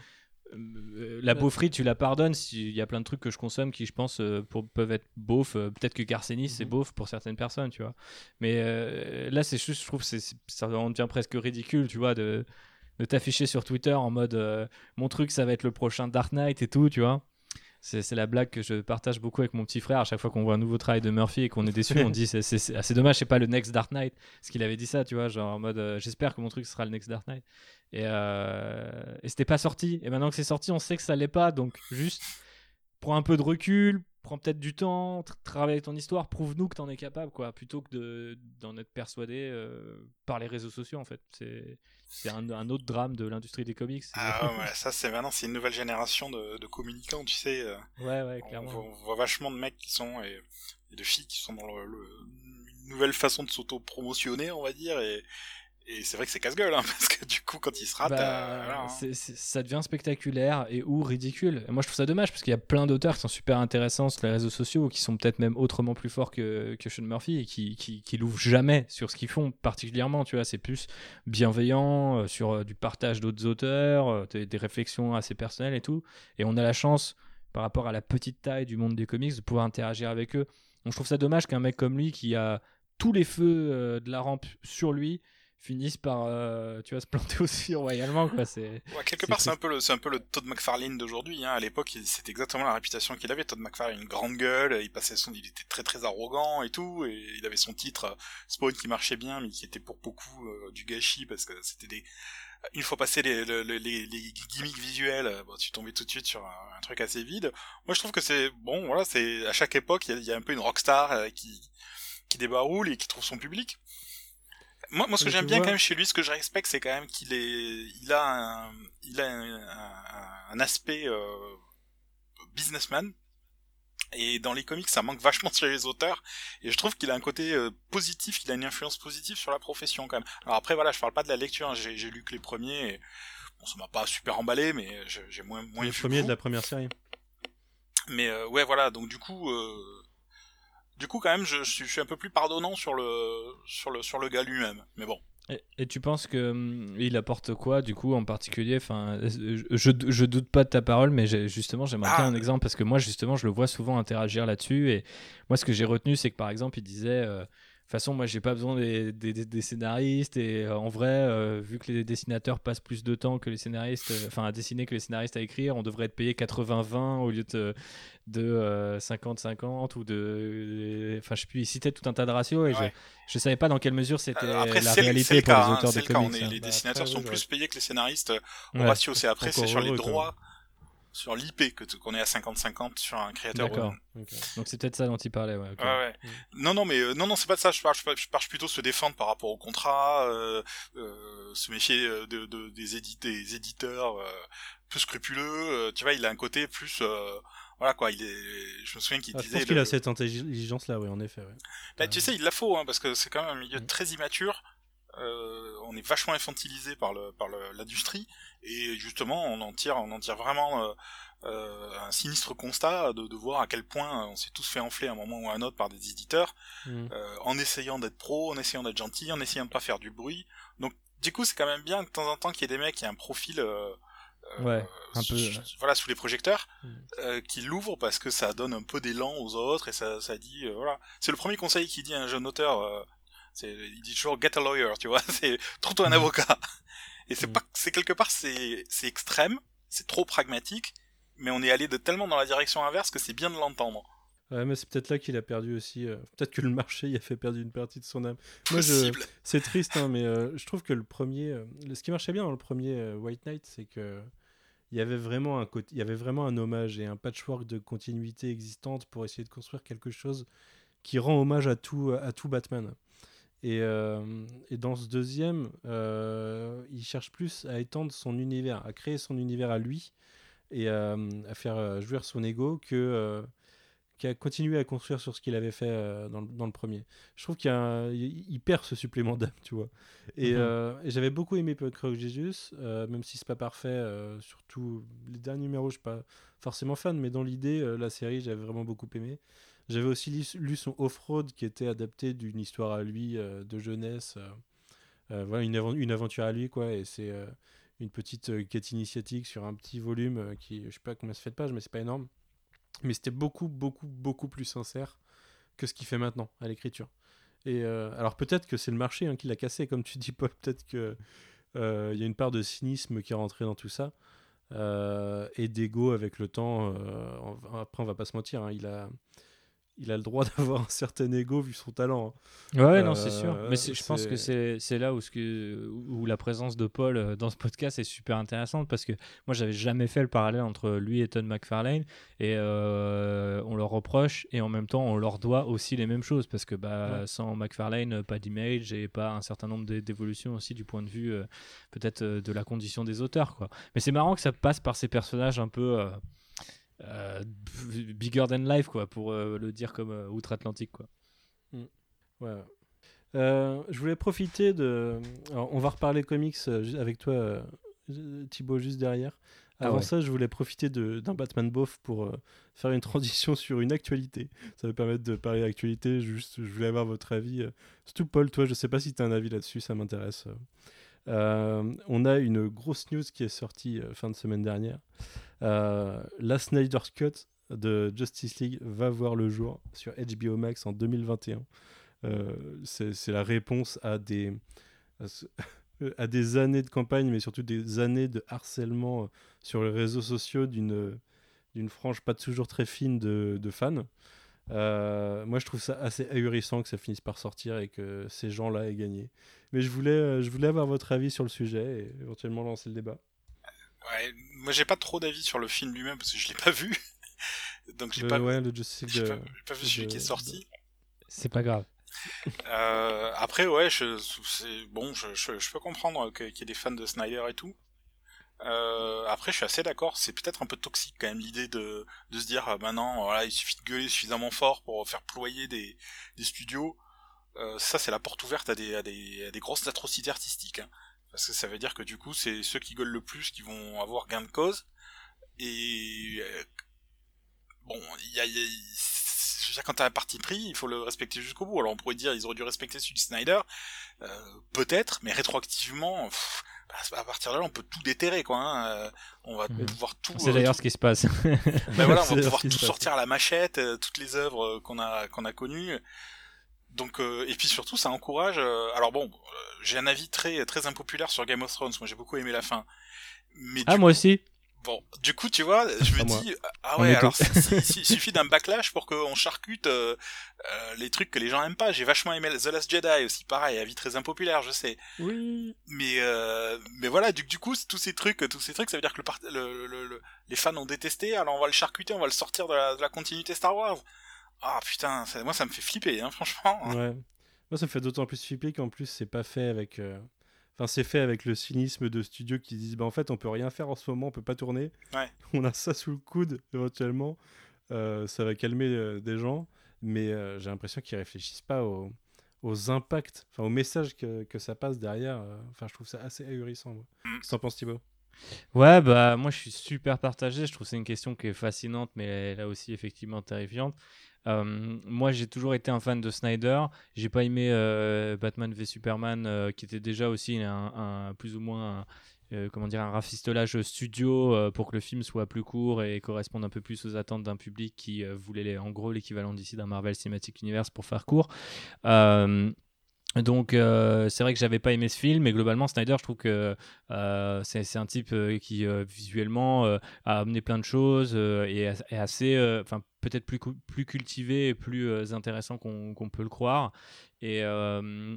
la Ouais. beaufrie, tu la pardonnes s'il y a plein de trucs que je consomme qui, je pense, euh, pour- peuvent être beaufs. Euh, Peut-être que Garcenis, c'est Mhm. beauf pour certaines personnes, tu vois. Mais euh, là, c'est juste, je trouve, c'est, c'est- ça en devient presque ridicule, tu vois, de, de t'afficher sur Twitter en mode euh, mon truc, ça va être le prochain Dark Knight et tout, tu vois. C'est c'est la blague que je partage beaucoup avec mon petit frère. À chaque fois qu'on voit un nouveau travail de Murphy et qu'on est déçu, on dit c'est- c'est c'est assez dommage, c'est pas le Next Dark Knight. Parce qu'il avait dit ça, tu vois, genre en mode euh, j'espère que mon truc sera le Next Dark Knight. Et, euh, et c'était pas sorti. Et maintenant que c'est sorti, on sait que ça l'est pas. Donc juste prends un peu de recul, prends peut-être du temps, tra- travaille avec ton histoire, prouve-nous que t'en es capable, quoi, plutôt que de- d'en être persuadé euh, par les réseaux sociaux, en fait. C'est un, un autre drame de l'industrie des comics. Ah ouais, ça c'est maintenant c'est une nouvelle génération de, de communicants, tu sais. euh, ouais, ouais, clairement. on voit vachement de mecs qui sont et, et de filles qui sont dans le, le- une nouvelle façon de s'auto-promotionner, on va dire. Et, et c'est vrai que c'est casse-gueule, hein, parce que du coup, quand ils se ratent, Bah, euh, voilà, hein. ça devient spectaculaire et ou ridicule. Et moi, je trouve ça dommage parce qu'il y a plein d'auteurs qui sont super intéressants sur les réseaux sociaux, qui sont peut-être même autrement plus forts que, que Sean Murphy et qui, qui, qui l'ouvrent jamais sur ce qu'ils font particulièrement. Tu vois, c'est plus bienveillant euh, sur euh, du partage d'autres auteurs, euh, des, des réflexions assez personnelles et tout. Et on a la chance, par rapport à la petite taille du monde des comics, de pouvoir interagir avec eux. Donc, je trouve ça dommage qu'un mec comme lui, qui a tous les feux de la rampe sur lui, finisse par euh, tu vois se planter aussi royalement quoi c'est Ouais, quelque part, c'est un peu le, c'est un peu le Todd McFarlane d'aujourd'hui. Hein. À l'époque, c'était exactement la réputation qu'il avait. Todd McFarlane, une grande gueule, il passait son, il était très très arrogant et tout, et il avait son titre euh, Spawn qui marchait bien, mais qui était pour beaucoup euh, du gâchis parce que c'était des, une fois passé les, les, les, les gimmicks visuels, euh, bon, tu tombais tout de suite sur un, un truc assez vide. Moi, je trouve que c'est bon. Voilà, c'est à chaque époque, il y a, il y a un peu une rockstar euh, qui qui débaroule et qui trouve son public. Moi, moi, ce que j'aime bien vois- quand même chez lui, ce que je respecte, c'est quand même qu'il est, il a un, il a un, un- un aspect euh, businessman. Et dans les comics, ça manque vachement chez les auteurs. Et je trouve qu'il a un côté euh, positif, il a une influence positive sur la profession quand même. Alors après, voilà, je parle pas de la lecture. hein, J'ai, lu que les premiers. Et, bon, ça m'a pas super emballé, mais j'ai, moins, moins le vu premier que de la première série. Mais euh, ouais, voilà. Donc du coup, euh, du coup, quand même, je, je suis, un peu plus pardonnant sur le, sur le, sur le gars lui-même. Mais bon. et, et tu penses que hum, il apporte quoi du coup en particulier? Enfin je, je, je doute pas de ta parole mais justement j'aimerais Ah. un exemple parce que moi justement je le vois souvent interagir là-dessus et moi ce que j'ai retenu c'est que par exemple il disait euh, toute façon, moi, j'ai pas besoin des, des- des- des scénaristes. Et euh, en vrai, euh, vu que les dessinateurs passent plus de temps que les scénaristes, euh, enfin à dessiner que les scénaristes à écrire, on devrait être payé 80-20 au lieu de, de euh, 50-50 ou de. Enfin, je sais plus, il citait tout un tas de ratios et Ouais. je, je savais pas dans quelle mesure c'était Euh, après, la c'est le- réalité le pour cas, les hein, auteurs c'est de le cas. On comics. est- hein. les Bah, dessinateurs après, sont plus payés que les scénaristes au Ouais. ratio. C'est après, c'est sur les droits, sur l'IP que qu'on est à 50-50 sur un créateur. D'accord. Donc c'est peut-être ça dont il parlait. Ouais, ouais. Non, non, mais euh, non, non, c'est pas de ça. Je parle, je parle, je parle plutôt de se défendre par rapport au contrat, euh, euh, se méfier euh, de, de- des, édit- des éditeurs euh, plus scrupuleux. euh, tu vois, il a un côté plus, euh, voilà quoi. Il est, je me souviens qu'il Ah, je disait. pense qu'il le- a cette intelligence-là, oui, en effet. ouais. Bah, tu sais, il la faut, hein, parce que c'est quand même un milieu Mm. très immature. Euh, on est vachement infantilisé par le par l'industrie et justement on en tire on en tire vraiment euh, euh, un sinistre constat de, de voir à quel point on s'est tous fait enfler à un moment ou à un autre par des éditeurs Mm. euh, en essayant d'être pro, en essayant d'être gentil, en essayant de pas faire du bruit. Donc du coup c'est quand même bien de temps en temps qu'il y ait des mecs qui aient un profil Ouais, un sous- peu, sous- ouais. voilà sous les projecteurs Mm. euh, qui l'ouvrent parce que ça donne un peu d'élan aux autres et ça ça dit euh, voilà c'est le premier conseil qu'il dit à un jeune auteur euh, il dit toujours get a lawyer tu vois c'est trouve-toi un Mm. avocat et c'est Mm. pas c'est quelque part c'est c'est extrême c'est trop pragmatique mais on est allé de tellement dans la direction inverse que c'est bien de l'entendre Ouais, mais c'est peut-être là qu'il a perdu aussi. euh, Peut-être que le marché il a fait perdre une partie de son âme. Moi, je... possible c'est triste, hein, mais euh, je trouve que le premier, euh, ce qui marchait bien dans le premier White Knight, c'est que il y avait vraiment un côté, il y avait vraiment un hommage et un patchwork de continuité existante pour essayer de construire quelque chose qui rend hommage à tout, à tout Batman. Et, euh, et dans ce deuxième, euh, il cherche plus à étendre son univers, à créer son univers à lui et euh, à faire jouir son ego que euh, qu'à continuer à construire sur ce qu'il avait fait dans, le, dans le premier. Je trouve qu'il perd ce supplément d'âme, tu vois. Et, Mhm. et j'avais beaucoup aimé Croc Jesus, même si c'est pas parfait, surtout les derniers numéros, je suis pas forcément fan, mais dans l'idée, la série, j'avais vraiment beaucoup aimé. J'avais aussi lu, son Off-Road qui était adapté d'une histoire à lui euh, de jeunesse. euh, euh, voilà, une, une aventure à lui, quoi. Et c'est une petite quête initiatique sur un petit volume qui, je sais pas combien ça fait de pages, mais c'est pas énorme. Mais c'était beaucoup, beaucoup, beaucoup plus sincère que ce qu'il fait maintenant à l'écriture. Et alors peut-être que c'est le marché hein, qui l'a cassé, comme tu dis, Paul. Peut-être que il y a une part de cynisme qui est rentrée dans tout ça. et d'ego avec le temps. après, on va pas se mentir, hein, il a, il a le droit d'avoir un certain ego vu son talent. hein. Ouais, non, c'est sûr. Euh, Mais c'est- je pense que c'est- là où, ce que, où la présence de Paul euh, dans ce podcast est super intéressante parce que moi, j'avais jamais fait le parallèle entre lui et Todd McFarlane et euh, on leur reproche et en même temps, on leur doit aussi les mêmes choses parce que bah, Ouais. sans McFarlane, pas d'image et pas un certain nombre d'é- d'évolutions aussi du point de vue euh, peut-être de la condition des auteurs. Quoi. Mais c'est marrant que ça passe par ces personnages un peu. Euh, bigger than life quoi pour euh, le dire comme euh, outre-Atlantique quoi. Ouais. Euh, je voulais profiter de. Alors, on va reparler comics avec toi, Thibaut, juste derrière. Ah Avant ouais. ça, je voulais profiter d'un Batman Bof pour faire une transition sur une actualité. Ça va permettre de parler d'actualité. Juste, je voulais avoir votre avis. Surtout, Paul, toi, je sais pas si tu as un avis là-dessus, ça m'intéresse. Euh, on a une grosse news qui est sortie euh, fin de semaine dernière. Euh, la Snyder Cut de Justice League va voir le jour sur HBO Max en 2021. Euh, c'est la réponse à des, à, des années de campagne, mais surtout des années de harcèlement sur les réseaux sociaux d'une frange pas toujours très fine de fans. Euh, moi, je trouve ça assez ahurissant que ça finisse par sortir et que ces gens-là aient gagné. Mais je voulais, euh, je voulais avoir votre avis sur le sujet et éventuellement lancer le débat. Ouais, moi j'ai pas trop d'avis sur le film lui-même parce que je l'ai pas vu. Donc j'ai Le- pas, ouais, le Justice League j'ai de- pas, vu celui de- qui est sorti. C'est pas grave. Euh, après, ouais, je, bon, je, je, je peux comprendre qu'il y ait des fans de Snyder et tout. Euh, après, je suis assez d'accord. C'est peut-être un peu toxique quand même l'idée de, de se dire euh, maintenant, voilà, il suffit de gueuler suffisamment fort pour faire ployer des, des studios. Euh, ça, c'est la porte ouverte à des, à des, à des grosses atrocités artistiques. hein. Parce que ça veut dire que du coup, c'est ceux qui gueulent le plus qui vont avoir gain de cause. Et euh, bon, il y a, y a- quand t'as un parti pris, il faut le respecter jusqu'au bout. Alors on pourrait dire ils auraient dû respecter celui de Snyder, euh, peut-être, mais rétroactivement, pff, bah, à partir de là, on peut tout déterrer, quoi. hein. Euh, On va Mhm. pouvoir tout. C'est euh, d'ailleurs tout- ce qui se passe. ben voilà, on va pouvoir tout sortir à la machette, euh, toutes les œuvres euh, qu'on a qu'on a connues. Donc euh, et puis surtout, ça encourage. euh, alors bon, euh, j'ai un avis très très impopulaire sur Game of Thrones. Moi, j'ai beaucoup aimé la fin. Mais ah moi aussi. Bon, du coup, tu vois, je me dis, ah ouais, alors il suffit d'un backlash pour qu'on charcute euh, euh, les trucs que les gens aiment pas. J'ai vachement aimé The Last Jedi aussi, pareil, avis très impopulaire, je sais. Oui. Mais euh, mais voilà, du, du coup, tous ces trucs, tous ces trucs, ça veut dire que le, part- le, le- le- les fans ont détesté. Alors on va le charcuter, on va le sortir de la, de la continuité Star Wars. Ah putain, ça- moi ça me fait flipper, hein, franchement. Ouais. Moi, ça me fait d'autant plus flipper qu'en plus, c'est pas fait avec. Enfin, c'est fait avec le cynisme de studios qui disent bah, en fait, on peut rien faire en ce moment, on peut pas tourner. Ouais. On a ça sous le coude, éventuellement. Euh, ça va calmer euh, des gens. Mais euh, j'ai l'impression qu'ils réfléchissent pas aux, aux impacts, enfin, aux messages que, que ça passe derrière. Enfin, je trouve ça assez ahurissant. Moi. Mm. Qu'est-ce que t'en penses, Thibaut? Ouais, bah moi je suis super partagé. Je trouve que c'est une question qui est fascinante, mais là aussi effectivement terrifiante. Euh, moi j'ai toujours été un fan de Snyder. J'ai pas aimé euh, Batman v Superman, euh, qui était déjà aussi un, un- plus ou moins un, comment dire un rafistolage studio pour que le film soit plus court et corresponde un peu plus aux attentes d'un public qui voulait en gros l'équivalent d'ici d'un Marvel Cinematic Universe pour faire court. Donc euh, c'est vrai que j'avais pas aimé ce film, mais globalement Snyder, je trouve que euh, c'est un type euh, qui visuellement a amené plein de choses et est assez, enfin peut-être plus plus cultivé et plus intéressant qu'on peut le croire. Et,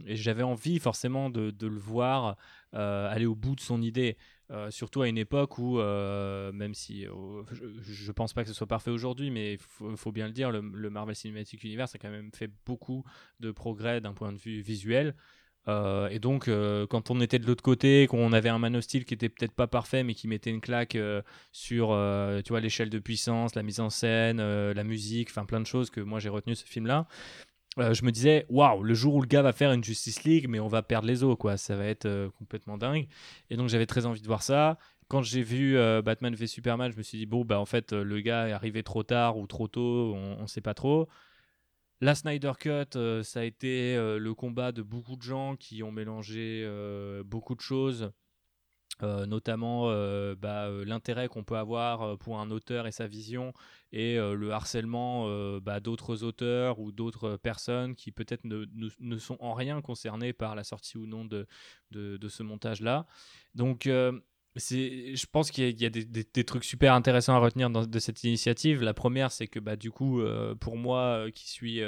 j'avais envie forcément de, le voir aller au bout de son idée. Euh, surtout à une époque où, euh, même si euh, je, je pense pas que ce soit parfait aujourd'hui, mais il faut, bien le dire, le, Marvel Cinematic Universe a quand même fait beaucoup de progrès d'un point de vue visuel. Et donc, quand on était de l'autre côté, qu'on avait un Man of qui était peut-être pas parfait, mais qui mettait une claque sur, tu vois, l'échelle de puissance, la mise en scène, la musique, enfin plein de choses que moi j'ai retenu ce film-là. Euh, je me disais, waouh, le jour où le gars va faire une Justice League, mais on va perdre les os, quoi. Ça va être euh, complètement dingue. Et donc, j'avais très envie de voir ça. Quand j'ai vu euh, Batman v Superman, je me suis dit, bon, bah, en fait, le gars est arrivé trop tard ou trop tôt, on ne sait pas trop. La Snyder Cut, ça a été le combat de beaucoup de gens qui ont mélangé beaucoup de choses. Euh, notamment euh, bah, euh, l'intérêt qu'on peut avoir pour un auteur et sa vision et le harcèlement bah, d'autres auteurs ou d'autres personnes qui peut-être ne, sont en rien concernés par la sortie ou non de, de, ce montage-là. Donc je pense qu'il y a, des, trucs super intéressants à retenir de cette initiative. La première, c'est que bah, du coup, pour moi, qui suis,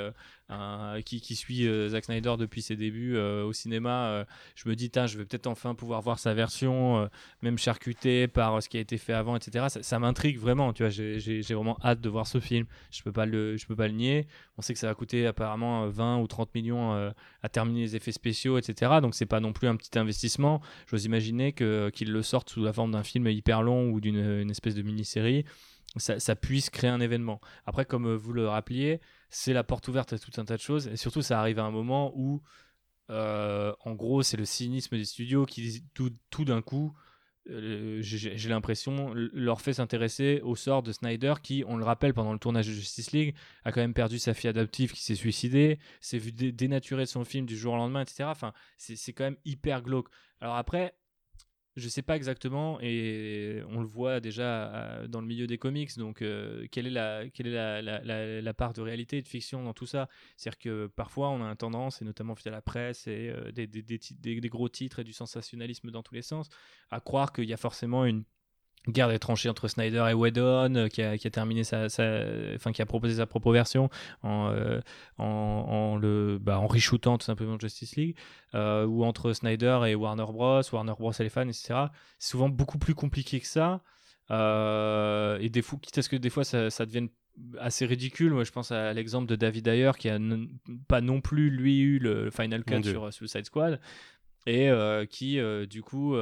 un- qui, suis euh, Zack Snyder depuis ses débuts euh, au cinéma, euh, je me dis, je vais peut-être enfin pouvoir voir sa version, même charcutée par ce qui a été fait avant, etc. Ça, m'intrigue vraiment. Tu vois, j'ai, vraiment hâte de voir ce film. Je peux peux pas le nier. On sait que ça va coûter apparemment euh, 20 ou 30 millions à terminer les effets spéciaux, etc. Donc c'est pas non plus un petit investissement. J'ose imaginer que qu'ils le sortent sous la forme d'un film hyper long ou d'une une espèce de mini-série. Ça, puisse créer un événement. Après, comme vous le rappeliez, c'est la porte ouverte à tout un tas de choses. Et surtout, ça arrive à un moment où, euh, en gros, c'est le cynisme des studios qui, tout, tout d'un coup, euh, j'ai l'impression, leur fait s'intéresser au sort de Snyder qui, on le rappelle, pendant le tournage de Justice League, a quand même perdu sa fille adoptive qui s'est suicidée, s'est vu dé- dénaturer son film du jour au lendemain, etc. Enfin, c'est quand même hyper glauque. Alors après, je sais pas exactement, et on le voit déjà euh, dans le milieu des comics, donc euh, quelle est, la, quelle est la, la, la- part de réalité et de fiction dans tout ça? C'est-à-dire que parfois on a une tendance, et notamment via la presse, et euh, des, des, des- des gros titres et du sensationnalisme dans tous les sens, à croire qu'il y a forcément une guerre des tranchées entre Snyder et Whedon euh, qui, a, qui a terminé sa, enfin qui a proposé sa propre version en, euh, en, en le bah, en reshootant tout simplement Justice League euh, ou entre Snyder et Warner Bros Warner Bros et les fans etc c'est souvent beaucoup plus compliqué que ça Euh, et des fois quitte à ce que des fois ça, ça devienne assez ridicule. Moi je pense à l'exemple de David Ayer qui a pas non plus lui eu le final cut sur euh, Suicide Squad et qui du coup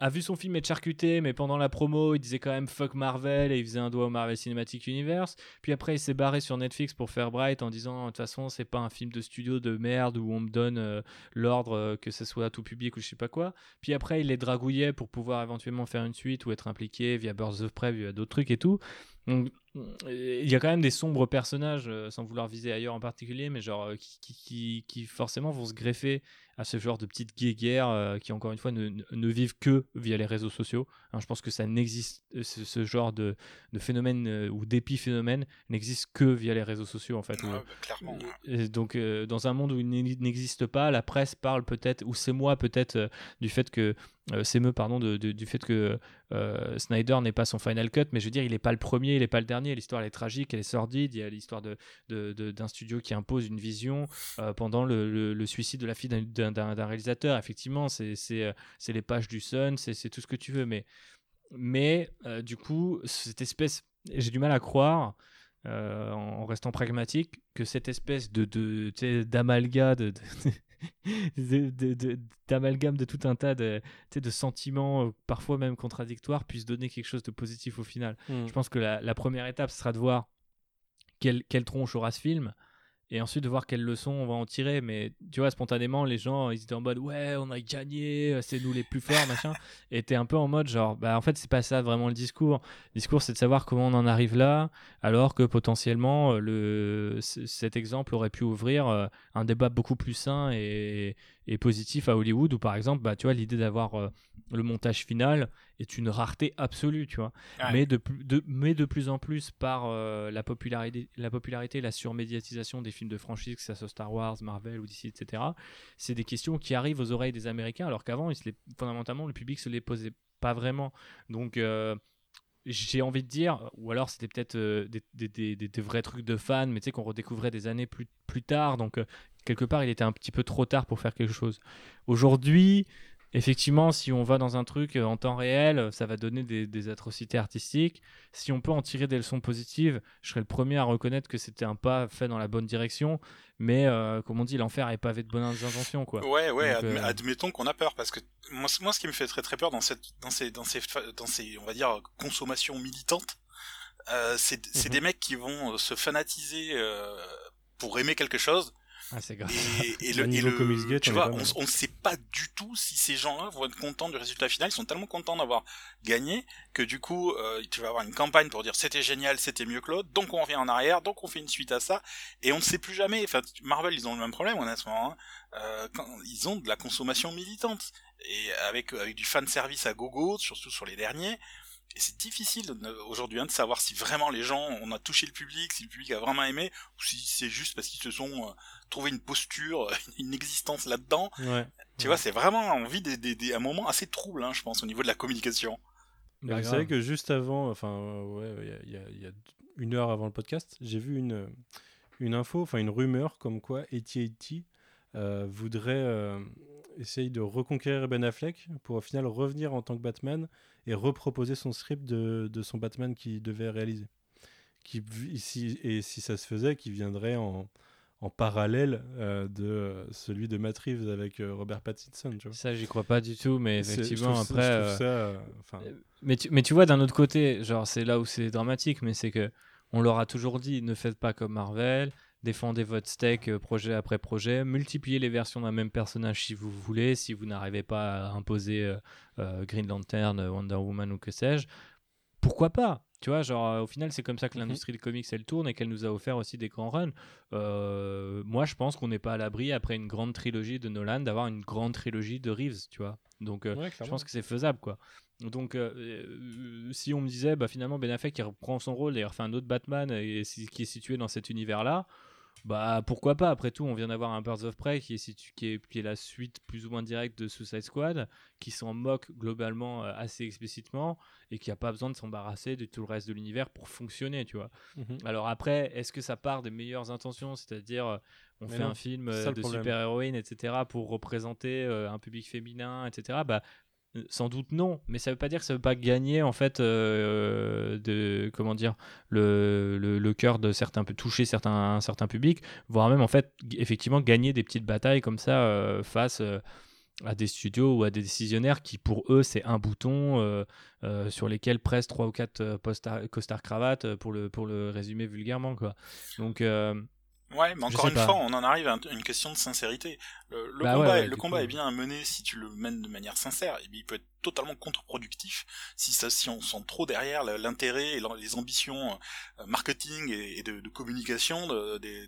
a vu son film être charcuté, mais pendant la promo, il disait quand même fuck Marvel et il faisait un doigt au Marvel Cinematic Universe. Puis après, il s'est barré sur Netflix pour faire Bright en disant de toute façon, c'est pas un film de studio de merde où on me donne euh, l'ordre euh, que ce soit tout public ou je sais pas quoi. Puis après, il les dragouillait pour pouvoir éventuellement faire une suite ou être impliqué via Birds of Prey, via d'autres trucs et tout. Donc, il y a quand même des sombres personnages, euh, sans vouloir viser ailleurs en particulier, mais genre euh, qui, qui, qui, qui forcément vont se greffer à ce genre de petites guéguerres euh, qui, encore une fois, ne, vivent que via les réseaux sociaux. Hein, je pense que ça n'existe, euh, ce, ce genre de, de phénomène euh, ou d'épiphénomène n'existe que via les réseaux sociaux, en fait. Ouais, où- bah, clairement. et donc, euh, dans un monde où il n'e- n'existe pas, la presse parle peut-être, ou c'est moi peut-être, du fait que, s'émeut, pardon, de- de- du fait que Snyder n'est pas son final cut, mais je veux dire, il n'est pas le premier, il n'est pas le dernier. L'histoire, elle est tragique, elle est sordide. Il y a l'histoire de, de- de- d'un studio qui impose une vision euh, pendant le, suicide de la fille d'un, d'un- d'un- d'un réalisateur. Effectivement, euh, c'est les pages du Sun, c'est, tout ce que tu veux, mais, mais euh, du coup, cette espèce, j'ai du mal à croire en restant pragmatique, que cette espèce de, de d'amalgame de, tout un tas de, de sentiments, euh, parfois même contradictoires, puisse donner quelque chose de positif au final. Hmm. Je pense que la, la première étape, ce sera de voir quelle, quelle tronche aura ce film. Et ensuite de voir quelles leçons on va en tirer. Mais tu vois, spontanément, les gens, ils étaient en mode Ouais, on a gagné, c'est nous les plus forts, machin. Et t'es un peu en mode genre, bah en fait, c'est pas ça vraiment le discours. Le discours, c'est de savoir comment on en arrive là, alors que potentiellement, euh, le, cet exemple aurait pu ouvrir euh, un débat beaucoup plus sain et, et positif à Hollywood, où par exemple, bah, tu vois, l'idée d'avoir euh, le montage final est une rareté absolue, tu vois. Mais, de, plus- de, mais de plus en plus par euh, la, popularité, la popularité, la surmédiatisation des films de franchise, que ce soit Star Wars, Marvel ou DC, etc., c'est des questions qui arrivent aux oreilles des Américains, alors qu'avant, fondamentalement, le public se les posait pas vraiment. Donc, euh, j'ai envie de dire, ou alors c'était peut-être des, des- des- vrais trucs de fans, mais tu sais, qu'on redécouvrait des années plus, plus tard. Donc, quelque part, il était un petit peu trop tard pour faire quelque chose. Aujourd'hui, effectivement, si on va dans un truc euh, en temps réel, ça va donner des, des atrocités artistiques. Si on peut en tirer des leçons positives, je serais le premier à reconnaître que c'était un pas fait dans la bonne direction. Mais, euh, comme on dit, l'enfer est pavé de bonnes intentions, quoi. Ouais, ouais, Donc, adm- euh, admettons qu'on a peur, parce que moi, ce qui me fait très très peur dans cette, dans ces, dans ces, fa- dans ces, on va dire, consommations militantes, euh, c'est Mhm. des mecs qui vont euh, se fanatiser pour aimer quelque chose, Ah, c'est grave. et, le, et tu vois, on ne sait pas du tout si ces gens-là vont être contents du résultat final. Ils sont tellement contents d'avoir gagné que du coup, euh, tu vas avoir une campagne pour dire c'était génial, c'était mieux que l'autre, donc on revient en arrière, donc on fait une suite à ça, et on ne sait plus jamais. Enfin, Marvel, ils ont le même problème honnêtement. Hein. Euh, quand, ils ont de la consommation militante et avec avec du fan service à gogo, surtout sur les derniers. Et c'est difficile aujourd'hui hein, de savoir si vraiment les gens, on a touché le public, si le public a vraiment aimé, ou si c'est juste parce qu'ils se sont euh, trouvé une posture, une existence là-dedans. Ouais. Tu Ouais. vois, c'est vraiment, on vit des, des, des- un moment assez trouble, hein, je pense, au niveau de la communication. Bah, vous grave. savez que juste avant, enfin, euh, ouais, y y, il y a une heure avant le podcast, j'ai vu une, une info, enfin une rumeur comme quoi AT&T euh, voudrait euh, essayer de reconquérir Ben Affleck pour au final revenir en tant que Batman et reproposer son script de, de son Batman qu'il devait réaliser. Qui, si, et si ça se faisait, qui viendrait en, en parallèle euh, de celui de Matt Reeves avec euh, Robert Pattinson. Tu vois. Ça, j'y crois pas du tout, mais je effectivement, trouve après. je euh, ça, Mais tu, mais tu vois, d'un autre côté, genre, c'est là où c'est dramatique, mais c'est que on leur a toujours dit ne faites pas comme Marvel, défendez votre steak euh, projet après projet, multipliez les versions d'un même personnage si vous voulez, si vous n'arrivez pas à imposer euh, euh, Green Lantern, Wonder Woman ou que sais-je. Pourquoi pas Tu vois, genre, au final, c'est comme ça que Mhm. l'industrie du comics, elle tourne et qu'elle nous a offert aussi des grands runs. Euh, moi, je pense qu'on n'est pas à l'abri, après une grande trilogie de Nolan, d'avoir une grande trilogie de Reeves, tu vois. Donc, euh, ouais, je pense que c'est faisable, quoi. Donc, euh, si on me disait, bah, finalement, Ben Affleck, il reprend son rôle et il refait un autre Batman et, qui est situé dans cet univers-là, bah, pourquoi pas Après tout, on vient d'avoir un Birds of Prey qui est, situ- qui, est, qui est la suite plus ou moins directe de Suicide Squad, qui s'en moque globalement euh, assez explicitement et qui a pas besoin de s'embarrasser de tout le reste de l'univers pour fonctionner, tu vois. Mhm. Alors après, est-ce que ça part des meilleures intentions? C'est-à-dire, euh, on Mais fait non, un film euh, de super-héroïne, etc., pour représenter un public féminin, etc. Bah, sans doute non, mais ça veut pas dire que ça veut pas gagner en fait euh, de comment dire le, cœur de certains toucher certains publics, voire même en fait effectivement gagner des petites batailles comme ça euh, face euh, à des studios ou à des décisionnaires qui pour eux c'est un bouton euh, euh, sur lesquels pressent trois ou quatre euh, costards cravates euh, pour le pour le résumer vulgairement quoi. Donc euh, Ouais, mais encore une pas. fois, on en arrive à un- une question de sincérité. Le, le Bah combat, ouais, ouais, le du combat coup. est bien à mener si tu le mènes de manière sincère. Et bien, il peut être totalement contre-productif si, ça, si on sent trop derrière l'intérêt et les ambitions euh, marketing et, de, de communication de- des-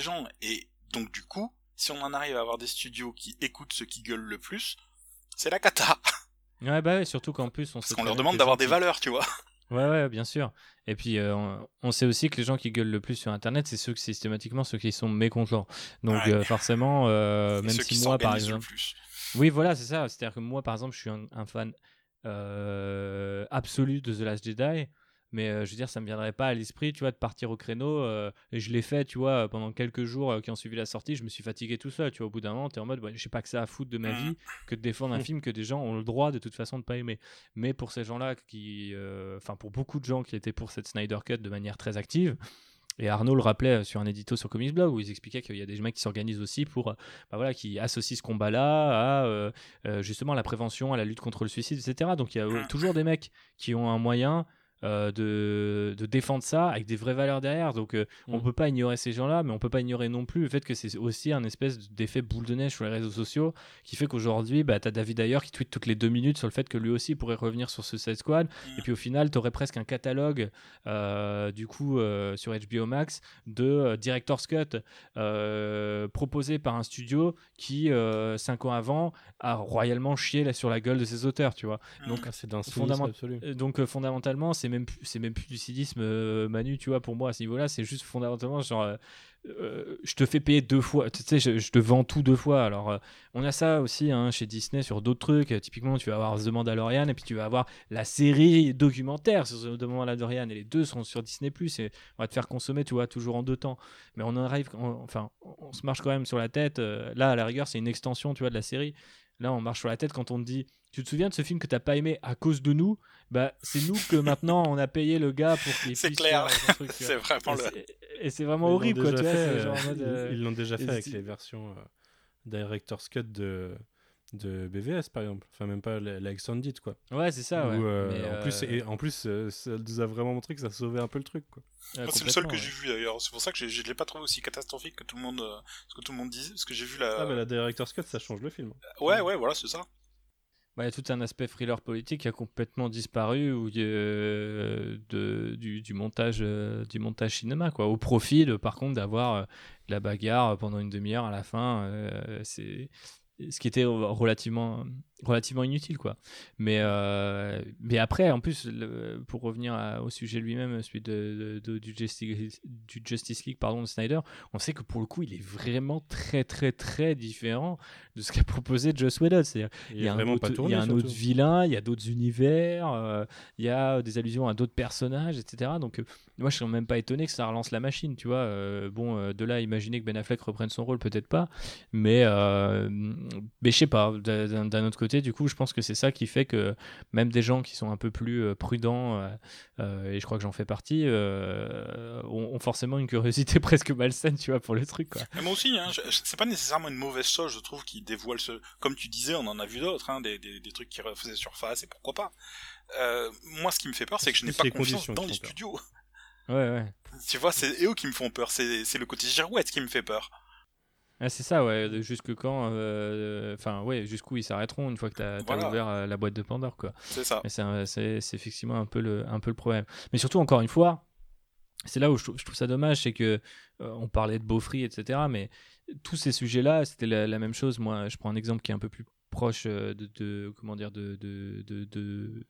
gens. Et donc, du coup, si on en arrive à avoir des studios qui écoutent ceux qui gueulent le plus, c'est la cata. ouais bah ouais, surtout qu'en plus on Parce très leur demande d'avoir des valeurs, tu vois. Ouais, ouais, bien sûr. Et puis, euh, on, sait aussi que les gens qui gueulent le plus sur Internet, c'est ceux que systématiquement ceux qui sont mécontents. Donc, Ouais. euh, forcément, euh, même si qui moi, par exemple. plus. Oui, voilà, c'est ça. C'est-à-dire que moi, par exemple, je suis un, un fan absolu de The Last Jedi. Mais euh, je veux dire, ça me viendrait pas à l'esprit, tu vois, de partir au créneau. euh, et je l'ai fait, tu vois, pendant quelques jours euh, qui ont suivi la sortie. Je me suis fatigué tout seul, tu vois. Au bout d'un moment, tu es en mode, ouais, je sais pas que ça à foutre de ma Mhm. vie que de défendre un film que des gens ont le droit de toute façon de pas aimer. Mais pour ces gens-là, qui, euh, enfin, pour beaucoup de gens qui étaient pour cette Snyder Cut de manière très active, et Arnaud le rappelait euh, sur un édito sur Comics Blog où ils expliquaient qu'il y a des mecs qui s'organisent aussi pour, euh, bah voilà, qui associent ce combat-là à euh, euh, justement la prévention, à la lutte contre le suicide, etc. Donc il y a euh, toujours des mecs qui ont un moyen euh, de, de défendre ça avec des vraies valeurs derrière. Donc euh, on Mhm. peut pas ignorer ces gens-là, mais on peut pas ignorer non plus le fait que c'est aussi un espèce d'effet boule de neige sur les réseaux sociaux qui fait qu'aujourd'hui, bah, tu as David Ayer qui tweet toutes les deux minutes sur le fait que lui aussi pourrait revenir sur ce Suicide Squad. Et puis au final, tu aurais presque un catalogue euh, du coup euh, sur HBO Max de Director's Cut proposé par un studio qui, cinq ans avant, a royalement chié là, sur la gueule de ses auteurs, tu vois. Donc, Ah, c'est d'un Fondament- Donc fondamentalement, c'est même plus- c'est même plus du cynisme euh, Manu, tu vois, pour moi à ce niveau-là, c'est juste fondamentalement genre euh, euh, je te fais payer deux fois, tu sais, je, te vends tout deux fois. Alors on a ça aussi hein, chez Disney sur d'autres trucs. Typiquement, tu vas avoir The Mandalorian et puis tu vas avoir la série documentaire sur The Mandalorian et les deux seront sur Disney et on va te faire consommer, tu vois, toujours en deux temps. Mais on en arrive, enfin, on se marche quand même sur la tête. là, à la rigueur, c'est une extension, tu vois, de la série. Là, on marche sur la tête quand on te dit, tu te souviens de ce film que t'as pas aimé à cause de nous? Bah, c'est nous que maintenant on a payé le gars pour qu'il C'est puisse clair. C'est vraiment Et le. Et c'est vraiment Ils horrible, quoi, tu fait, euh, genre mode, euh, Ils l'ont déjà fait avec les versions euh, Director's Cut de, de BVS, par exemple. Enfin, même pas la, la Extended, quoi. Ouais, c'est ça, ouais. Euh, Mais, en plus, euh, et, en plus euh, ça nous a vraiment montré que ça sauvait un peu le truc, quoi. c'est le seul que j'ai vu d'ailleurs. C'est pour ça que je l'ai pas trouvé aussi catastrophique que tout le monde, euh, ce que tout le monde disait, parce que j'ai vu la. Ah, mais la Director's Cut, ça change le film. Ouais, ouais, voilà, c'est ça. Bah, Il y a tout un aspect thriller politique qui a complètement disparu ou euh, de, du, du montage, euh, du montage cinéma, quoi. Au profit, de, par contre, d'avoir euh, de la bagarre pendant une demi-heure à la fin. euh, c'est ce qui était relativement relativement inutile quoi mais euh, mais après en plus le- pour revenir à- au sujet lui-même celui de, de- de- du, Justice, du Justice League pardon de Snyder on sait que pour le coup il est vraiment très très très différent de ce qu'a proposé Joss Whedon c'est il y a un autre, pas tourné. il y a un surtout. autre vilain il y a d'autres univers euh, il y a des allusions à d'autres personnages etc donc euh, moi je suis même pas étonné que ça relance la machine tu vois bon de là imaginer que Ben Affleck reprenne son rôle peut-être pas mais mais je sais pas d'un autre côté du coup je pense que c'est ça qui fait que même des gens qui sont un peu plus euh, prudents euh, euh, et je crois que j'en fais partie euh, ont, ont forcément une curiosité presque malsaine tu vois pour le truc quoi moi aussi, hein, c'est pas nécessairement une mauvaise chose, je trouve, qui dévoile ce. Comme tu disais, on en a vu d'autres, hein, des, des, des trucs qui refaisaient surface, et pourquoi pas. Euh, moi, ce qui me fait peur, c'est que je n'ai pas les confiance dans les studios. ouais ouais Tu vois, c'est eux qui me font peur, c'est c'est le côté girouette qui me fait peur. Ah, c'est ça, ouais. Jusque quand euh, Enfin, ouais, jusqu'où ils s'arrêteront une fois que t'as as Voilà. ouvert euh, la boîte de Pandore, quoi. C'est ça. C'est effectivement un peu, le, un peu le problème. Mais surtout, encore une fois, c'est là où je, trouve- je trouve ça dommage, c'est que euh, on parlait de Beaufry, etc. Mais tous ces sujets-là, c'était la, la même chose. Moi, je prends un exemple qui est un peu plus proche euh, de, de- comment dire de, de, de,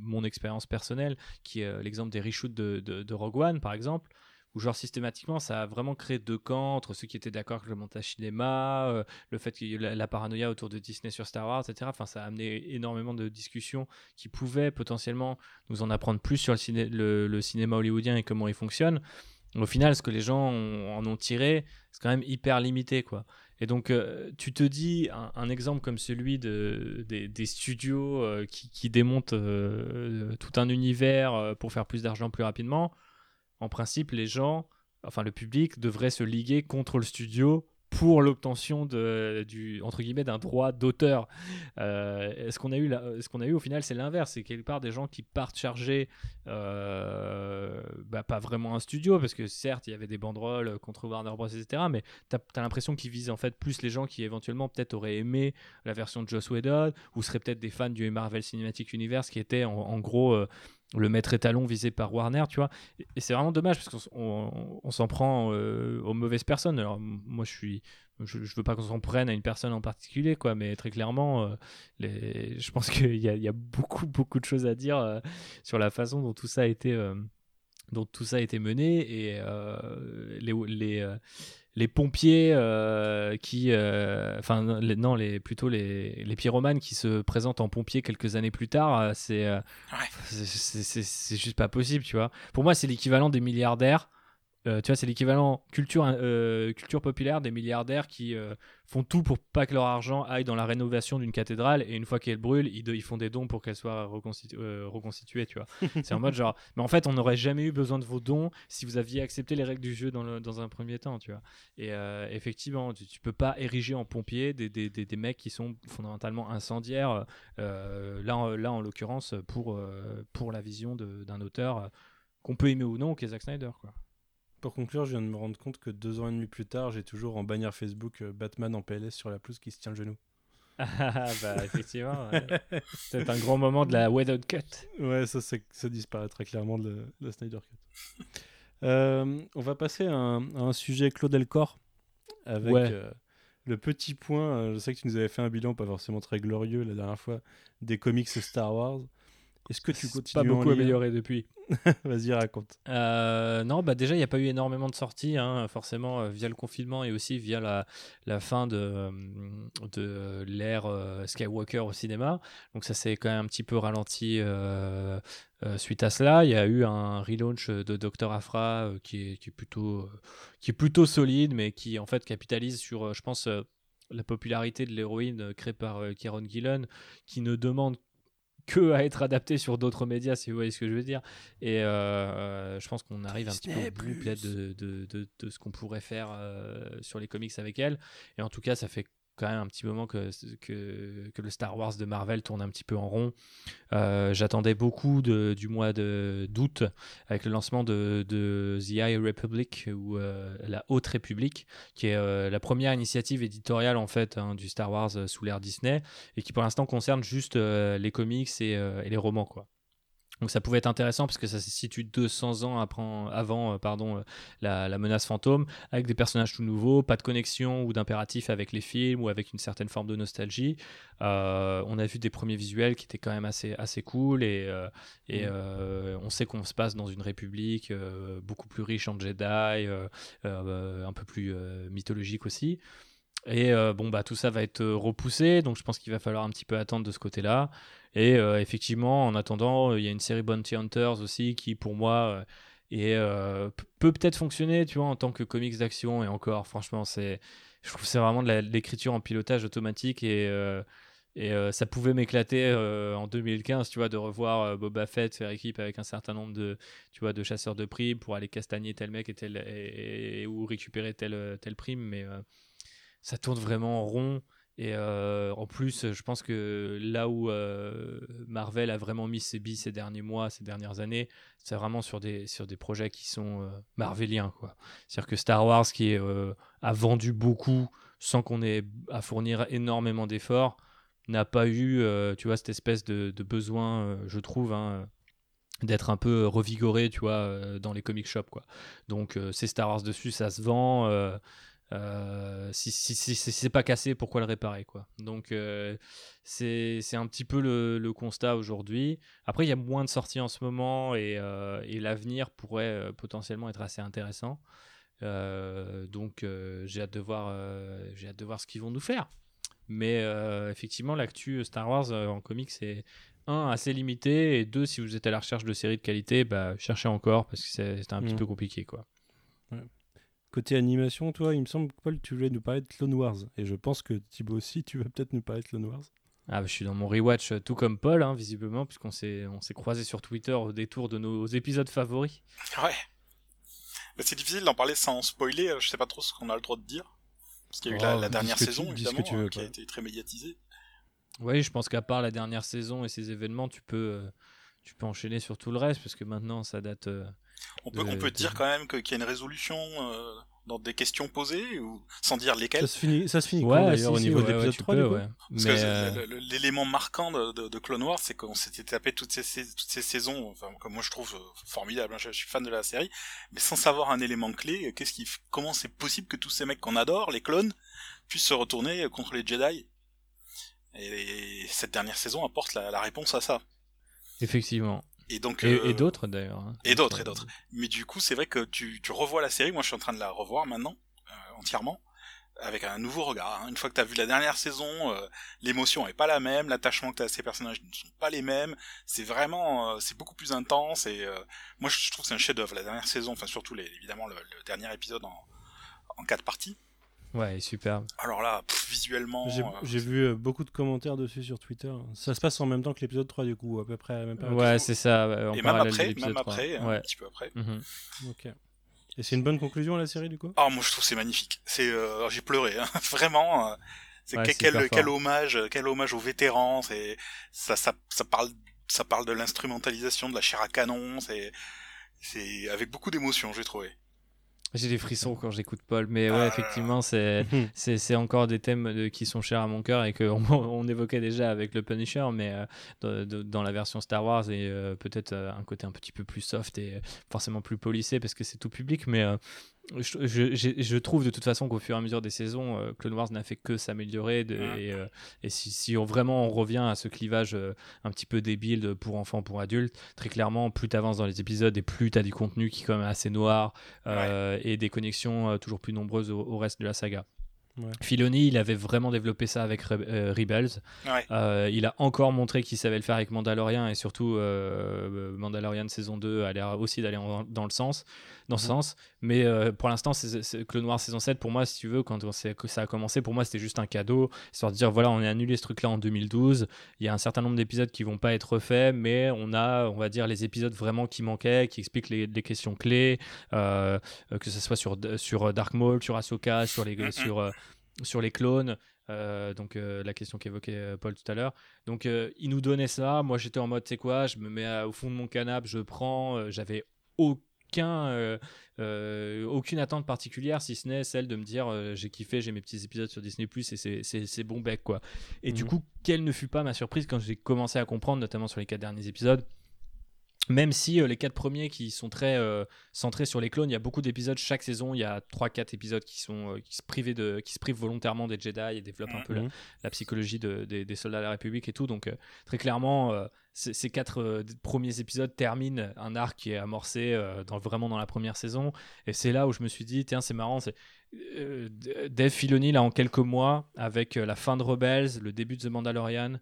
mon expérience personnelle, qui est euh, l'exemple des reshoots de Rogue One, par exemple où genre systématiquement ça a vraiment créé deux camps entre ceux qui étaient d'accord avec le montage cinéma, euh, le fait qu'il y ait la, la paranoïa autour de Disney sur Star Wars, etc. Enfin, ça a amené énormément de discussions qui pouvaient potentiellement nous en apprendre plus sur le, ciné- le- le cinéma hollywoodien et comment il fonctionne. Au final, ce que les gens en ont tiré, c'est quand même hyper limité, quoi. Et donc, euh, tu te dis, un, exemple comme celui de, des, studios euh, qui, démontent tout un univers pour faire plus d'argent plus rapidement, en principe, les gens, enfin le public, devrait se liguer contre le studio pour l'obtention d'un droit d'auteur. Euh, ce qu'on a eu a eu au final, c'est l'inverse. C'est quelque part des gens qui partent charger, euh, bah, pas vraiment un studio, parce que certes il y avait des banderoles contre Warner Bros etc. Mais t'as as, l'impression qu'ils visent en fait plus les gens qui éventuellement peut-être auraient aimé la version de Joss Whedon ou seraient peut-être des fans du Marvel Cinematic Universe qui étaient en, en gros euh, le maître étalon visé par Warner, tu vois. Et, c'est vraiment dommage parce qu'on s'en prend euh, aux mauvaises personnes. Alors moi je suis je, veux pas qu'on s'en prenne à une personne en particulier quoi mais très clairement euh, les, je pense qu'il y y a beaucoup beaucoup de choses à dire euh, sur la façon dont tout ça a été dont tout ça a été mené et les les les pompiers euh, qui euh, enfin non les plutôt les, les pyromanes qui se présentent en pompiers quelques années plus tard euh, c'est euh, Ouais. c'est- c'est c'est- c'est juste pas possible tu vois pour moi c'est l'équivalent des milliardaires euh, tu vois, c'est l'équivalent culture, euh, culture populaire des milliardaires qui euh, font tout pour pas que leur argent aille dans la rénovation d'une cathédrale et une fois qu'elle brûle, ils, de- ils font des dons pour qu'elle soit reconstitu- reconstituée, tu vois. c'est en mode genre, mais en fait, on n'aurait jamais eu besoin de vos dons si vous aviez accepté les règles du jeu dans, le- dans un premier temps, tu vois. Et effectivement, tu, tu peux pas ériger en pompier des, des, des, des mecs qui sont fondamentalement incendiaires, là, en- là en l'occurrence, pour, pour la vision d'un auteur qu'on peut aimer ou non, qui est Zack Snyder, quoi. Pour conclure, je viens de me rendre compte que deux ans et demi plus tard, j'ai toujours en bannière Facebook euh, Batman en PLS sur la pelouse qui se tient le genou. Ah, bah effectivement, ouais. c'est un grand moment de la Whedon Cut. Ouais, ça, ça disparaît très clairement de la, la Snyder Cut. Euh, on va passer à un, à un sujet Claude Elcor avec Ouais. euh, le petit point. euh, je sais que tu nous avais fait un bilan pas forcément très glorieux la dernière fois des comics Star Wars. Est-ce que tu continues pas beaucoup amélioré depuis. Vas-y, raconte. Euh, non, bah déjà, il n'y a pas eu énormément de sorties, hein, forcément, euh, via le confinement et aussi via la, fin de, euh, de l'ère Skywalker au cinéma. Donc, ça s'est quand même un petit peu ralenti suite à cela. Il y a eu un relaunch de Dr. Afra qui, est, plutôt, qui est plutôt solide, mais qui en fait capitalise sur, je pense, la popularité de l'héroïne créée par Kieron Gillen, qui ne demande que à être adapté sur d'autres médias, si vous voyez ce que je veux dire. Et euh, je pense qu'on arrive un petit peu au bout de, de, de, de ce qu'on pourrait faire euh, sur les comics avec elle. Et en tout cas, ça fait quand même un petit moment que, que, le Star Wars de Marvel tourne un petit peu en rond. Euh, J'attendais beaucoup du mois d'août avec le lancement de, The High Republic ou euh, la Haute République, qui est euh, la première initiative éditoriale en fait hein, du Star Wars sous l'ère Disney et qui pour l'instant concerne juste les comics et, et les romans quoi. Donc ça pouvait être intéressant parce que ça se situe 200 ans avant euh, pardon, euh, la, la menace fantôme, avec des personnages tout nouveaux, pas de connexion ou d'impératif avec les films ou avec une certaine forme de nostalgie. Euh, on a vu des premiers visuels qui étaient quand même assez, assez cool et, euh, et Mm. euh, on sait qu'on se passe dans une république beaucoup plus riche en Jedi, un peu plus mythologique aussi. Et euh, bon, bah, tout ça va être euh, repoussé, donc je pense qu'il va falloir un petit peu attendre de ce côté-là. Et euh, effectivement, en attendant, il y a une série Bounty Hunters aussi qui, pour moi, est, peut peut-être fonctionner, tu vois, en tant que comics d'action. Et encore, franchement, c'est, je trouve que c'est vraiment de l'écriture en pilotage automatique et et ça pouvait m'éclater en 2015, tu vois, de revoir Boba Fett faire équipe avec un certain nombre de, tu vois, de chasseurs de primes pour aller castagner tel mec et tel et- ou récupérer tel euh, tel prime, mais ça tourne vraiment en rond. Et euh, en plus, je pense que là où euh, Marvel a vraiment mis ses billes ces derniers mois, ces dernières années, c'est vraiment sur des, sur des projets qui sont euh, marveliens. quoi. C'est-à-dire que Star Wars, qui euh, a vendu beaucoup sans qu'on ait à fournir énormément d'efforts, n'a pas eu, tu vois, cette espèce de, besoin, je trouve, hein, d'être un peu revigoré, tu vois, dans les comic shops, quoi. Donc, c'est Star Wars dessus, ça se vend. Euh, si, si, si- si c'est pas cassé, pourquoi le réparer quoi? Donc euh, c'est un petit peu le, le constat aujourd'hui. Après, il y a moins de sorties en ce moment et, euh, et l'avenir pourrait potentiellement être assez intéressant. Donc j'ai hâte de voir, j'ai hâte de voir ce qu'ils vont nous faire. Mais effectivement, l'actu Star Wars en comics c'est un assez limité et deux si vous êtes à la recherche de séries de qualité, bah cherchez encore parce que c'est un petit Mm. peu compliqué quoi. Côté animation, toi, il me semble que Paul, tu voulais nous parler de Clone Wars. Et je pense que Thibaut aussi, tu vas peut-être nous parler de Clone Wars. Ah, bah, je suis dans mon rewatch euh, tout comme Paul, hein, visiblement, puisqu'on s'est on s'est croisé sur Twitter au détour de nos épisodes favoris. Ouais. Mais c'est difficile d'en parler sans spoiler, euh, je sais pas trop ce qu'on a le droit de dire. Parce qu'il y a eu la, Oh, la dernière tu- saison, que évidemment, tu veux, euh, qui a été très médiatisée. Oui, je pense qu'à part la dernière saison et ses événements, tu peux, euh, tu peux enchaîner sur tout le reste, parce que maintenant, ça date. euh, On peut, de- on peut de- dire quand même qu'il y a une résolution euh, dans des questions posées, ou sans dire lesquelles? Ça se finit, ça se finit Ouais, quand si, d'ailleurs au si, niveau ouais, de ouais, l'épisode tu 3 peux, du coup? ouais. Parce Mais, que euh, l'élément marquant de, de- de Clone Wars, c'est qu'on s'était tapé toutes ces, ces- toutes ces saisons, enfin, comme moi je trouve euh, formidable, hein, je, je suis fan de la série, mais sans savoir un élément clé, euh, qu'est-ce qui, comment c'est possible que tous ces mecs qu'on adore, les clones, puissent se retourner contre les Jedi? Et cette dernière saison apporte la, la réponse à ça. effectivement. Et donc, Et, euh, et d'autres, d'ailleurs. hein. et d'autres, et Donc, d'autres. Mais du coup, c'est vrai que tu, tu revois la série, moi je suis en train de la revoir maintenant, euh, entièrement, avec un nouveau regard. hein. Une fois que tu as vu la dernière saison, euh, l'émotion est pas la même, l'attachement que tu as à ces personnages ne sont pas les mêmes, c'est vraiment, euh, c'est beaucoup plus intense, et euh, moi je trouve que c'est un chef-d'œuvre, la dernière saison, enfin surtout les, évidemment le, le dernier épisode en, en quatre parties. Ouais, superbe. Alors là, pff, visuellement... J'ai euh, vu euh, beaucoup de commentaires dessus sur Twitter. Ça se passe en même temps que l'épisode 3 du coup, à peu près à la même période. Ouais, c'est ça. En et même après, même 3. après, Ouais. un petit peu après. Mhm. Ok. Et c'est une bonne conclusion à la série du coup? Ah, moi je trouve que c'est magnifique. C'est, euh, j'ai pleuré, hein. vraiment. euh, c'est Ouais, quel, hommage, quel hommage aux vétérans. C'est ça, ça, ça parle, ça parle de l'instrumentalisation de la chair à canon. C'est, c'est avec beaucoup d'émotion, j'ai trouvé. J'ai des frissons quand j'écoute Paul, mais ouais, effectivement, c'est c'est c'est encore des thèmes de- qui sont chers à mon cœur et qu'on on évoquait déjà avec le Punisher, mais euh, dans, la version Star Wars et euh, peut-être euh, un côté un petit peu plus soft et forcément plus polissé parce que c'est tout public, mais je, je, j'ai- je trouve de toute façon qu'au fur et à mesure des saisons, euh, Clone Wars n'a fait que s'améliorer Mhm. et, euh, et si, si on vraiment on revient à ce clivage euh, un petit peu débile de pour enfants, pour adultes, très clairement, plus tu avances dans les épisodes et plus tu as du contenu qui est quand même assez noir euh, et des connexions toujours plus nombreuses au, au reste de la saga. Ouais. Filoni, il avait vraiment développé ça avec Re- euh, Rebels. Ouais. Euh, il a encore montré qu'il savait le faire avec Mandalorian et surtout euh, Mandalorian saison 2 a l'air aussi d'aller dans le sens, dans ce Mhm. sens. Mais euh, pour l'instant, c'est, Clone Wars saison 7, pour moi, si tu veux, quand on que ça a commencé, pour moi, c'était juste un cadeau, histoire de dire voilà, on a annulé ce truc-là en 2012. Il y a un certain nombre d'épisodes qui vont pas être refaits, mais on a, on va dire, les épisodes vraiment qui manquaient, qui expliquent les, les questions clés, euh, euh, que ce soit sur, sur Dark Maul, sur Ahsoka, sur les, sur, sur les clones. euh, donc euh, la question qu'évoquait euh, Paul tout à l'heure. Donc il nous donnait ça. Moi j'étais en mode, c'est quoi Je me mets à- au fond de mon canapé, je prends. J'avais aucun, euh, euh, aucune attente particulière, si ce n'est celle de me dire euh, j'ai kiffé, j'ai mes petits épisodes sur Disney Plus et c'est- bon bec quoi. Et du Mhm. coup, quelle ne fut pas ma surprise quand j'ai commencé à comprendre, notamment sur les quatre derniers épisodes, même si euh, les quatre premiers qui sont très euh, centrés sur les clones, il y a beaucoup d'épisodes chaque saison. Il y a 3-4 épisodes qui, sont, euh, qui, se privent de, qui se privent volontairement des Jedi et développent un peu la, Mhm. la psychologie de- des, des soldats de la République et tout. Donc, très clairement, ces quatre euh, premiers épisodes terminent un arc qui est amorcé euh, dans, vraiment dans la première saison. Et c'est là où je me suis dit, tiens, c'est marrant. c'est euh, Dave Filoni, là, en quelques mois, avec la fin de Rebels, le début de The Mandalorian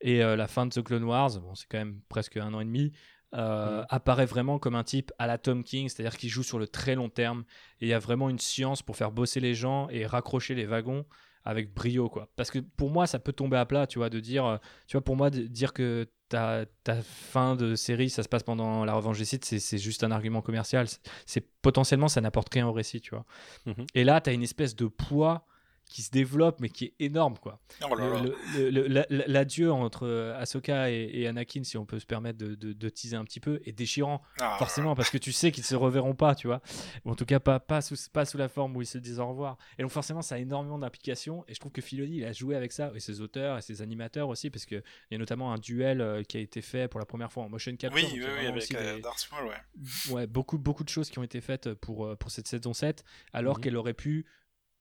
et la fin de The Clone Wars, bon, c'est quand même presque un an et demi, euh, Mhm. apparaît vraiment comme un type à la Tom King, c'est-à-dire qu'il joue sur le très long terme et il y a vraiment une science pour faire bosser les gens et raccrocher les wagons avec brio quoi. Parce que pour moi ça peut tomber à plat, tu vois, de dire, tu vois, pour moi de dire que ta, ta fin de série ça se passe pendant la revanche des Sith, c'est juste un argument commercial. C'est- C'est potentiellement ça n'apporte rien au récit, tu vois. Mhm. Et là tu as une espèce de poids qui se développe mais qui est énorme quoi. Oh là là. Le- le- le- la- la- L'adieu entre Ahsoka et, et Anakin, si on peut se permettre de, de- de teaser un petit peu, est déchirant. Ah, Forcément, parce que tu sais qu'ils se reverront pas, tu vois. Ou en tout cas, pas, pas, sous, pas sous la forme où ils se disent au revoir. Et donc, forcément, ça a énormément d'implications. Et je trouve que Filoni, il a joué avec ça, et ses auteurs et ses animateurs aussi, parce qu'il y a notamment un duel euh, qui a été fait pour la première fois en motion capture. Oui, il oui, oui, avec aussi euh, des- Darth Maul, ouais. ouais, beaucoup, beaucoup de choses qui ont été faites pour, euh, pour cette saison 7, alors Mhm. qu'elle aurait pu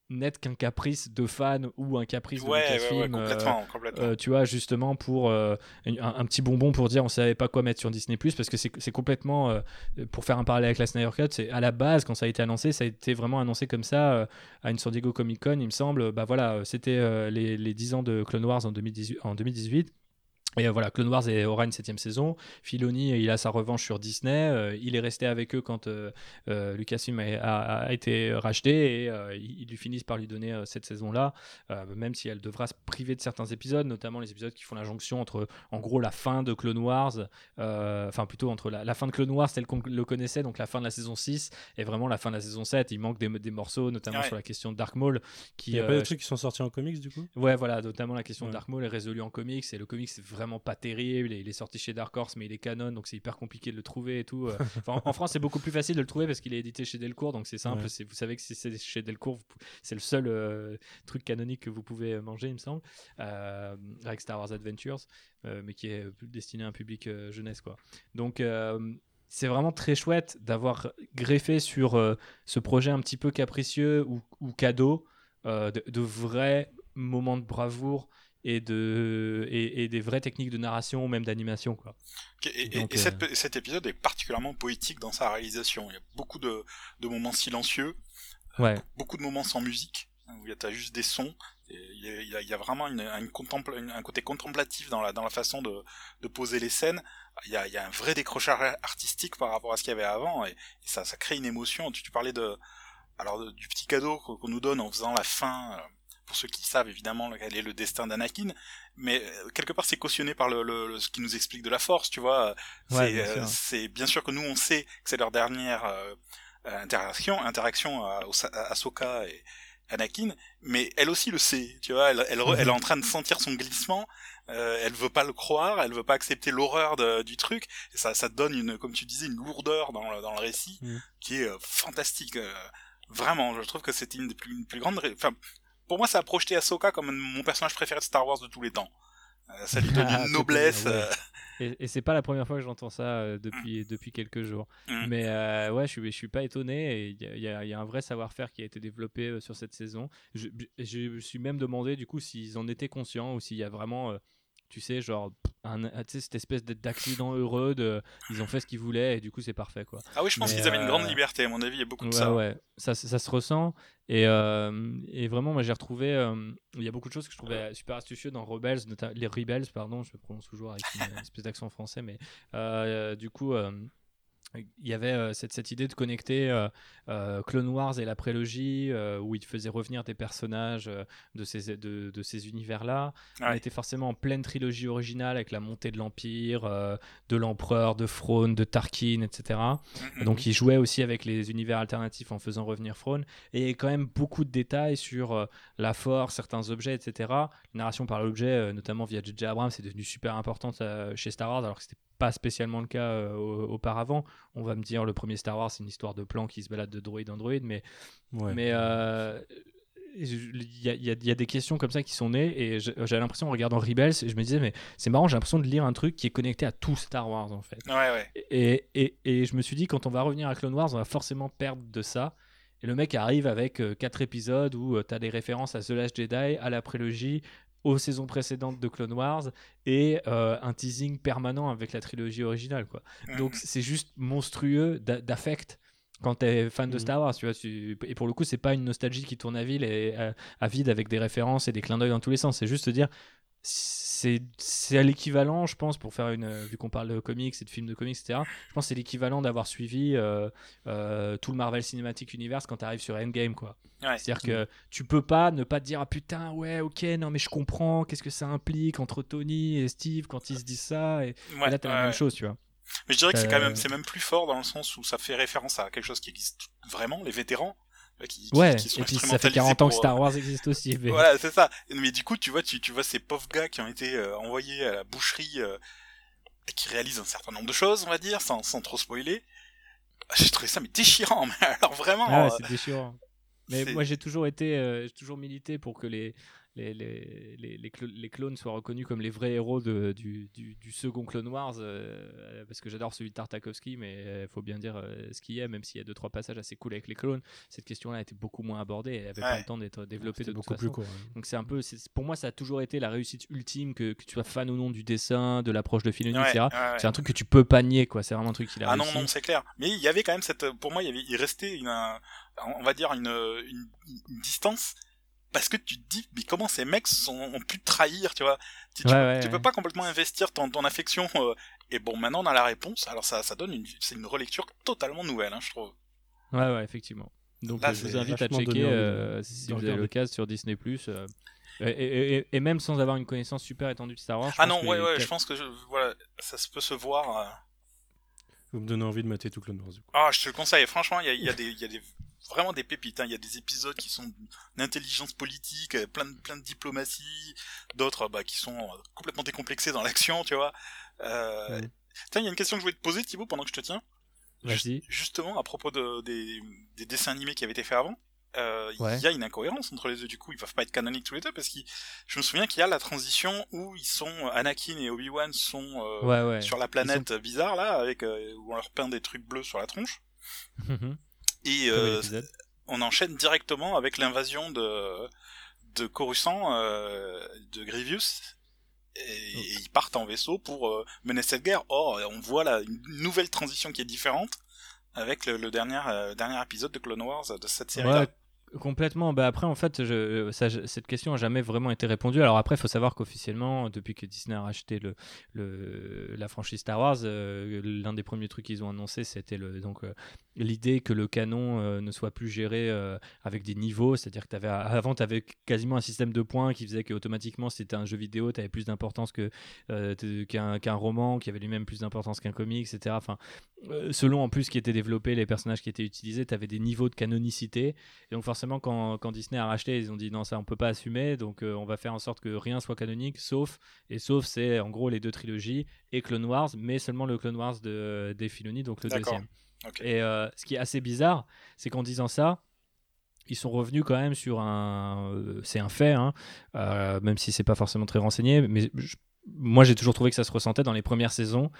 n'être qu'un caprice de fan ou un caprice de Ouais, ouais, ouais, Lucasfilm, euh, complètement, complètement. euh, tu vois, justement pour euh, un, un petit bonbon pour dire on savait pas quoi mettre sur Disney parce que c'est complètement euh, pour faire un parallèle avec la Snyder Cut, c'est à la base quand ça a été annoncé, ça a été vraiment annoncé comme ça à une San Diego Comic Con, il me semble. Bah voilà, c'était les, les 10 ans de Clone Wars en 2018. En 2018. Et euh, voilà, Clone Wars est- aura une septième saison. Filoni, euh, il a sa revanche sur Disney. Euh, il est resté avec eux quand euh, euh, Lucasfilm a, a- a été racheté et euh, ils, ils lui finissent par lui donner euh, cette saison-là, euh, même si elle devra se priver de certains épisodes, notamment les épisodes qui font la jonction entre, en gros, la fin de Clone Wars, euh, enfin plutôt entre la, la fin de Clone Wars tel qu'on le connaissait, donc la fin de la saison 6, et vraiment la fin de la saison 7. Il manque des, des morceaux, notamment Ouais. sur la question de Dark Maul. Qui, Il n'y a pas des trucs qui sont sortis en comics du coup? Ouais, voilà, notamment la question Ouais. de Dark Maul est résolue en comics et le comics c'est vraiment pas terrible. et il est sorti chez Dark Horse, mais il est canon donc c'est hyper compliqué de le trouver et tout. euh. Enfin, en, France, c'est beaucoup plus facile de le trouver parce qu'il est édité chez Delcourt donc c'est simple. Ouais. c'est- Vous savez que si c'est chez Delcourt, c'est le seul euh, truc canonique que vous pouvez manger, il me semble, euh, avec Star Wars Adventures, euh, mais qui est destiné à un public jeunesse quoi. Donc c'est vraiment très chouette d'avoir greffé sur euh, ce projet un petit peu capricieux ou, ou cadeau euh, de, de vrais moments de bravoure et, de, et, et des vraies techniques de narration ou même d'animation. quoi. Et, et- Donc, et euh, cet épisode est particulièrement poétique dans sa réalisation. Il y a beaucoup de, de moments silencieux, Ouais, beaucoup de moments sans musique, hein, où il y a juste des sons. Il y, a, il y a- il y a vraiment une, une contempla- une- un côté contemplatif dans la, dans la façon de, de poser les scènes. Il y, a, il y a un vrai décrochage artistique par rapport à ce qu'il y avait avant, et, et ça, ça crée une émotion. Tu, tu parlais de, alors, du petit cadeau qu'on qu'on nous donne en faisant la fin. Pour ceux qui savent évidemment quel est le destin d'Anakin, mais euh, quelque part c'est cautionné par le, le- le- ce qui nous explique de la Force, tu vois. Ouais, c'est bien euh, bien sûr que nous on sait que c'est leur dernière euh, euh, interaction, interaction à, à Ahsoka et Anakin, mais elle aussi le sait, tu vois. Elle, elle, elle est en train de sentir son glissement. Euh, elle veut pas le croire, elle veut pas accepter l'horreur du truc. Et ça, ça donne une, comme tu disais, une lourdeur dans le, dans le récit Mhm. qui est euh, fantastique. euh, vraiment, je trouve que c'était une des plus, une plus grandes. Enfin, pour moi, ça a projeté Ahsoka comme mon personnage préféré de Star Wars de tous les temps. Euh, ça lui donne Ah, une noblesse. bien, ouais. euh, Et, et c'est pas la première fois que j'entends ça euh, depuis, depuis quelques jours. Mm. Mais euh, ouais, je suis, je suis pas étonné. et Il y, a- il y a- il y a un vrai savoir-faire qui a été développé sur cette saison. Je, je- je me suis même demandé du coup s'ils en étaient conscients ou s'il y a vraiment, euh, tu sais, genre un, cette espèce d'accident heureux. De, ils ont fait ce qu'ils voulaient et du coup c'est parfait quoi. Ah oui, je pense qu'ils avaient une grande euh, liberté. À mon avis, il y a beaucoup de Ouais, ça. ouais, ça, ça se ressent. Et, euh, et vraiment, moi j'ai retrouvé. euh, il y a beaucoup de choses que je trouvais super astucieux dans Rebels, les Rebels, pardon, je le prononce toujours avec une espèce d'accent français, mais du coup. Il y avait euh, cette, cette idée de connecter euh, euh, Clone Wars et la prélogie, où il faisait revenir des personnages de ces, de, de ces univers-là. On Ouais. était forcément en pleine trilogie originale avec la montée de l'Empire, de l'Empereur, de Throne, de Tarkin, etc. Donc il jouait aussi avec les univers alternatifs en faisant revenir Throne. Et quand même beaucoup de détails sur la force, certains objets, etc. La narration par l'objet, notamment via J.J. Abrams, c'est devenu super importante chez Star Wars, alors que c'était pas spécialement le cas euh, au- auparavant. On va me dire, le premier Star Wars, c'est une histoire de plan qui se balade de droïde en droïde, mais Ouais. mais euh, il y, a- il y a- il y a des questions comme ça qui sont nées et j'avais l'impression en regardant Rebels, je me disais mais c'est marrant, j'ai l'impression de lire un truc qui est connecté à tout Star Wars en fait. Ouais, ouais. Et, et, et je me suis dit, quand on va revenir à Clone Wars, on va forcément perdre de ça. Et le mec arrive avec euh, quatre épisodes où tu as des références à The Last Jedi, à la prélogie, aux saisons précédentes de Clone Wars et euh, un teasing permanent avec la trilogie originale. Quoi. Donc c'est juste monstrueux d'a- d'affect quand t'es fan de Mhm. Star Wars, tu vois. tu- Et pour le coup, c'est pas une nostalgie qui tourne à vide et à, à vide avec des références et des clins d'œil dans tous les sens. C'est juste te dire, c'est à l'équivalent, je pense, pour faire une. euh, Vu qu'on parle de comics et de films de comics, etc. Je pense que c'est l'équivalent d'avoir suivi euh, euh, tout le Marvel Cinematic Universe quand t'arrives sur Endgame, quoi. Ouais. C'est-à-dire que tu peux pas ne pas te dire ah putain ouais ok non mais je comprends qu'est-ce que ça implique entre Tony et Steve quand ils se disent ça et, là t'as la ouais. même chose tu vois. Mais je dirais que c'est quand Euh, même, c'est même plus fort dans le sens où ça fait référence à quelque chose qui existe vraiment, les vétérans, euh, qui, Ouais qui sont et puis ça fait instrumentalisés 40 ans que Star euh, Wars existe aussi. Mais... Voilà, c'est ça. Mais du coup, tu vois, tu, tu vois ces pauvres gars qui ont été euh, envoyés à la boucherie euh, et qui réalisent un certain nombre de choses, on va dire, sans, sans trop spoiler. Ah, J'ai trouvé ça mais déchirant, mais alors vraiment. Ah ouais, euh, c'est déchirant. Mais moi, j'ai toujours été, euh, j'ai toujours milité pour que les les, les, les, les, clo- les clones soient reconnus comme les vrais héros de, du, du, du second Clone Wars, euh, parce que j'adore celui de Tartakovsky, mais il faut bien dire euh, ce qu'il y a, même s'il y a deux trois passages assez cool avec les clones. Cette question-là a été beaucoup moins abordée, elle avait pas Ouais. le temps d'être développée de toute beaucoup plus façon. court. hein. Donc c'est un peu, c'est- pour moi, ça a toujours été la réussite ultime que, que tu sois fan ou non du dessin, de l'approche de Filoni, ouais, etc. ouais, ouais. C'est un truc que tu peux pas nier, quoi. C'est vraiment un truc qu'il a Ah non, non, c'est clair. Mais il y avait quand même cette, pour moi, il y avait, il restait une, un- on va dire une, une, une distance. Parce que tu te dis, mais comment ces mecs sont, ont pu te trahir, tu vois? Tu, tu Ouais, peux- ouais, tu peux ouais. pas complètement investir ton, ton affection. euh, et bon, maintenant on a la réponse. Alors ça, ça donne une, c'est une relecture totalement nouvelle, hein, je trouve. Ouais, ouais, effectivement. Donc Là, euh, je vous invite à checker euh, si vous avez l'occasion sur Disney Plus. et, et- et- et même sans avoir une connaissance super étendue de Star Wars. Ah non, ouais, ouais, je pense que je, voilà, ça se peut se voir. euh. Vous me donnez envie de mater tout Clone Wars. du coup. Ah, je te le conseille. Franchement, il y a, y a des, il y a des vraiment des pépites. hein. Il y a des épisodes qui sont d'intelligence politique, euh, plein de, plein de diplomatie, d'autres bah, qui sont euh, complètement décomplexés dans l'action, tu vois. Euh... Ouais. Tiens, il y a une question que je voulais te poser, Thibaut, pendant que je te tiens. Justement, à propos de, des, des dessins animés qui avaient été faits avant, euh, il y a une incohérence entre les deux. Du coup, ils peuvent pas être canoniques tous les deux parce que je me souviens qu'il y a la transition où ils sont Anakin et Obi-Wan sont euh, Ouais, ouais. sur la planète bizarre là, avec euh, où on leur peint des trucs bleus sur la tronche. Et euh, on enchaîne directement avec l'invasion de de Coruscant, euh, de Grievous. Et, et ils partent en vaisseau pour euh, mener cette guerre. Or, on voit là une nouvelle transition qui est différente avec le, le dernier euh, dernier épisode de Clone Wars de cette série. là Ouais, complètement. Bah après, en fait, je, ça, je- cette question a jamais vraiment été répondue. Alors après, il faut savoir qu'officiellement, depuis que Disney a racheté le, le, la franchise Star Wars, euh, l'un des premiers trucs qu'ils ont annoncé, c'était le, donc l'idée que le canon euh, ne soit plus géré euh, avec des niveaux. C'est-à-dire que avais, avant, tu avais quasiment un système de points qui faisait qu'automatiquement, si c'était un jeu vidéo, tu avais plus d'importance que, euh, qu'un, roman, qui avait lui-même plus d'importance qu'un comic, etc. Enfin, euh, selon en plus ce qui était développé, les personnages qui étaient utilisés, tu avais des niveaux de canonicité. Et donc forcément, quand, quand Disney a racheté, ils ont dit non, ça on peut pas assumer, donc on va faire en sorte que rien soit canonique, sauf, et sauf c'est en gros les deux trilogies et Clone Wars, mais seulement le Clone Wars de des Filoni, donc le deuxième. Et euh, ce qui est assez bizarre, c'est qu'en disant ça, ils sont revenus quand même sur un. euh, c'est un fait, hein, euh, même si c'est pas forcément très renseigné, mais moi j'ai toujours trouvé que ça se ressentait dans les premières saisons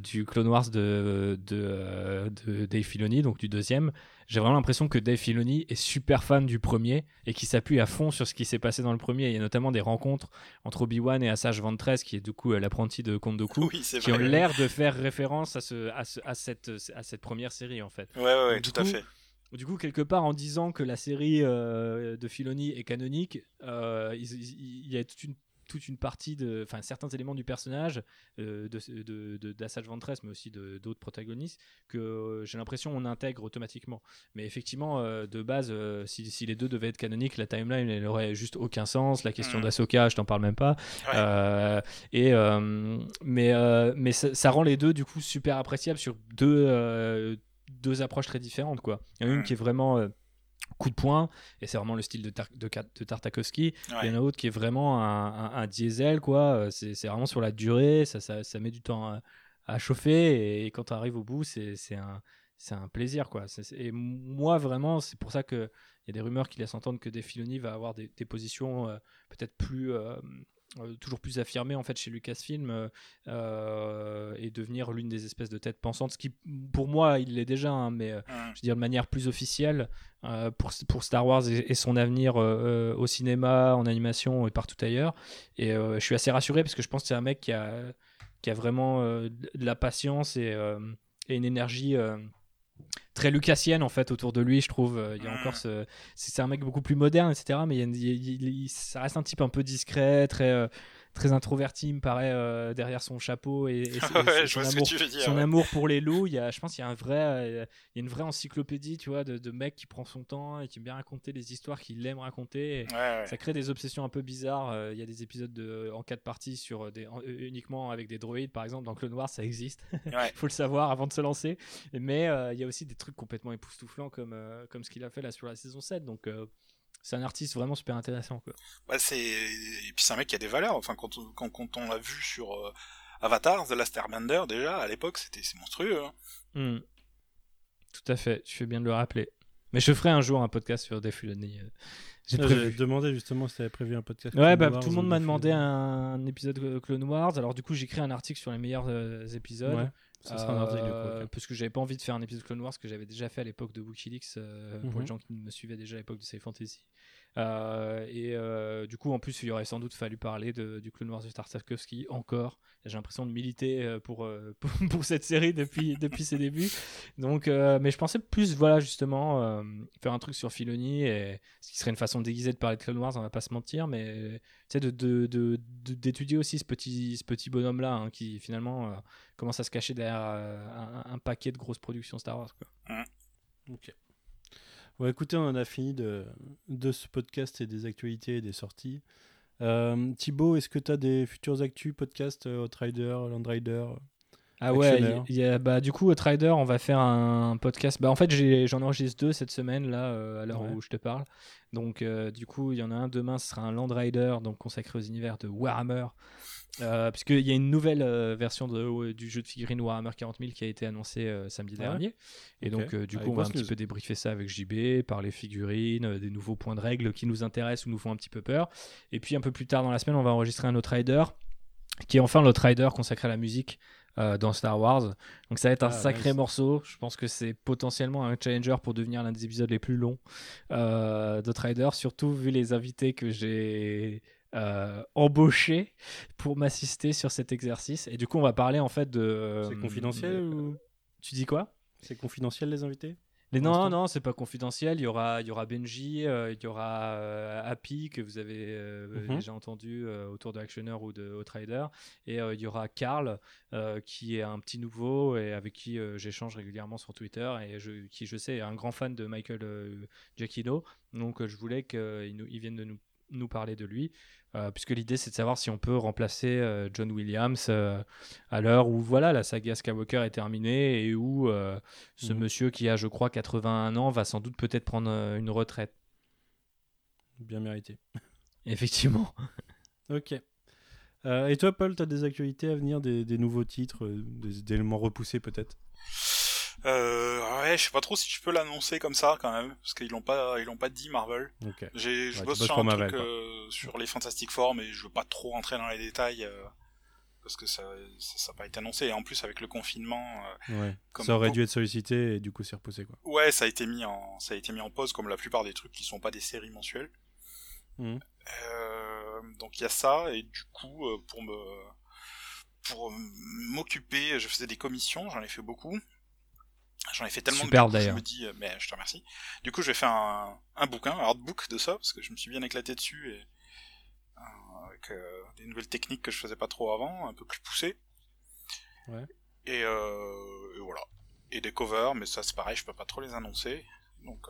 du Clone Wars de, de, de Dave Filoni, donc du deuxième. J'ai vraiment l'impression que Dave Filoni est super fan du premier et qui s'appuie à fond sur ce qui s'est passé dans le premier. Il y a notamment des rencontres entre Obi-Wan et Asajj Ventress, qui est du coup euh, l'apprenti de Count Dooku, Oui, qui ont l'air de faire référence à, ce, à, ce- à cette, à cette première série en fait. Ouais, ouais, Donc, tout à fait. Du coup, quelque part, en disant que la série euh, de Filoni est canonique, euh, il y a toute une, toute une partie de, enfin, certains éléments du personnage euh, de, d'Asajj Ventress, mais aussi d'autres protagonistes, que euh, j'ai l'impression on intègre automatiquement. Mais effectivement, euh, de base, euh, si, si les deux devaient être canoniques, la timeline, elle aurait juste aucun sens. La question Mhm. d'Ahsoka, je t'en parle même pas. Ouais. Et mais mais ça, ça rend les deux du coup super appréciables sur deux deux approches très différentes quoi. Il y en a une Mm. qui est vraiment coup de poing et c'est vraiment le style de, Tar- de, Ka- de Tartakovsky. Il y en a un autre qui est vraiment un, un- un diesel quoi. Euh, C'est vraiment sur la durée, ça, ça, ça met du temps à, à chauffer et, quand on arrive au bout c'est un c'est un plaisir quoi. Et moi vraiment, c'est pour ça que il y a des rumeurs qui laissent entendre que Dave Filoni va avoir des, des positions euh, peut-être plus euh, euh, toujours plus affirmées en fait chez Lucasfilm euh, euh, et devenir l'une des espèces de têtes pensantes. Ce qui pour moi il l'est déjà, hein, mais euh, je veux dire de manière plus officielle pour, pour Star Wars et, et son avenir au cinéma, en animation et partout ailleurs. Et je suis assez rassuré parce que je pense que c'est un mec qui a, qui a vraiment de la patience et, et une énergie très lucassienne en fait autour de lui, je trouve. Euh, Il y a Mm. encore ce. C'est un mec beaucoup plus moderne, etc. Mais il y a une- il y a- il- il- ça reste un type un peu discret, très. Très introverti, il me paraît, euh, derrière son chapeau et, et son- ouais, amour tu veux dire. son ouais. amour pour les loups, il y a, je pense qu'il y a un vrai, euh, il y a une vraie encyclopédie, tu vois, de, de mec qui prend son temps et qui aime bien raconter les histoires qu'il aime raconter. Ouais. Ça crée des obsessions un peu bizarres. Euh, Il y a des épisodes de, en quatre parties sur des, en- uniquement avec des droïdes, par exemple, dans Clone Wars, ça existe. Il faut le savoir avant de se lancer. Mais il y a aussi des trucs complètement époustouflants comme, comme ce qu'il a fait là sur la saison 7. Donc c'est un artiste vraiment super intéressant. Quoi. Ouais, c'est et puis c'est un mec qui a des valeurs. Enfin, quand on, quand, quand on l'a vu sur euh, Avatar, The Last Airbender, déjà à l'époque, c'était c'est monstrueux. hein. Hmm. Tout à fait, tu fais bien de le rappeler. Mais je ferai un jour un podcast sur Dave Filoni. euh, J'ai prévu. demandé justement si tu avais prévu un podcast. Ouais, Clone bah, Wars tout le monde m'a de demandé un, épisode euh, Clone Wars. Alors du coup, j'ai écrit un article sur les meilleurs euh, épisodes. Ouais, ça sera un article coup. Euh. Parce que j'avais pas envie de faire un épisode Clone Wars que j'avais déjà fait à l'époque de Wikileaks euh, pour Mhm. les gens qui me suivaient déjà à l'époque de Sci Fantasy. Euh, et euh, du coup, en plus, il aurait sans doute fallu parler du Clone Wars de Tartakovsky encore. J'ai l'impression de militer euh, pour, pour, cette série depuis, depuis ses débuts. Donc, mais je pensais plus, voilà, justement, faire un truc sur Filoni, et, ce qui serait une façon déguisée de parler de Clone Wars, on va pas se mentir, mais tu d'étudier aussi ce petit, ce petit bonhomme-là, hein, qui finalement commence à se cacher derrière un, paquet de grosses productions Star Wars. Quoi. Ok. Bon, écoutez, on en a fini de, de ce podcast et des actualités et des sorties. Euh, Thibaut, est-ce que tu as des futurs actus, podcasts, euh, Outrider, Land Rider Ah ouais, y a- bah, du coup, Trader, on va faire un podcast. Bah, en fait, j'en enregistre deux cette semaine, là, euh, à l'heure Ouais. où je te parle. Donc, euh, du coup, il y en a un demain, ce sera un Land Rider, donc consacré aux univers de Warhammer. Euh, Puisqu'il y a une nouvelle euh, version de- du jeu de figurines Warhammer 40 000 qui a été annoncée euh, samedi Ah ouais dernier. Et donc, du Avec coup, on va un petit peu débriefer ça avec JB, parler figurines, des nouveaux points de règle qui nous intéressent ou nous font un petit peu peur. Et puis, un peu plus tard dans la semaine, on va enregistrer un autre Rider, qui est enfin l'autre Rider consacré à la musique euh, dans Star Wars. Donc ça va être un Ah, sacré nice. morceau. Je pense que c'est potentiellement un challenger pour devenir l'un des épisodes les plus longs euh, de Rider, surtout vu les invités que j'ai euh, embauchés pour m'assister sur cet exercice. Et du coup, on va parler en fait de... C'est confidentiel euh, ou Tu dis quoi? C'est confidentiel les invités? Les, non, non, c'est pas confidentiel. Il y aura, il y aura Benji, euh, il y aura euh, Happy que vous avez euh, Mhm. déjà entendu autour de Actioner ou de Outrider, et euh, il y aura Karl qui est un petit nouveau et avec qui j'échange régulièrement sur Twitter et je, qui je sais est un grand fan de Michael Giacchino. Donc je voulais qu'il il vienne de nous nous parler de lui, euh, puisque l'idée c'est de savoir si on peut remplacer euh, John Williams euh, à l'heure où voilà la saga Skywalker est terminée et où ce Mhm. monsieur qui a je crois 81 ans va sans doute peut-être prendre une retraite. Bien mérité. Effectivement. Ok. Et toi, Paul, tu as des actualités à venir, des, des nouveaux titres, des, des éléments repoussés peut-être? Euh, ouais, je sais pas trop si je peux l'annoncer comme ça quand même, parce qu'ils l'ont pas, ils l'ont pas dit Marvel. Ok. J'ai, je Ouais, bosse sur un Marvel, truc euh, sur les Fantastic Four, mais je veux pas trop rentrer dans les détails euh, parce que ça, ça, n'a pas été annoncé. Et en plus avec le confinement, euh, Ouais. Comme Ça aurait dû être sollicité et du coup c'est repoussé quoi. ouais, ça a été mis en, ça a été mis en pause comme la plupart des trucs qui sont pas des séries mensuelles. Euh, donc il y a ça et du coup pour me, pour m'occuper, je faisais des commissions, j'en ai fait beaucoup. J'en ai fait tellement Superbe, que coup, je me dis, euh, mais je te remercie. Du coup, je vais faire un, un bouquin, un artbook de ça, parce que je me suis bien éclaté dessus et euh, avec euh, des nouvelles techniques que je faisais pas trop avant, un peu plus poussées. Ouais. Et, euh, et voilà. Et des covers, mais ça c'est pareil, je peux pas trop les annoncer. Donc,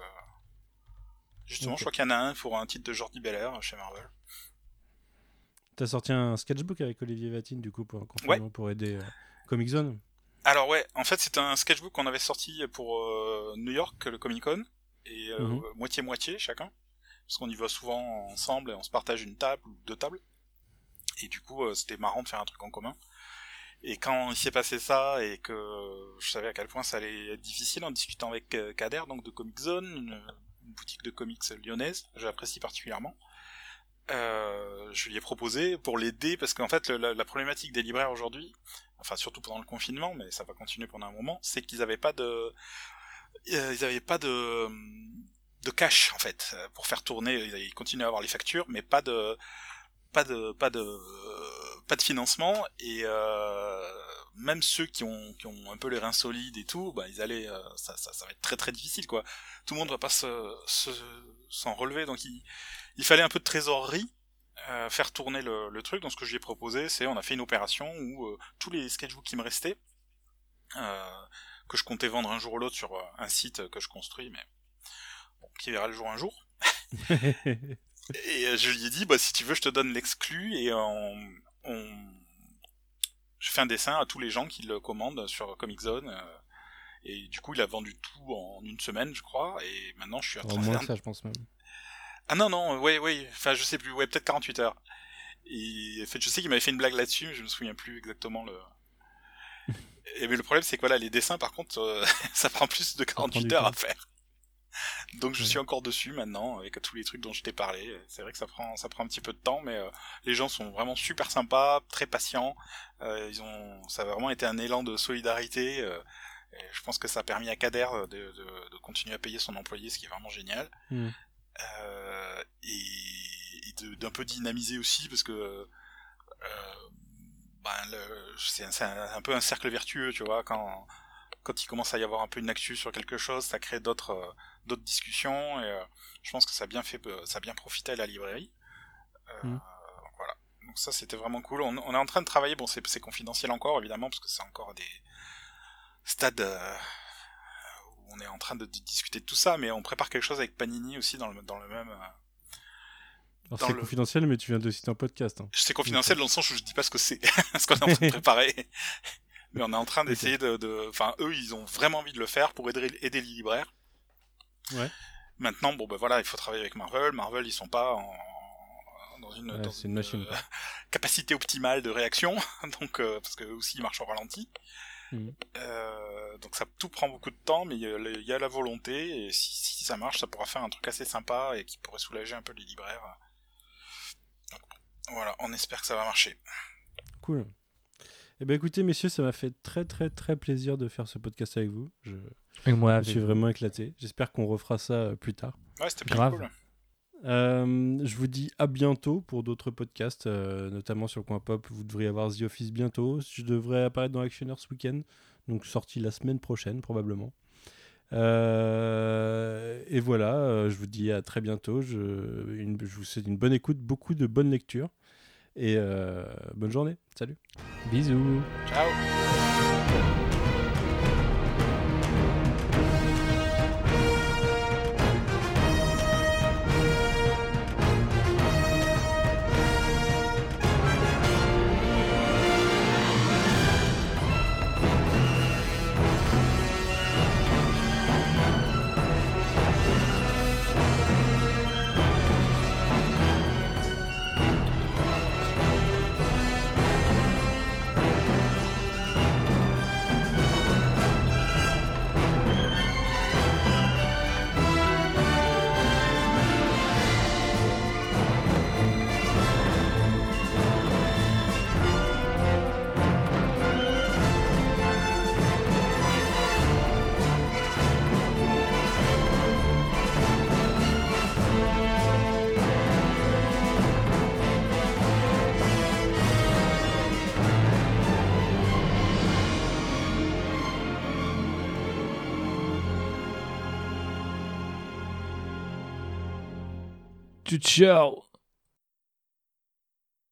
justement, je crois qu'il y en a un pour un titre de Jordi Belair chez Marvel. T'as sorti un sketchbook avec Olivier Vatine du coup pour pour aider Comic Zone? Alors ouais, en fait c'est un sketchbook qu'on avait sorti pour euh, New York, le Comic Con, et euh, Mhm. moitié-moitié chacun, parce qu'on y va souvent ensemble et on se partage une table ou deux tables. Et du coup euh, c'était marrant de faire un truc en commun. Et quand il s'est passé ça et que je savais à quel point ça allait être difficile en discutant avec euh, Kader, donc de Comic Zone, une, une boutique de comics lyonnaise, j'apprécie particulièrement. Euh, je lui ai proposé pour l'aider parce qu'en fait le- la, la problématique des libraires aujourd'hui, enfin surtout pendant le confinement, mais ça va continuer pendant un moment, c'est qu'ils n'avaient pas de, euh, ils avaient pas de de cash en fait euh, pour faire tourner. Ils continuaient à avoir les factures, mais pas de pas de pas de pas de financement et euh, même ceux qui ont qui ont un peu les reins solides et tout bah ils allaient euh, ça, ça ça va être très très difficile quoi tout le monde va pas se se- s'en relever donc il il fallait un peu de trésorerie euh, faire tourner le, le truc donc ce que je lui ai proposé c'est on a fait une opération où euh, tous les sketchbooks qui me restaient euh, que je comptais vendre un jour ou l'autre sur euh, un site que je construis mais bon, qui verra le jour un jour et euh, je lui ai dit, bah, si tu veux, je te donne l'exclu et on, on, je fais un dessin à tous les gens qui le commandent sur Comic Zone. euh, et du coup, il a vendu tout en une semaine, je crois. Et maintenant, je suis à Au 31. moins ça, je pense même. Ah non, non, ouais, ouais. Enfin, je sais plus. Ouais, peut-être 48 heures. Et en fait, je sais qu'il m'avait fait une blague là-dessus, mais je me souviens plus exactement le. Et mais le problème, c'est que voilà, les dessins, par contre, euh, ça prend plus de prend 48 du heures temps. à faire. Donc je Ouais. suis encore dessus maintenant avec tous les trucs dont je t'ai parlé. C'est vrai que ça prend ça prend un petit peu de temps, mais euh, les gens sont vraiment super sympas, très patients. Euh, ils ont ça a vraiment été un élan de solidarité. euh, et je pense que ça a permis à Kader de, de, de continuer à payer son employé, ce qui est vraiment génial. Mm. Euh, et, d'un peu dynamiser aussi parce que euh, ben, c'est un, peu un cercle vertueux, tu vois, quand quand il commence à y avoir un peu une actu sur quelque chose, ça crée d'autres euh, d'autres discussions et je pense que ça a bien fait ça a bien profité à la librairie. Mm. donc voilà. Donc ça c'était vraiment cool. On, on est en train de travailler, bon c'est c'est confidentiel encore évidemment parce que c'est encore des stades on est en train de, de discuter de tout ça, mais on prépare quelque chose avec Panini aussi dans le dans le même. euh, Alors c'est le- confidentiel, mais tu viens de citer un podcast. hein. c'est confidentiel dans le sens où je dis pas ce que c'est, ce qu'on est en train de préparer. Mais on est en train d'essayer de, de, enfin, eux, ils ont vraiment envie de le faire pour aider, aider les libraires. Ouais. Maintenant, bon, ben voilà, il faut travailler avec Marvel. Marvel, ils sont pas en, dans une, Ouais, dans une machine, quoi. capacité optimale de réaction, donc euh, parce que eux aussi ils marchent au ralenti. Mhm. Euh, donc ça tout prend beaucoup de temps, mais il y, a y la volonté et si, si ça marche, ça pourra faire un truc assez sympa et qui pourrait soulager un peu les libraires. Donc, voilà, on espère que ça va marcher. Cool. Eh ben écoutez, messieurs, ça m'a fait très très très plaisir de faire ce podcast avec vous. Je, Et moi, je suis vraiment éclaté. J'espère qu'on refera ça euh, plus tard. Ouais, c'était cool. Euh, je vous dis à bientôt pour d'autres podcasts, euh, notamment sur le coin pop. Vous devriez avoir The Office bientôt. Je devrais apparaître dans Actionner ce week-end, donc sorti la semaine prochaine probablement. Euh, et voilà, euh, je vous dis à très bientôt. Je, une- je vous souhaite une bonne écoute, beaucoup de bonnes lectures et euh, bonne journée. Salut. Bisous. Ciao. Ciao.